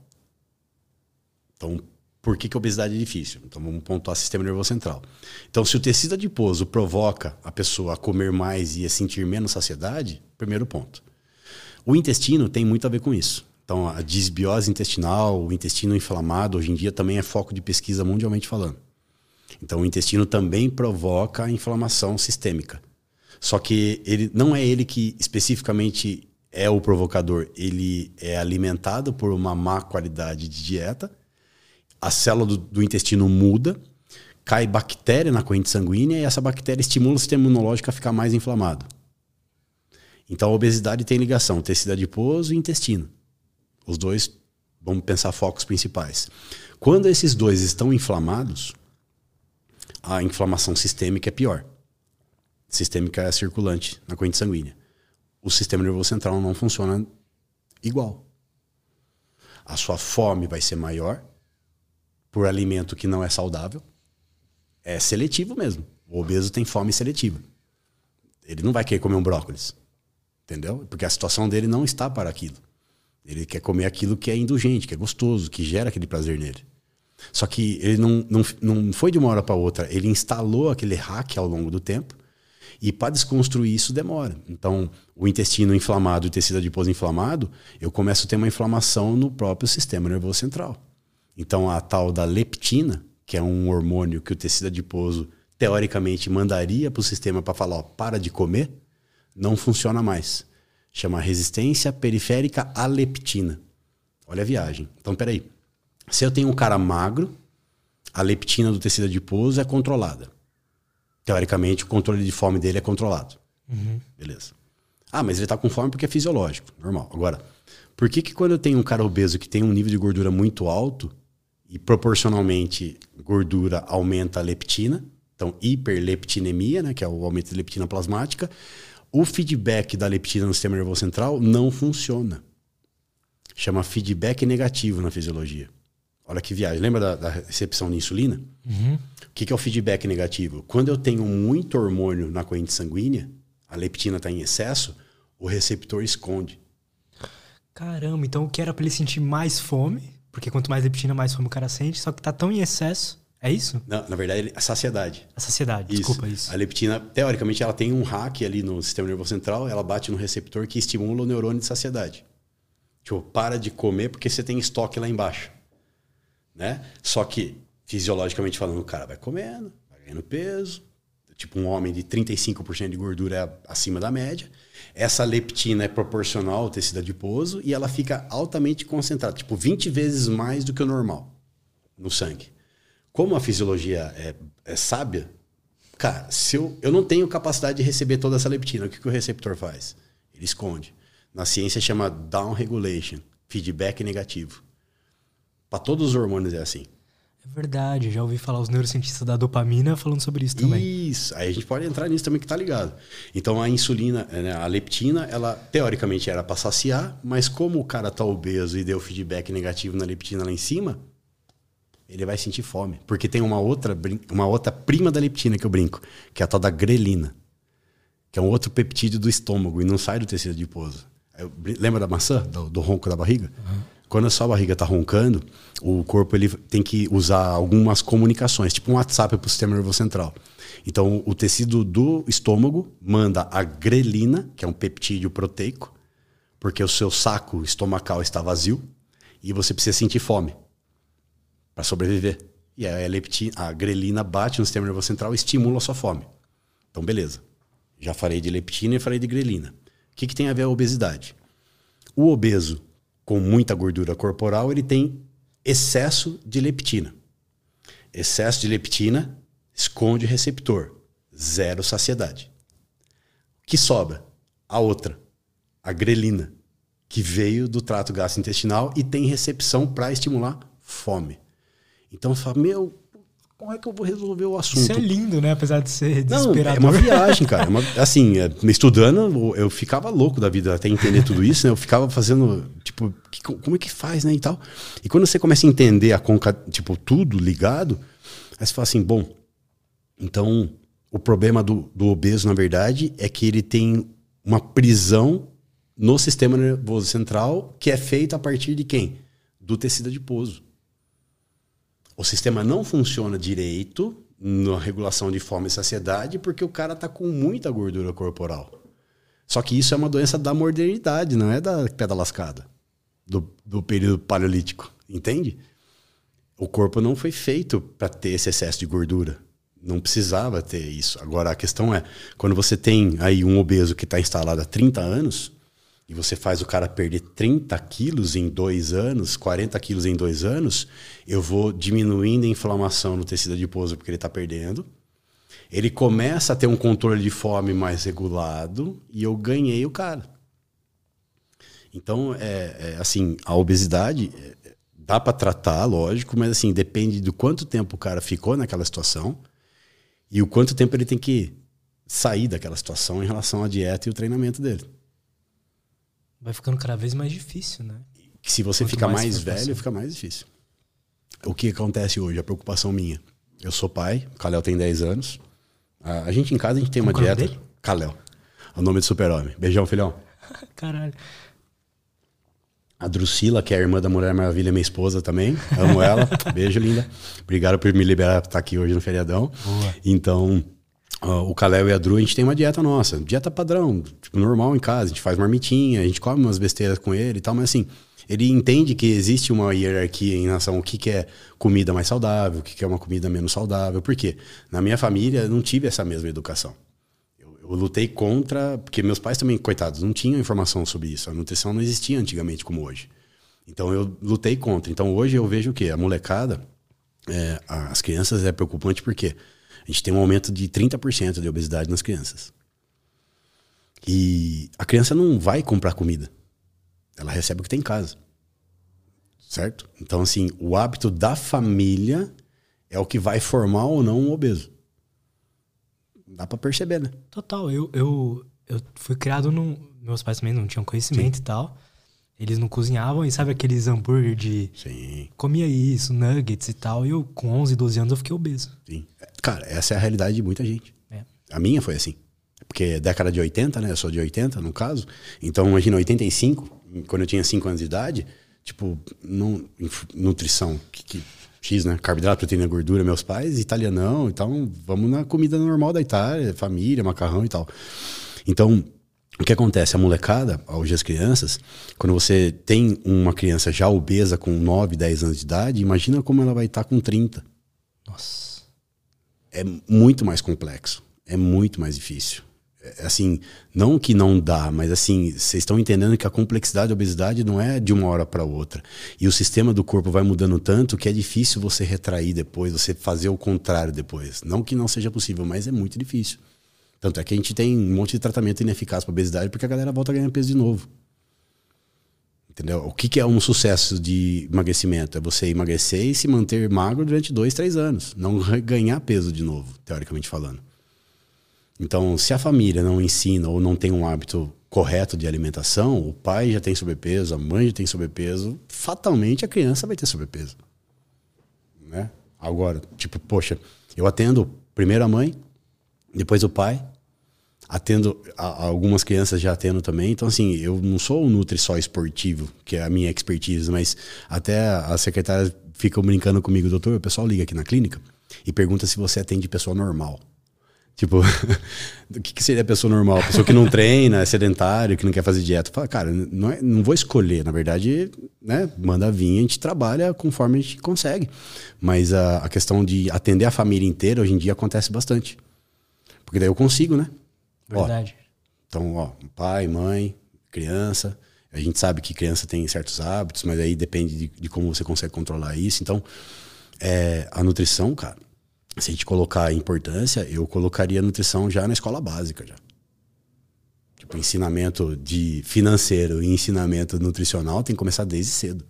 Então, por que, que a obesidade é difícil? Então, vamos pontuar sistema nervoso central. Então, se o tecido adiposo provoca a pessoa a comer mais e a sentir menos saciedade, primeiro ponto. O intestino tem muito a ver com isso. Então, a disbiose intestinal, o intestino inflamado, hoje em dia também é foco de pesquisa mundialmente falando. Então, o intestino também provoca inflamação sistêmica. Só que ele não é ele que especificamente é o provocador, ele é alimentado por uma má qualidade de dieta. A célula do, do intestino muda, cai bactéria na corrente sanguínea e essa bactéria estimula o sistema imunológico a ficar mais inflamado. Então a obesidade tem ligação tecido adiposo e intestino. Os dois, vamos pensar focos principais. Quando esses dois estão inflamados, a inflamação sistêmica é pior. Sistêmica é circulante na corrente sanguínea. O sistema nervoso central não funciona igual. A sua fome vai ser maior por alimento que não é saudável. É seletivo mesmo. O obeso tem fome seletiva. Ele não vai querer comer um brócolis. Entendeu? Porque a situação dele não está para aquilo. Ele quer comer aquilo que é indulgente, que é gostoso, que gera aquele prazer nele. Só que ele não, não, não foi de uma hora para outra. Ele instalou aquele hack ao longo do tempo E para desconstruir isso demora. Então, o intestino inflamado e o tecido adiposo inflamado, eu começo a ter uma inflamação no próprio sistema nervoso central. Então, a tal da leptina, que é um hormônio que o tecido adiposo teoricamente mandaria para o sistema para falar, ó, para de comer, não funciona mais. Chama resistência periférica à leptina. Olha a viagem. Então, peraí. Se eu tenho um cara magro, a leptina do tecido adiposo é controlada. Teoricamente, o controle de fome dele é controlado. Uhum. Beleza. Ah, mas ele está com fome porque é fisiológico. Normal. Agora, por que, que quando eu tenho um cara obeso que tem um nível de gordura muito alto e proporcionalmente gordura aumenta a leptina, então hiperleptinemia, né, que é o aumento de leptina plasmática, o feedback da leptina no sistema nervoso central não funciona. Chama feedback negativo na fisiologia. Olha que viagem. Lembra da, da recepção de insulina? Uhum. O que, que é o feedback negativo? Quando eu tenho muito hormônio na corrente sanguínea, a leptina está em excesso, o receptor esconde. Caramba, então o que era para ele sentir mais fome, porque quanto mais leptina, mais fome o cara sente, só que está tão em excesso é isso? Não, na verdade, a saciedade. A saciedade, isso. desculpa isso. A leptina, teoricamente, ela tem um hack ali no sistema nervoso central, ela bate no receptor que estimula o neurônio de saciedade. Tipo, para de comer porque você tem estoque lá embaixo. Né? Só que, fisiologicamente falando, o cara vai comendo, vai ganhando peso. Tipo, um homem de 35% de gordura é acima da média. Essa leptina é proporcional ao tecido adiposo e ela fica altamente concentrada, tipo, 20 vezes mais do que o normal no sangue como a fisiologia é, é sábia, cara, se eu, eu não tenho capacidade de receber toda essa leptina, o que, que o receptor faz? Ele esconde. Na ciência chama down regulation, feedback negativo. Para todos os hormônios é assim. É verdade, já ouvi falar os neurocientistas da dopamina falando sobre isso também. Isso, aí a gente pode entrar nisso também que tá ligado. Então a insulina, né, a leptina, ela teoricamente era para saciar, mas como o cara tá obeso e deu feedback negativo na leptina lá em cima, ele vai sentir fome. Porque tem uma outra, uma outra prima da leptina que eu brinco, que é a tal da grelina, que é um outro peptídeo do estômago e não sai do tecido adiposo. Eu, lembra da maçã, do, do ronco da barriga? Uhum. Quando a sua barriga está roncando, o corpo ele tem que usar algumas comunicações, tipo um WhatsApp para o sistema nervoso central. Então, o tecido do estômago manda a grelina, que é um peptídeo proteico, porque o seu saco estomacal está vazio e você precisa sentir fome para sobreviver. E a, leptina, a grelina bate no sistema nervoso central e estimula a sua fome. Então, beleza. Já falei de leptina e falei de grelina. O que, que tem a ver a obesidade? O obeso com muita gordura corporal, ele tem excesso de leptina. Excesso de leptina esconde receptor. Zero saciedade. O que sobra? A outra, a grelina, que veio do trato gastrointestinal e tem recepção para estimular fome. Então fala, meu, como é que eu vou resolver o assunto? Isso é lindo, né? Apesar de ser desesperador. Não, é uma viagem, cara. É uma, assim, é, estudando, eu ficava louco da vida até entender tudo isso, né? Eu ficava fazendo, tipo, que, como é que faz, né? E tal. E quando você começa a entender a conca, tipo, tudo ligado, aí você fala assim, bom, então o problema do, do obeso, na verdade, é que ele tem uma prisão no sistema nervoso central que é feita a partir de quem? Do tecido adiposo o sistema não funciona direito na regulação de fome e saciedade porque o cara está com muita gordura corporal. Só que isso é uma doença da modernidade, não é da pedra lascada, do, do período paleolítico, entende? O corpo não foi feito para ter esse excesso de gordura. Não precisava ter isso. Agora, a questão é, quando você tem aí um obeso que está instalado há 30 anos, e você faz o cara perder 30 quilos em dois anos, 40 quilos em dois anos, eu vou diminuindo a inflamação no tecido adiposo porque ele está perdendo. Ele começa a ter um controle de fome mais regulado e eu ganhei o cara. Então, é, é assim, a obesidade é, dá para tratar, lógico, mas assim, depende do quanto tempo o cara ficou naquela situação e o quanto tempo ele tem que sair daquela situação em relação à dieta e o treinamento dele. Vai ficando cada vez mais difícil, né? Se você fica mais, mais velho, fica mais difícil. O que acontece hoje? A preocupação minha. Eu sou pai, o Kalel tem 10 anos. A, gente em casa, a gente tem uma Qual dieta. Kalel. O nome do super-homem. Beijão, filhão. Caralho. A Drusila, que é a irmã da Mulher Maravilha, minha esposa também. Amo ela. Beijo, linda. Obrigado por me liberar para estar aqui hoje no feriadão. Boa. Então, o Kalel e a Dru, a gente tem uma dieta nossa, dieta padrão, tipo, normal em casa, a gente faz marmitinha, a gente come umas besteiras com ele e tal, mas assim, ele entende que existe uma hierarquia em relação ao que, que é comida mais saudável, o que, que é uma comida menos saudável. Por quê? Na minha família, eu não tive essa mesma educação. Eu, eu lutei contra, porque meus pais também, coitados, não tinham informação sobre isso. A nutrição não existia antigamente como hoje. Então eu lutei contra. Então hoje eu vejo o quê? A molecada, é, as crianças é preocupante porque a gente tem um aumento de 30% de obesidade nas crianças. E a criança não vai comprar comida. Ela recebe o que tem em casa. Certo? Então, assim, o hábito da família é o que vai formar ou não um obeso. Dá para perceber, né? Total. Eu, eu, eu fui criado num. Meus pais também não tinham conhecimento Sim. e tal. Eles não cozinhavam, e sabe aqueles hambúrguer de. Sim. Comia isso, nuggets e tal. E eu, com 11, 12 anos, eu fiquei obeso. Sim. Cara, essa é a realidade de muita gente. É. A minha foi assim. Porque é década de 80, né? Eu sou de 80, no caso. Então, imagina, 85, quando eu tinha 5 anos de idade, tipo, não, nutrição, que, que, X, né? Carboidrato, proteína, gordura, meus pais, italianão, então vamos na comida normal da Itália, família, macarrão e tal. Então, o que acontece? A molecada, hoje as crianças, quando você tem uma criança já obesa com 9, 10 anos de idade, imagina como ela vai estar com 30. Nossa. É muito mais complexo. É muito mais difícil. É, assim, não que não dá, mas assim, vocês estão entendendo que a complexidade da obesidade não é de uma hora para outra. E o sistema do corpo vai mudando tanto que é difícil você retrair depois, você fazer o contrário depois. Não que não seja possível, mas é muito difícil. Tanto é que a gente tem um monte de tratamento ineficaz para obesidade porque a galera volta a ganhar peso de novo. Entendeu? O que, que, é um sucesso de emagrecimento? É você emagrecer e se manter magro durante dois, três anos. Não ganhar peso de novo, teoricamente falando. Então, se a família não ensina ou não tem um hábito correto de alimentação, o pai já tem sobrepeso, a mãe já tem sobrepeso, fatalmente a criança vai ter sobrepeso. Né? Agora, tipo, poxa, eu atendo primeiro a mãe, depois o pai, atendo a, algumas crianças já atendo também. Então, assim, eu não sou um nutri só esportivo, que é a minha expertise, mas até as secretárias ficam brincando comigo, doutor, o pessoal liga aqui na clínica e pergunta se você atende pessoa normal. Tipo, o que, que, seria pessoa normal? pessoa que não treina, é sedentário, que não quer fazer dieta. Fala, cara, não, é, não vou escolher. Na verdade, né, manda vir, a gente trabalha conforme a gente consegue. Mas a, a questão de atender a família inteira, hoje em dia, acontece bastante. Porque daí eu consigo, né? Verdade. Ó, então, ó, pai, mãe, criança. A gente sabe que criança tem certos hábitos, mas aí depende de, de como você consegue controlar isso. Então, é, a nutrição, cara, se a gente colocar a importância, eu colocaria a nutrição já na escola básica já. Tipo, ensinamento de financeiro e ensinamento nutricional tem que começar desde cedo.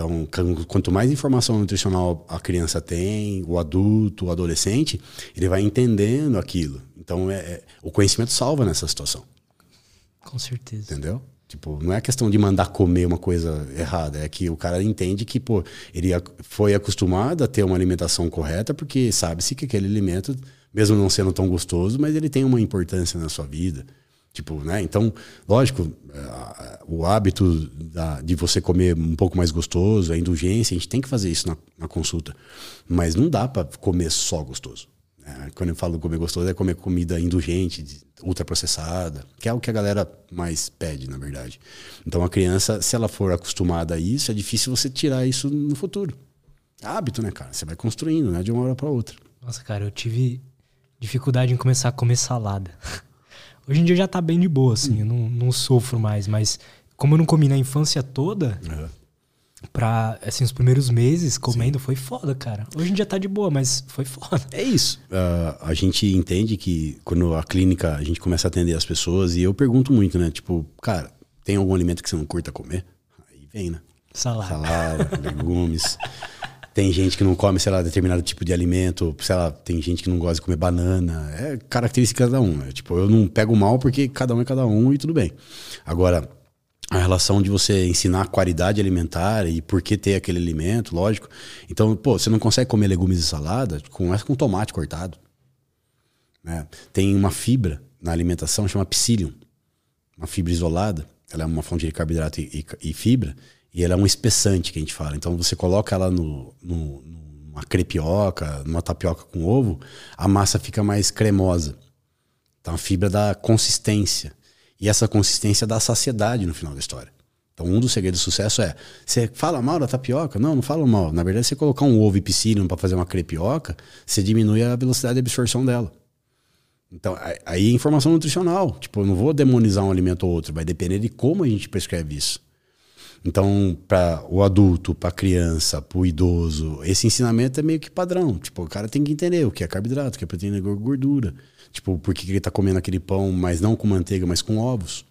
Então, quanto mais informação nutricional a criança tem, o adulto, o adolescente, ele vai entendendo aquilo. Então, é, é, o conhecimento salva nessa situação. Com certeza. Entendeu? Tipo, não é questão de mandar comer uma coisa errada, é que o cara entende que, pô, ele foi acostumado a ter uma alimentação correta porque sabe-se que aquele alimento, mesmo não sendo tão gostoso, mas ele tem uma importância na sua vida. Tipo, né? Então, lógico, é, o hábito da, de você comer um pouco mais gostoso, a indulgência, a gente tem que fazer isso na, na consulta. Mas não dá para comer só gostoso. Né? Quando eu falo comer gostoso, é comer comida indulgente, ultraprocessada, que é o que a galera mais pede, na verdade. Então, a criança, se ela for acostumada a isso, é difícil você tirar isso no futuro. É hábito, né, cara? Você vai construindo, né? De uma hora para outra. Nossa, cara, eu tive dificuldade em começar a comer salada. Hoje em dia já tá bem de boa, assim, eu não, não sofro mais, mas como eu não comi na infância toda, uhum. pra, assim, os primeiros meses comendo Sim. foi foda, cara. Hoje em dia tá de boa, mas foi foda. É isso. Uh, a gente entende que quando a clínica, a gente começa a atender as pessoas, e eu pergunto muito, né? Tipo, cara, tem algum alimento que você não curta comer? Aí vem, né? Salada. Salada, legumes. Tem gente que não come, sei lá, determinado tipo de alimento, sei lá, tem gente que não gosta de comer banana. É característica de cada um. É, tipo, eu não pego mal porque cada um é cada um e tudo bem. Agora, a relação de você ensinar qualidade alimentar e por que ter aquele alimento, lógico. Então, pô, você não consegue comer legumes e salada, começa com tomate cortado. Né? Tem uma fibra na alimentação, chama psyllium. Uma fibra isolada. Ela é uma fonte de carboidrato e, e, e fibra. E ela é um espessante que a gente fala. Então você coloca ela no, no, uma crepioca, numa tapioca com ovo, a massa fica mais cremosa. Então a fibra dá consistência. E essa consistência dá saciedade no final da história. Então um dos segredos do sucesso é, você fala mal da tapioca? Não, não falo mal. Na verdade, você colocar um ovo e piscina para fazer uma crepioca, você diminui a velocidade de absorção dela. Então, aí é informação nutricional. Tipo, eu não vou demonizar um alimento ou outro, vai depender de como a gente prescreve isso. Então, para o adulto, para a criança, para o idoso, esse ensinamento é meio que padrão. Tipo, o cara tem que entender o que é carboidrato, o que é proteína gordura. Tipo, por que ele está comendo aquele pão, mas não com manteiga, mas com ovos.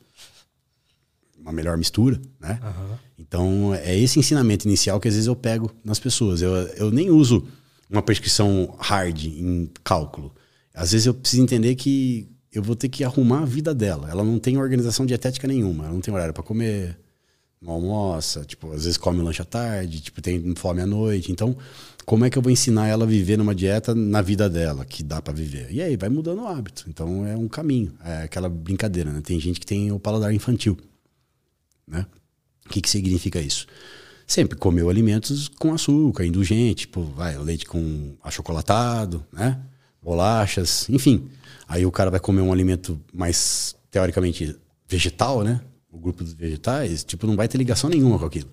Uma melhor mistura, né? Uhum. Então, é esse ensinamento inicial que às vezes eu pego nas pessoas. Eu, eu nem uso uma prescrição hard em cálculo. Às vezes eu preciso entender que eu vou ter que arrumar a vida dela. Ela não tem organização dietética nenhuma. Ela não tem horário para comer não almoça, tipo, às vezes come lanche à tarde, tipo, tem fome à noite. Então, como é que eu vou ensinar ela a viver numa dieta na vida dela, que dá para viver? E aí, vai mudando o hábito. Então, é um caminho. É aquela brincadeira, né? Tem gente que tem o paladar infantil, né? O que, que significa isso? Sempre comeu alimentos com açúcar, indulgente, tipo, vai, leite com achocolatado, né? Bolachas, enfim. Aí o cara vai comer um alimento mais, teoricamente, vegetal, né? O grupo dos vegetais, tipo, não vai ter ligação nenhuma com aquilo.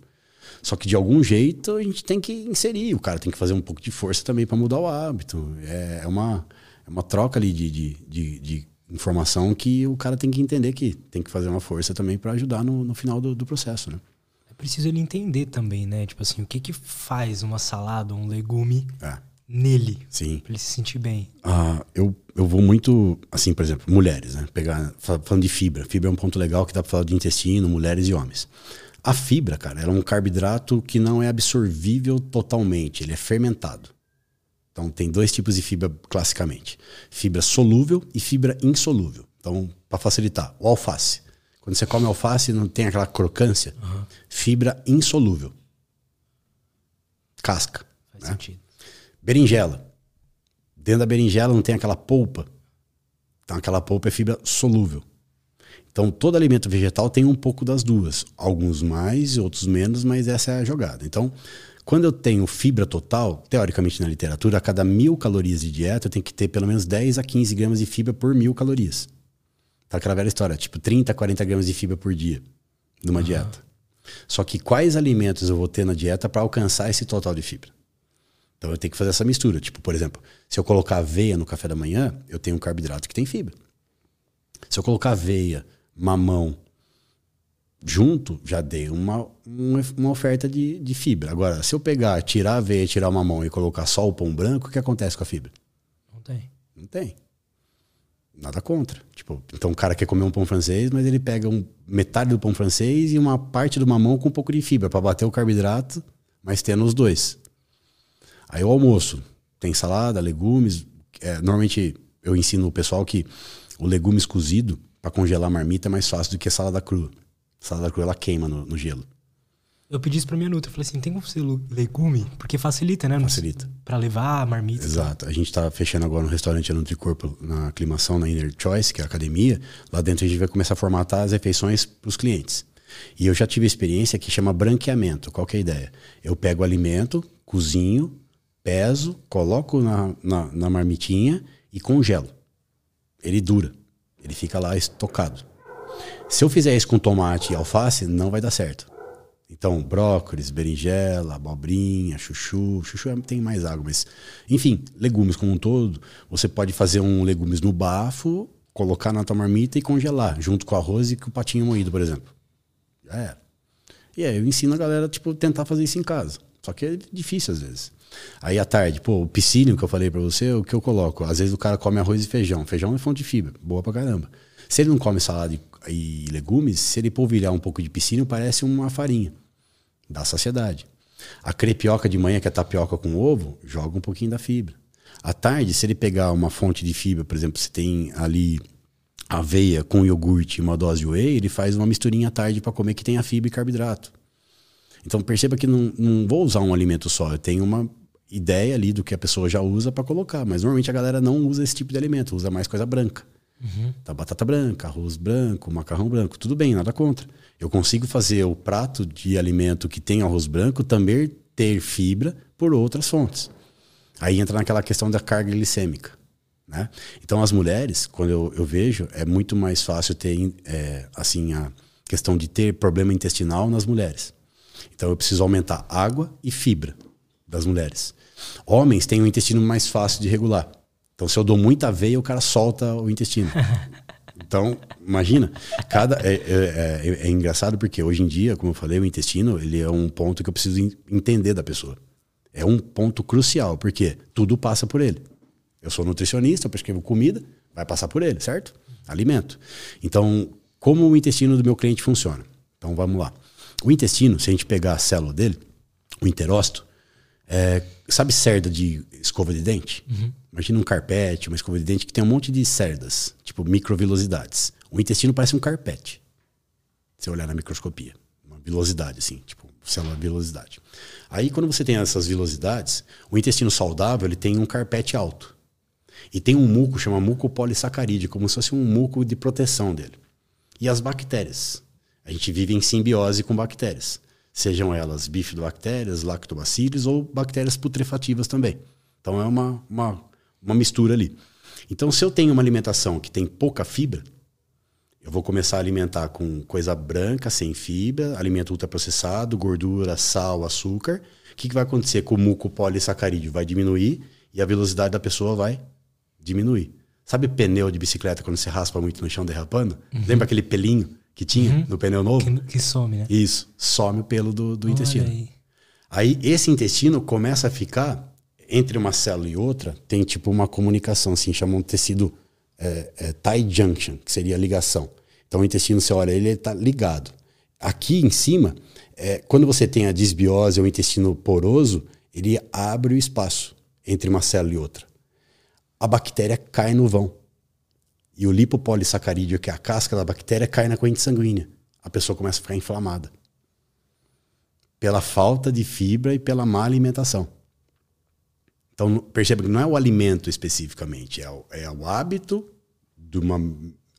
Só que de algum jeito a gente tem que inserir, o cara tem que fazer um pouco de força também para mudar o hábito. É, é, uma, é uma troca ali de, de, de, de, informação que o cara tem que entender que tem que fazer uma força também para ajudar no, no final do, do processo, né? É preciso ele entender também, né? Tipo assim, o que que faz uma salada, um legume é nele. Sim. Pra ele se sentir bem. Ah, eu, eu vou muito, assim, por exemplo, mulheres, né? Pegar, falando de fibra. Fibra é um ponto legal que dá pra falar de intestino, mulheres e homens. A fibra, cara, ela é um carboidrato que não é absorvível totalmente, ele é fermentado. Então tem dois tipos de fibra classicamente: fibra solúvel e fibra insolúvel. Então, para facilitar, o alface. Quando você come alface, não tem aquela crocância. Uhum. Fibra insolúvel. Casca. Faz né? sentido. Berinjela. Dentro da berinjela não tem aquela polpa. Então aquela polpa é fibra solúvel. Então todo alimento vegetal tem um pouco das duas. Alguns mais, outros menos, mas essa é a jogada. Então, quando eu tenho fibra total, teoricamente na literatura, a cada mil calorias de dieta eu tenho que ter pelo menos 10 a 15 gramas de fibra por mil calorias. Tá aquela velha história, tipo 30 a 40 gramas de fibra por dia numa uhum. dieta. Só que quais alimentos eu vou ter na dieta para alcançar esse total de fibra? Então eu tenho que fazer essa mistura. Tipo, por exemplo, se eu colocar aveia no café da manhã, eu tenho um carboidrato que tem fibra. Se eu colocar aveia, mamão junto, já dei uma, uma oferta de, de fibra. Agora, se eu pegar, tirar a aveia, tirar o mamão e colocar só o pão branco, o que acontece com a fibra? Não tem. Não tem. Nada contra. Tipo, então o cara quer comer um pão francês, mas ele pega um, metade do pão francês e uma parte do mamão com um pouco de fibra para bater o carboidrato, mas tendo os dois. Aí o almoço tem salada, legumes. É, normalmente eu ensino o pessoal que o legumes cozido para congelar a marmita é mais fácil do que a salada crua. A salada crua ela queima no, no gelo. Eu pedi isso pra minha nutra. Eu falei assim: tem como ser legume? Porque facilita, né? Facilita. Para levar a marmita. Exato. A gente tá fechando agora no restaurante Nutricorpo, na aclimação, na Inner Choice, que é a academia. Lá dentro a gente vai começar a formatar as refeições para os clientes. E eu já tive experiência que chama branqueamento. Qual que é a ideia? Eu pego o alimento, cozinho, peso, coloco na, na, na marmitinha e congelo. Ele dura. Ele fica lá estocado. Se eu fizer isso com tomate e alface, não vai dar certo. Então, brócolis, berinjela, abobrinha, chuchu. Chuchu é, tem mais água, mas. Enfim, legumes como um todo. Você pode fazer um legumes no bafo, colocar na tua marmita e congelar, junto com arroz e com o patinho moído, por exemplo. Já era. E aí eu ensino a galera, tipo, tentar fazer isso em casa. Só que é difícil às vezes. Aí à tarde, pô, o piscínio que eu falei para você, o que eu coloco? Às vezes o cara come arroz e feijão. Feijão é fonte de fibra, boa pra caramba. Se ele não come salada e, legumes, se ele polvilhar um pouco de piscínio, parece uma farinha. Dá saciedade. A crepioca de manhã, que é tapioca com ovo, joga um pouquinho da fibra. À tarde, se ele pegar uma fonte de fibra, por exemplo, se tem ali aveia com iogurte e uma dose de whey, ele faz uma misturinha à tarde para comer que tenha fibra e carboidrato. Então perceba que não, não vou usar um alimento só, eu tenho uma ideia ali do que a pessoa já usa para colocar. Mas normalmente a galera não usa esse tipo de alimento, usa mais coisa branca. Uhum. Tá, batata branca, arroz branco, macarrão branco, tudo bem, nada contra. Eu consigo fazer o prato de alimento que tem arroz branco também ter fibra por outras fontes. Aí entra naquela questão da carga glicêmica. Né? Então, as mulheres, quando eu, eu vejo, é muito mais fácil ter é, assim a questão de ter problema intestinal nas mulheres. Então, eu preciso aumentar água e fibra das mulheres. Homens têm o intestino mais fácil de regular. Então, se eu dou muita aveia, o cara solta o intestino. Então, imagina, cada é, é, é, é, engraçado porque hoje em dia, como eu falei, o intestino ele é um ponto que eu preciso entender da pessoa. É um ponto crucial, porque tudo passa por ele. Eu sou nutricionista, eu prescrevo comida, vai passar por ele, certo? Alimento. Então, como o intestino do meu cliente funciona? Então, vamos lá. O intestino, se a gente pegar a célula dele, o enterócito, é, sabe cerda de escova de dente? Uhum. Imagina um carpete, uma escova de dente que tem um monte de cerdas, tipo microvilosidades. O intestino parece um carpete. Se olhar na microscopia. Uma vilosidade, assim, tipo, célula vilosidade. Aí, quando você tem essas vilosidades, o intestino saudável ele tem um carpete alto. E tem um muco, chama muco polissacarídeo, como se fosse um muco de proteção dele. E as bactérias. A gente vive em simbiose com bactérias sejam elas bifidobactérias, lactobacillus ou bactérias putrefativas também. Então é uma, uma, uma mistura ali. Então, se eu tenho uma alimentação que tem pouca fibra, eu vou começar a alimentar com coisa branca, sem fibra, alimento ultraprocessado, gordura, sal, açúcar. O que, que vai acontecer com o muco polissacarídeo? Vai diminuir e a velocidade da pessoa vai diminuir. Sabe pneu de bicicleta quando você raspa muito no chão derrapando? Uhum. Lembra aquele pelinho? Que tinha uhum. no pneu novo. Que, que, some, né? Isso, some o pelo do, do intestino. Aí. aí esse intestino começa a ficar entre uma célula e outra, tem tipo uma comunicação, assim, chamam de tecido é, é, tie junction, que seria ligação. Então o intestino, você olha ele, está ligado. Aqui em cima, é, quando você tem a disbiose ou intestino poroso, ele abre o espaço entre uma célula e outra. A bactéria cai no vão. E o lipopolissacarídeo, que é a casca da bactéria, cai na corrente sanguínea. A pessoa começa a ficar inflamada. Pela falta de fibra e pela má alimentação. Então, perceba que não é o alimento especificamente, é o, é o hábito de uma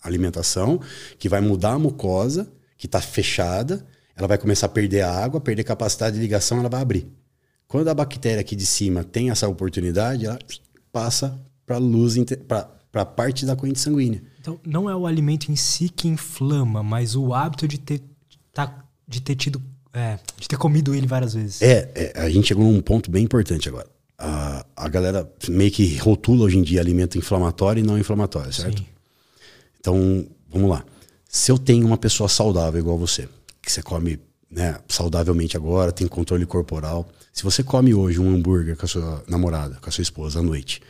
alimentação que vai mudar a mucosa, que está fechada, ela vai começar a perder a água, perder capacidade de ligação, ela vai abrir. Quando a bactéria aqui de cima tem essa oportunidade, ela passa para luz, para para a parte da corrente sanguínea. Então, não é o alimento em si que inflama, mas o hábito de ter, tá, de ter tido, é, de ter comido ele várias vezes. É, é, a gente chegou num ponto bem importante agora. A, a galera meio que rotula hoje em dia alimento inflamatório e não inflamatório, certo? Sim. Então, vamos lá. Se eu tenho uma pessoa saudável igual você, que você come né, saudavelmente agora, tem controle corporal. Se você come hoje um hambúrguer com a sua namorada, com a sua esposa à noite,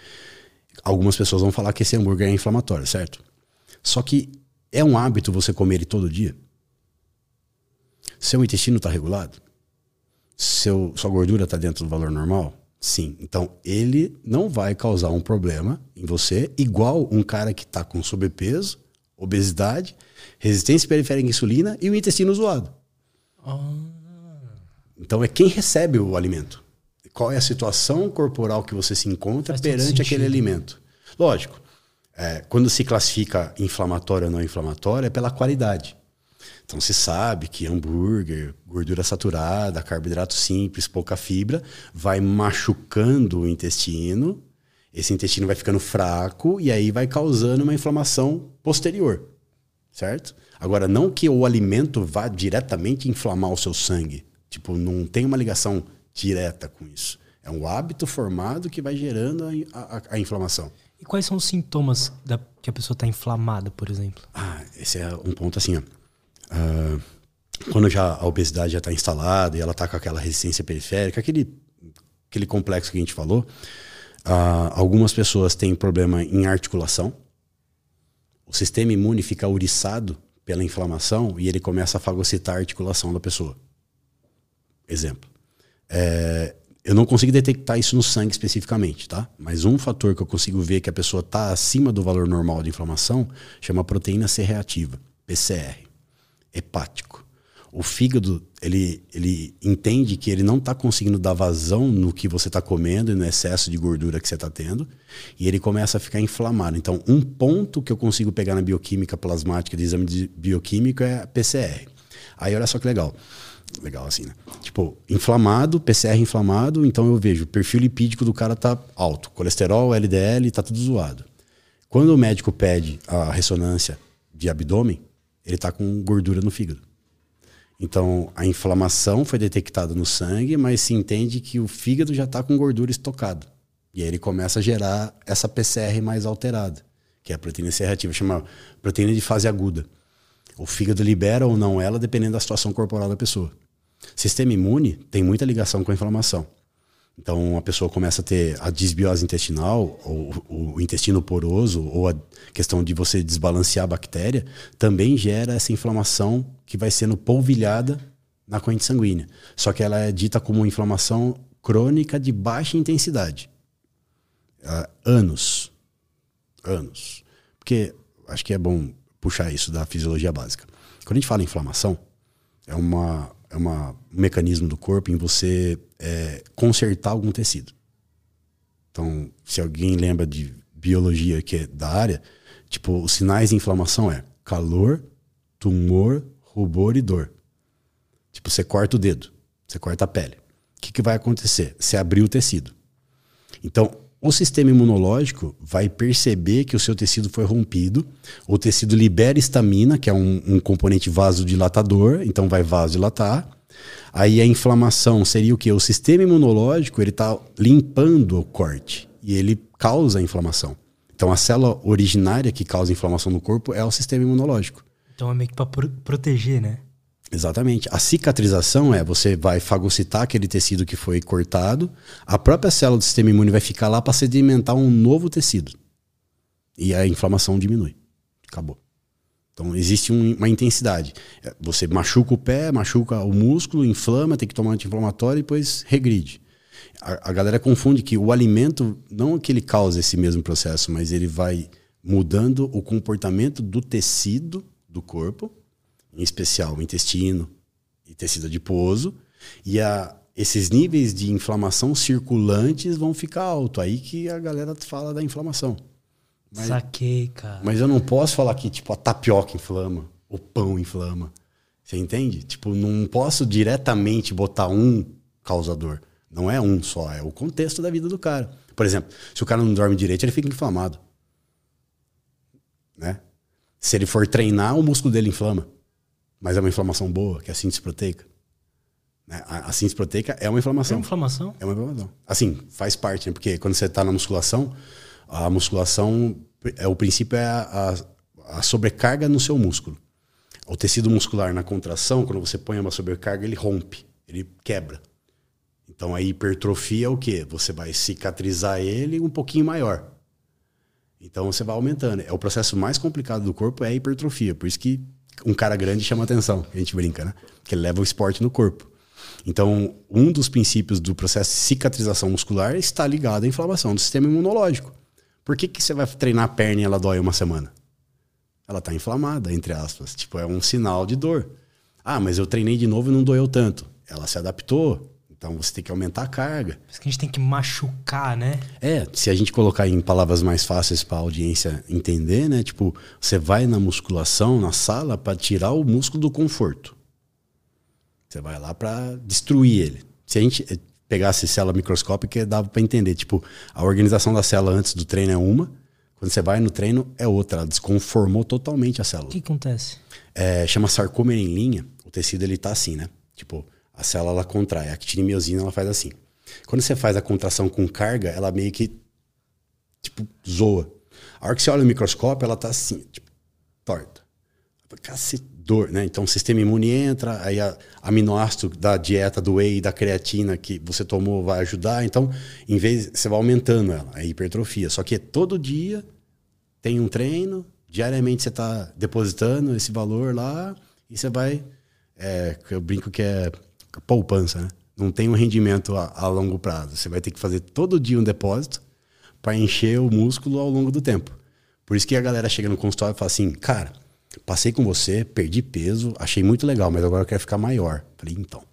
algumas pessoas vão falar que esse hambúrguer é inflamatório, certo? Só que é um hábito você comer ele todo dia? Seu intestino está regulado? Seu, sua gordura está dentro do valor normal? Sim. Então, ele não vai causar um problema em você, igual um cara que está com sobrepeso, obesidade, resistência periférica à insulina e o intestino zoado. Ah. Então, é quem recebe o alimento qual é a situação corporal que você se encontra Faz perante aquele alimento. Lógico, é, quando se classifica inflamatório ou não inflamatório, é pela qualidade. Então se sabe que hambúrguer, gordura saturada, carboidrato simples, pouca fibra, vai machucando o intestino, esse intestino vai ficando fraco e aí vai causando uma inflamação posterior, certo? Agora, não que o alimento vá diretamente inflamar o seu sangue. Tipo, não tem uma ligação direta com isso. É um hábito formado que vai gerando a, a, a inflamação. E quais são os sintomas da, que a pessoa está inflamada, por exemplo? Ah, esse é um ponto assim. Ó. Uh, quando já a obesidade já está instalada e ela está com aquela resistência periférica, aquele, aquele complexo que a gente falou, uh, algumas pessoas têm problema em articulação. O sistema imune fica uriçado pela inflamação e ele começa a fagocitar a articulação da pessoa. Exemplo. É, eu não consigo detectar isso no sangue especificamente, tá? Mas um fator que eu consigo ver que a pessoa está acima do valor normal de inflamação chama proteína C reativa, PCR, hepático. O fígado, ele, ele entende que ele não está conseguindo dar vazão no que você está comendo e no excesso de gordura que você está tendo, e ele começa a ficar inflamado. Então, um ponto que eu consigo pegar na bioquímica plasmática de exame de bioquímico é a PCR. Aí, olha só que legal. Legal assim, né? Tipo, inflamado, PCR inflamado, então eu vejo o perfil lipídico do cara tá alto, colesterol, LDL, tá tudo zoado. Quando o médico pede a ressonância de abdômen, ele tá com gordura no fígado. Então, a inflamação foi detectada no sangue, mas se entende que o fígado já está com gordura estocada. E aí ele começa a gerar essa PCR mais alterada, que é a proteína C reativa, chama proteína de fase aguda. O fígado libera ou não ela, dependendo da situação corporal da pessoa. Sistema imune tem muita ligação com a inflamação. Então a pessoa começa a ter a disbiose intestinal, ou o intestino poroso, ou a questão de você desbalancear a bactéria, também gera essa inflamação que vai sendo polvilhada na corrente sanguínea. Só que ela é dita como inflamação crônica de baixa intensidade. Uh, anos. Anos. Porque acho que é bom puxar isso da fisiologia básica. Quando a gente fala em inflamação, é, uma, é uma, um mecanismo do corpo em você é, consertar algum tecido. Então, se alguém lembra de biologia que é da área, tipo, os sinais de inflamação é calor, tumor, rubor e dor. Tipo, você corta o dedo, você corta a pele. O que, que vai acontecer? Você abriu o tecido. Então, o sistema imunológico vai perceber que o seu tecido foi rompido, o tecido libera histamina, que é um, um componente vasodilatador, então vai vasodilatar. Aí a inflamação seria o que? O sistema imunológico ele está limpando o corte e ele causa a inflamação. Então a célula originária que causa inflamação no corpo é o sistema imunológico. Então é meio que para proteger, né? Exatamente. A cicatrização é você vai fagocitar aquele tecido que foi cortado, a própria célula do sistema imune vai ficar lá para sedimentar um novo tecido. E a inflamação diminui. Acabou. Então existe um, uma intensidade. É, você machuca o pé, machuca o músculo, inflama, tem que tomar anti-inflamatório e depois regride. A, a galera confunde que o alimento, não que ele causa esse mesmo processo, mas ele vai mudando o comportamento do tecido do corpo em especial o intestino e tecido adiposo, e a, esses níveis de inflamação circulantes vão ficar alto. Aí que a galera fala da inflamação. Mas, Saquei, cara. Mas eu não posso falar que tipo a tapioca inflama, o pão inflama. Você entende? Tipo, não posso diretamente botar um causador. Não é um só, é o contexto da vida do cara. Por exemplo, se o cara não dorme direito, ele fica inflamado. Né? Se ele for treinar, o músculo dele inflama mas é uma inflamação boa, que é a síntese proteica. Né? A, a síntese proteica é uma inflamação. É uma inflamação? É uma inflamação. Assim, faz parte, né? porque quando você está na musculação, a musculação, é, o princípio é a, a, a sobrecarga no seu músculo. O tecido muscular na contração, quando você põe uma sobrecarga, ele rompe, ele quebra. Então a hipertrofia é o quê? Você vai cicatrizar ele um pouquinho maior. Então você vai aumentando. É o processo mais complicado do corpo é a hipertrofia. Por isso que um cara grande chama atenção, a gente brinca, né? Que ele leva o esporte no corpo. Então, um dos princípios do processo de cicatrização muscular está ligado à inflamação do sistema imunológico. Por que, que você vai treinar a perna e ela dói uma semana? Ela está inflamada, entre aspas. Tipo, é um sinal de dor. Ah, mas eu treinei de novo e não doeu tanto. Ela se adaptou, então você tem que aumentar a carga. Por isso que a gente tem que machucar, né? É, se a gente colocar em palavras mais fáceis para a audiência entender, né? Tipo, você vai na musculação, na sala, para tirar o músculo do conforto. Você vai lá para destruir ele. Se a gente eh, pegasse célula microscópica, dava para entender. Tipo, a organização da célula antes do treino é uma, quando você vai no treino é outra. Ela desconformou totalmente a célula. O que acontece? É, chama sarcômero em linha. O tecido ele tá assim, né? Tipo, a célula ela contrai. A actinimiosina ela faz assim. Quando você faz a contração com carga, ela meio que tipo zoa. A hora que você olha no microscópio, ela tá assim, tipo, torta. Cacedor, né? Então o sistema imune entra, aí a aminoácido da dieta do whey da creatina que você tomou vai ajudar. Então, em vez você vai aumentando ela, a hipertrofia. Só que todo dia tem um treino, diariamente você está depositando esse valor lá e você vai. É, eu brinco que é poupança, né? Não tem um rendimento a, a longo prazo. Você vai ter que fazer todo dia um depósito para encher o músculo ao longo do tempo. Por isso que a galera chega no consultório e fala assim, cara, passei com você, perdi peso, achei muito legal, mas agora eu quero ficar maior. Falei, então,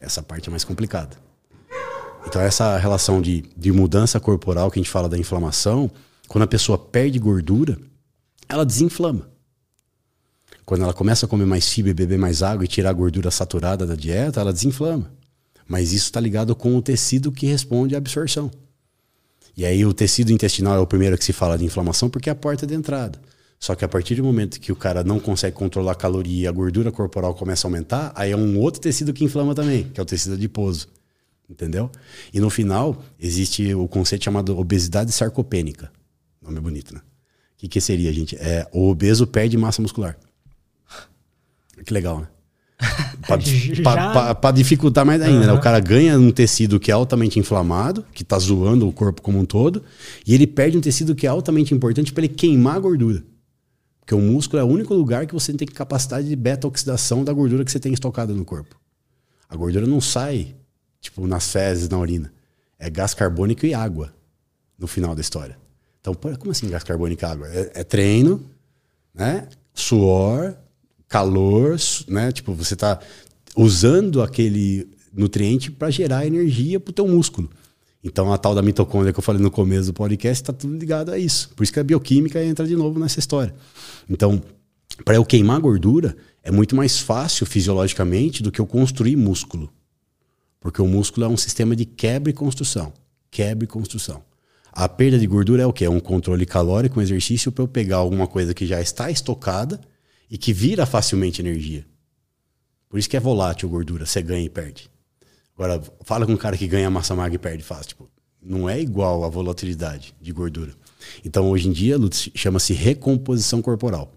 essa parte é mais complicada. Então, essa relação de, de mudança corporal que a gente fala da inflamação, quando a pessoa perde gordura, ela desinflama. Quando ela começa a comer mais fibra, beber mais água e tirar a gordura saturada da dieta, ela desinflama. Mas isso está ligado com o tecido que responde à absorção. E aí o tecido intestinal é o primeiro que se fala de inflamação porque é a porta de entrada. Só que a partir do momento que o cara não consegue controlar a caloria e a gordura corporal começa a aumentar, aí é um outro tecido que inflama também, que é o tecido adiposo. Entendeu? E no final, existe o conceito chamado obesidade sarcopênica. Nome bonito, né? O que, que seria, gente? É, o obeso perde massa muscular. Que legal, né? Para dificultar mais ainda, uhum. né? O cara ganha um tecido que é altamente inflamado, que está zoando o corpo como um todo, e ele perde um tecido que é altamente importante para ele queimar a gordura. Porque o músculo é o único lugar que você tem capacidade de beta-oxidação da gordura que você tem estocada no corpo. A gordura não sai, tipo, nas fezes, na urina. É gás carbônico e água no final da história. Então, como assim gás carbônico e água? É, é treino, né? Suor, calor, né? Tipo, você está usando aquele nutriente para gerar energia para o teu músculo. Então, a tal da mitocôndria que eu falei no começo do podcast está tudo ligado a isso. Por isso que a bioquímica entra de novo nessa história. Então, para eu queimar gordura, é muito mais fácil fisiologicamente do que eu construir músculo. Porque o músculo é um sistema de quebra e construção. Quebra e construção. A perda de gordura é o que? É um controle calórico, um exercício para eu pegar alguma coisa que já está estocada e que vira facilmente energia. Por isso que é volátil gordura, você ganha e perde. Agora, fala com um cara que ganha massa magra e perde fácil. Tipo, não é igual a volatilidade de gordura. Então, hoje em dia, chama-se recomposição corporal.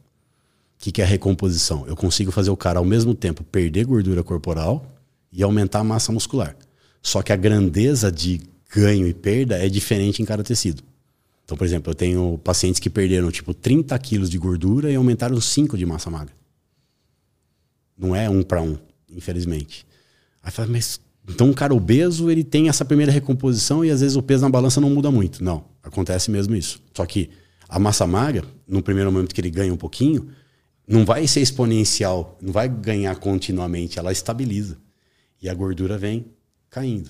O que, que é recomposição? Eu consigo fazer o cara, ao mesmo tempo, perder gordura corporal e aumentar a massa muscular. Só que a grandeza de ganho e perda é diferente em cada tecido. Então, por exemplo, eu tenho pacientes que perderam tipo 30 quilos de gordura e aumentaram 5 de massa magra. Não é um para um, infelizmente. Aí fala, mas então um cara obeso ele tem essa primeira recomposição e às vezes o peso na balança não muda muito. Não, acontece mesmo isso. Só que a massa magra, no primeiro momento que ele ganha um pouquinho, não vai ser exponencial, não vai ganhar continuamente, ela estabiliza. E a gordura vem caindo.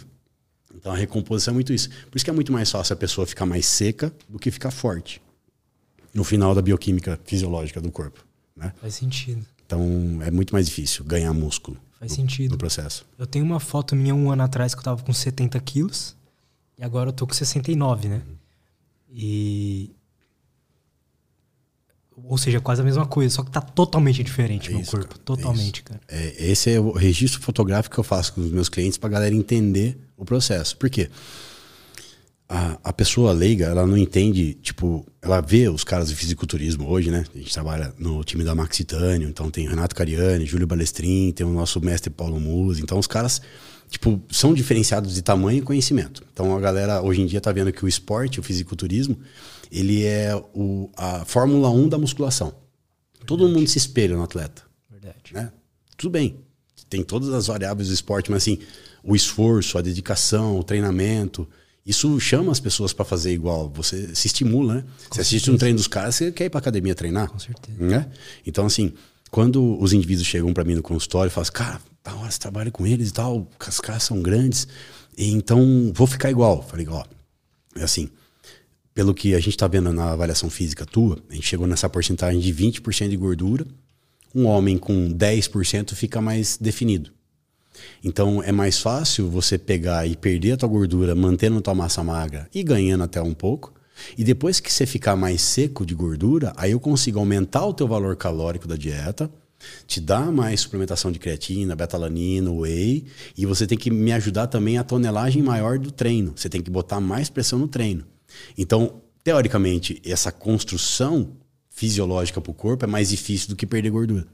Então a recomposição é muito isso. Por isso que é muito mais fácil a pessoa ficar mais seca do que ficar forte. No final da bioquímica fisiológica do corpo. Né? Faz sentido. Então é muito mais difícil ganhar músculo. Faz no, sentido. No processo. Eu tenho uma foto minha um ano atrás que eu tava com 70 quilos. E agora eu tô com 69, né? E. Ou seja, quase a mesma coisa, só que tá totalmente diferente é meu isso, corpo. Cara, totalmente, é cara. É, esse é o registro fotográfico que eu faço com os meus clientes pra galera entender o processo. Por quê? A, a pessoa leiga, ela não entende, tipo, ela vê os caras do fisiculturismo hoje, né? A gente trabalha no time da Max Titânio, então tem Renato Cariani, Júlio Balestrin, tem o nosso mestre Paulo Musi. Então os caras, tipo, são diferenciados de tamanho e conhecimento. Então a galera hoje em dia tá vendo que o esporte, o fisiculturismo, ele é o, a Fórmula 1 da musculação. Verdade. Todo mundo se espelha no atleta. Verdade. Né? Tudo bem. Tem todas as variáveis do esporte, mas assim, o esforço, a dedicação, o treinamento. Isso chama as pessoas para fazer igual. Você se estimula, né? Com você certeza. assiste um treino dos caras, você quer ir para academia treinar. Com certeza. Né? Então, assim, quando os indivíduos chegam para mim no consultório e falam assim, cara, da hora você trabalha com eles e tal, os caras são grandes, e então vou ficar igual. Falei, ó, é assim, pelo que a gente está vendo na avaliação física tua, a gente chegou nessa porcentagem de 20% de gordura, um homem com 10% fica mais definido. Então é mais fácil você pegar e perder a tua gordura, mantendo a tua massa magra e ganhando até um pouco. E depois que você ficar mais seco de gordura, aí eu consigo aumentar o teu valor calórico da dieta, te dar mais suplementação de creatina, betalanina, whey, e você tem que me ajudar também a tonelagem maior do treino. Você tem que botar mais pressão no treino. Então, teoricamente, essa construção fisiológica para o corpo é mais difícil do que perder gordura.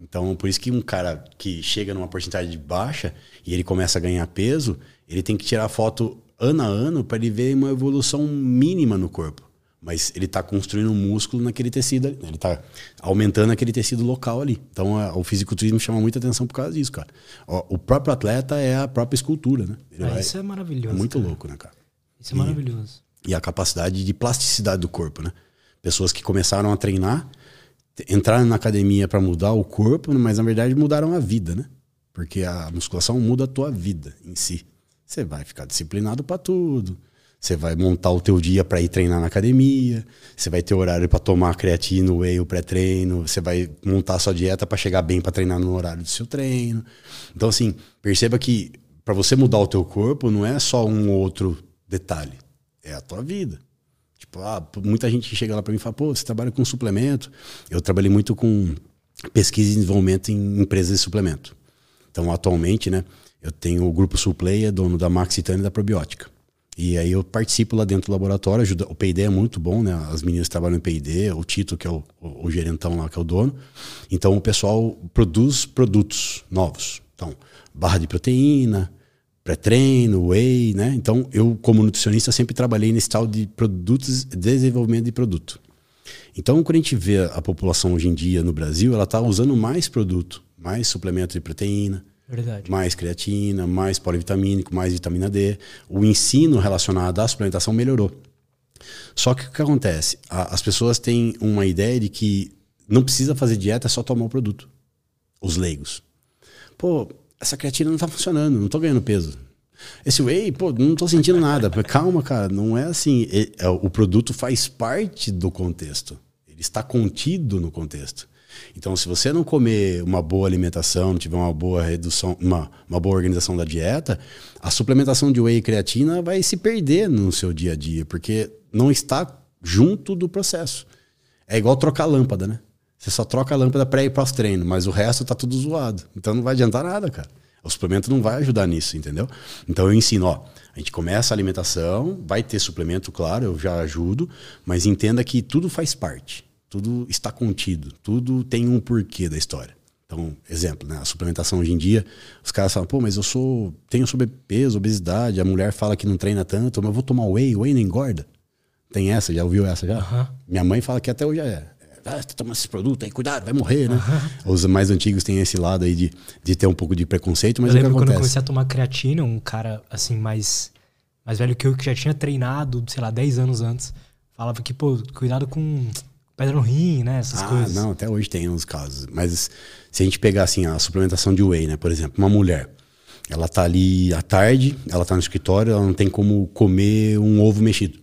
Então, por isso que um cara que chega numa porcentagem baixa e ele começa a ganhar peso, ele tem que tirar foto ano a ano para ele ver uma evolução mínima no corpo. Mas ele está construindo um músculo naquele tecido ali. Né? Ele está aumentando aquele tecido local ali. Então, a, o fisiculturismo chama muita atenção por causa disso, cara. O, o próprio atleta é a própria escultura, né? Ah, vai, isso é maravilhoso. É muito cara. louco, né, cara? Isso é maravilhoso. E a capacidade de plasticidade do corpo, né? Pessoas que começaram a treinar entraram na academia para mudar o corpo, mas na verdade mudaram a vida, né? Porque a musculação muda a tua vida em si. Você vai ficar disciplinado para tudo. Você vai montar o teu dia para ir treinar na academia, você vai ter horário para tomar creatina, whey, o pré-treino, você vai montar a sua dieta para chegar bem para treinar no horário do seu treino. Então assim, perceba que para você mudar o teu corpo não é só um outro detalhe, é a tua vida. Tipo, ah, muita gente chega lá para mim e fala: "Pô, você trabalha com suplemento?". Eu trabalhei muito com pesquisa e desenvolvimento em empresas de suplemento. Então, atualmente, né, eu tenho o grupo Suplay, é dono da Maxitane e da Probiótica. E aí eu participo lá dentro do laboratório, ajuda, o P&D é muito bom, né? As meninas trabalham em P&D, o Tito, que é o, o, o, gerentão lá, que é o dono. Então o pessoal produz produtos novos. Então, barra de proteína, pré-treino, whey, né? Então eu, como nutricionista, sempre trabalhei nesse tal de produtos, desenvolvimento de produto. Então, quando a gente vê a população hoje em dia no Brasil, ela está usando mais produto, mais suplemento de proteína, Verdade. mais creatina, mais polivitamínico, mais vitamina D. O ensino relacionado à suplementação melhorou. Só que o que acontece? A, as pessoas têm uma ideia de que não precisa fazer dieta, é só tomar o produto. Os leigos. Pô, essa creatina não está funcionando, não estou ganhando peso. Esse whey, pô, não estou sentindo nada. Calma, cara, não é assim. É, o produto faz parte do contexto. Ele está contido no contexto. Então, se você não comer uma boa alimentação, não tiver uma boa redução, uma, uma boa organização da dieta, a suplementação de whey e creatina vai se perder no seu dia a dia, porque não está junto do processo. É igual trocar lâmpada, né? Você só troca a lâmpada pré e pós-treino, mas o resto tá tudo zoado. Então não vai adiantar nada, cara. O suplemento não vai ajudar nisso, entendeu? Então eu ensino, ó, a gente começa a alimentação, vai ter suplemento, claro, eu já ajudo, mas entenda que tudo faz parte. Tudo está contido, tudo tem um porquê da história. Então, exemplo, né? A suplementação hoje em dia, os caras falam, pô, mas eu sou. tenho sobrepeso, obesidade, a mulher fala que não treina tanto, mas eu vou tomar whey, whey não engorda. Tem essa, já ouviu essa já? Uhum. Minha mãe fala que até hoje é. Ah, tá tomando esses produtos aí, cuidado, vai morrer, né? Uhum. Os mais antigos têm esse lado aí de, de ter um pouco de preconceito, mas eu é lembro quando eu comecei a tomar creatina, um cara assim, mais, mais velho que eu, que já tinha treinado, sei lá, 10 anos antes, falava que, pô, cuidado com pedra no rim, né? Essas ah, coisas. Não, até hoje tem uns casos. Mas se a gente pegar assim a suplementação de whey, né? Por exemplo, uma mulher, ela tá ali à tarde, ela tá no escritório, ela não tem como comer um ovo mexido.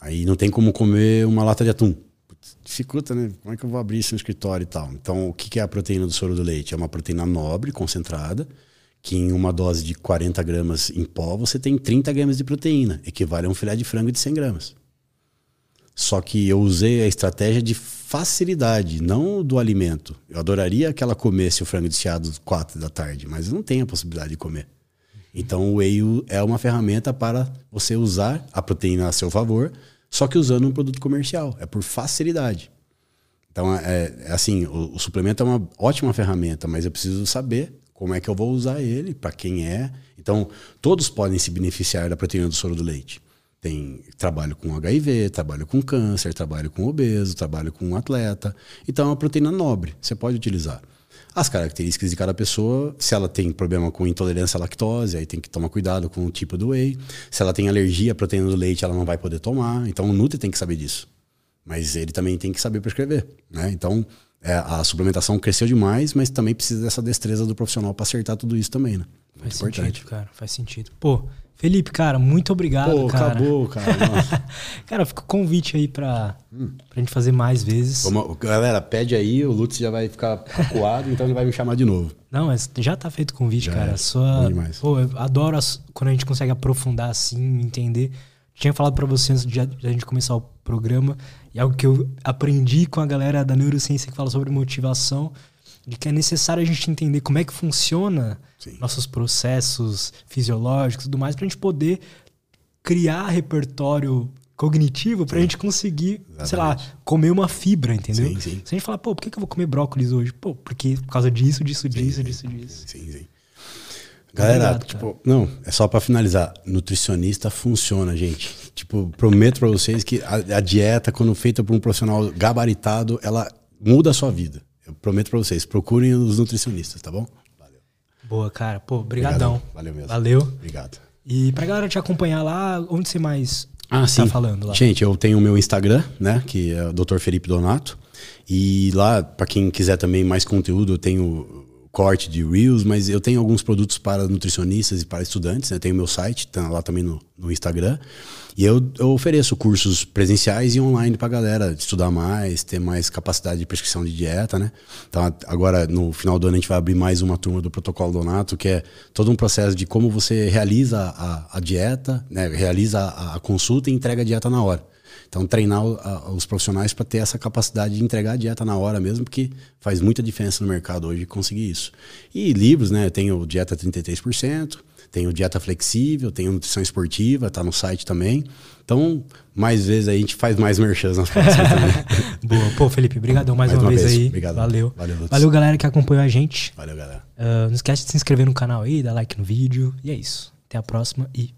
Aí não tem como comer uma lata de atum. Dificulta, né? Como é que eu vou abrir isso no escritório e tal? Então, o que é a proteína do soro do leite? É uma proteína nobre, concentrada, que em uma dose de 40 gramas em pó, você tem 30 gramas de proteína, equivale a um filé de frango de 100 gramas. Só que eu usei a estratégia de facilidade, não do alimento. Eu adoraria que ela comesse o frango desfiado às quatro da tarde, mas eu não tenho a possibilidade de comer. Então o whey é uma ferramenta para você usar a proteína a seu favor, só que usando um produto comercial. É por facilidade. Então é, é assim, o, o, suplemento é uma ótima ferramenta, mas eu preciso saber como é que eu vou usar ele, para quem é. Então todos podem se beneficiar da proteína do soro do leite. Tem trabalho com HIV, trabalho com câncer, trabalho com obeso, trabalho com atleta. Então é uma proteína nobre, você pode utilizar. As características de cada pessoa, se ela tem problema com intolerância à lactose, aí tem que tomar cuidado com o tipo do whey. Se ela tem alergia à proteína do leite, ela não vai poder tomar. Então o Nutri tem que saber disso. Mas ele também tem que saber prescrever. Né? Então é, a suplementação cresceu demais, mas também precisa dessa destreza do profissional para acertar tudo isso também. Né? Muito faz importante. sentido, cara. Faz sentido. Pô, Felipe, cara, muito obrigado, Pô, cara. acabou, cara. cara, fica o convite aí pra, hum. pra gente fazer mais vezes. Galera, pede aí, o Lutz já vai ficar acuado, então ele vai me chamar de novo. Não, mas já tá feito o convite, já cara. É. Sua, Pô, eu adoro as, quando a gente consegue aprofundar assim, entender. Tinha falado para você antes de a gente começar o programa, e algo que eu aprendi com a galera da neurociência que fala sobre motivação, de que é necessário a gente entender como é que funciona Sim. nossos processos fisiológicos e tudo mais, para a gente poder criar repertório cognitivo para a gente conseguir, Exatamente. sei lá, comer uma fibra, entendeu? Sim, sim. Se a gente falar, pô, por que, eu vou comer brócolis hoje? Pô, porque por causa disso, disso, sim, disso, disso, disso. Sim, sim. Galera, Obrigado, tipo, não, é só para finalizar. Nutricionista funciona, gente. Tipo, prometo para vocês que a, a, dieta, quando feita por um profissional gabaritado, ela muda a sua vida. Eu prometo para vocês. Procurem os nutricionistas, tá bom? Boa, cara. Pô, brigadão. Valeu mesmo. Valeu. Obrigado. E pra galera te acompanhar lá, onde você mais ah, tá sim. falando lá? Gente, eu tenho o meu Instagram, né, que é o Dr. Felipe Donato. E lá, para quem quiser também mais conteúdo, eu tenho corte de Reels, mas eu tenho alguns produtos para nutricionistas e para estudantes, né? Tenho meu site, tá lá também no, no Instagram. E eu, eu ofereço cursos presenciais e online para galera estudar mais, ter mais capacidade de prescrição de dieta, né? Então, agora, no final do ano, a gente vai abrir mais uma turma do Protocolo Donato, que é todo um processo de como você realiza a, a dieta, né? realiza a, a consulta e entrega a dieta na hora. Então, treinar os profissionais para ter essa capacidade de entregar a dieta na hora mesmo, porque faz muita diferença no mercado hoje conseguir isso. E livros, né? Eu tenho Dieta 33%, tenho Dieta Flexível, tenho Nutrição Esportiva, tá no site também. Então, mais vezes a gente faz mais merchans nas próximas também. Boa. Pô, Felipe, obrigadão mais, mais uma, uma, vez, vez aí. Obrigado. Valeu. Valeu, Valeu, galera que acompanhou a gente. Valeu, galera. Uh, não esquece de se inscrever no canal aí, dar like no vídeo. E é isso. Até a próxima e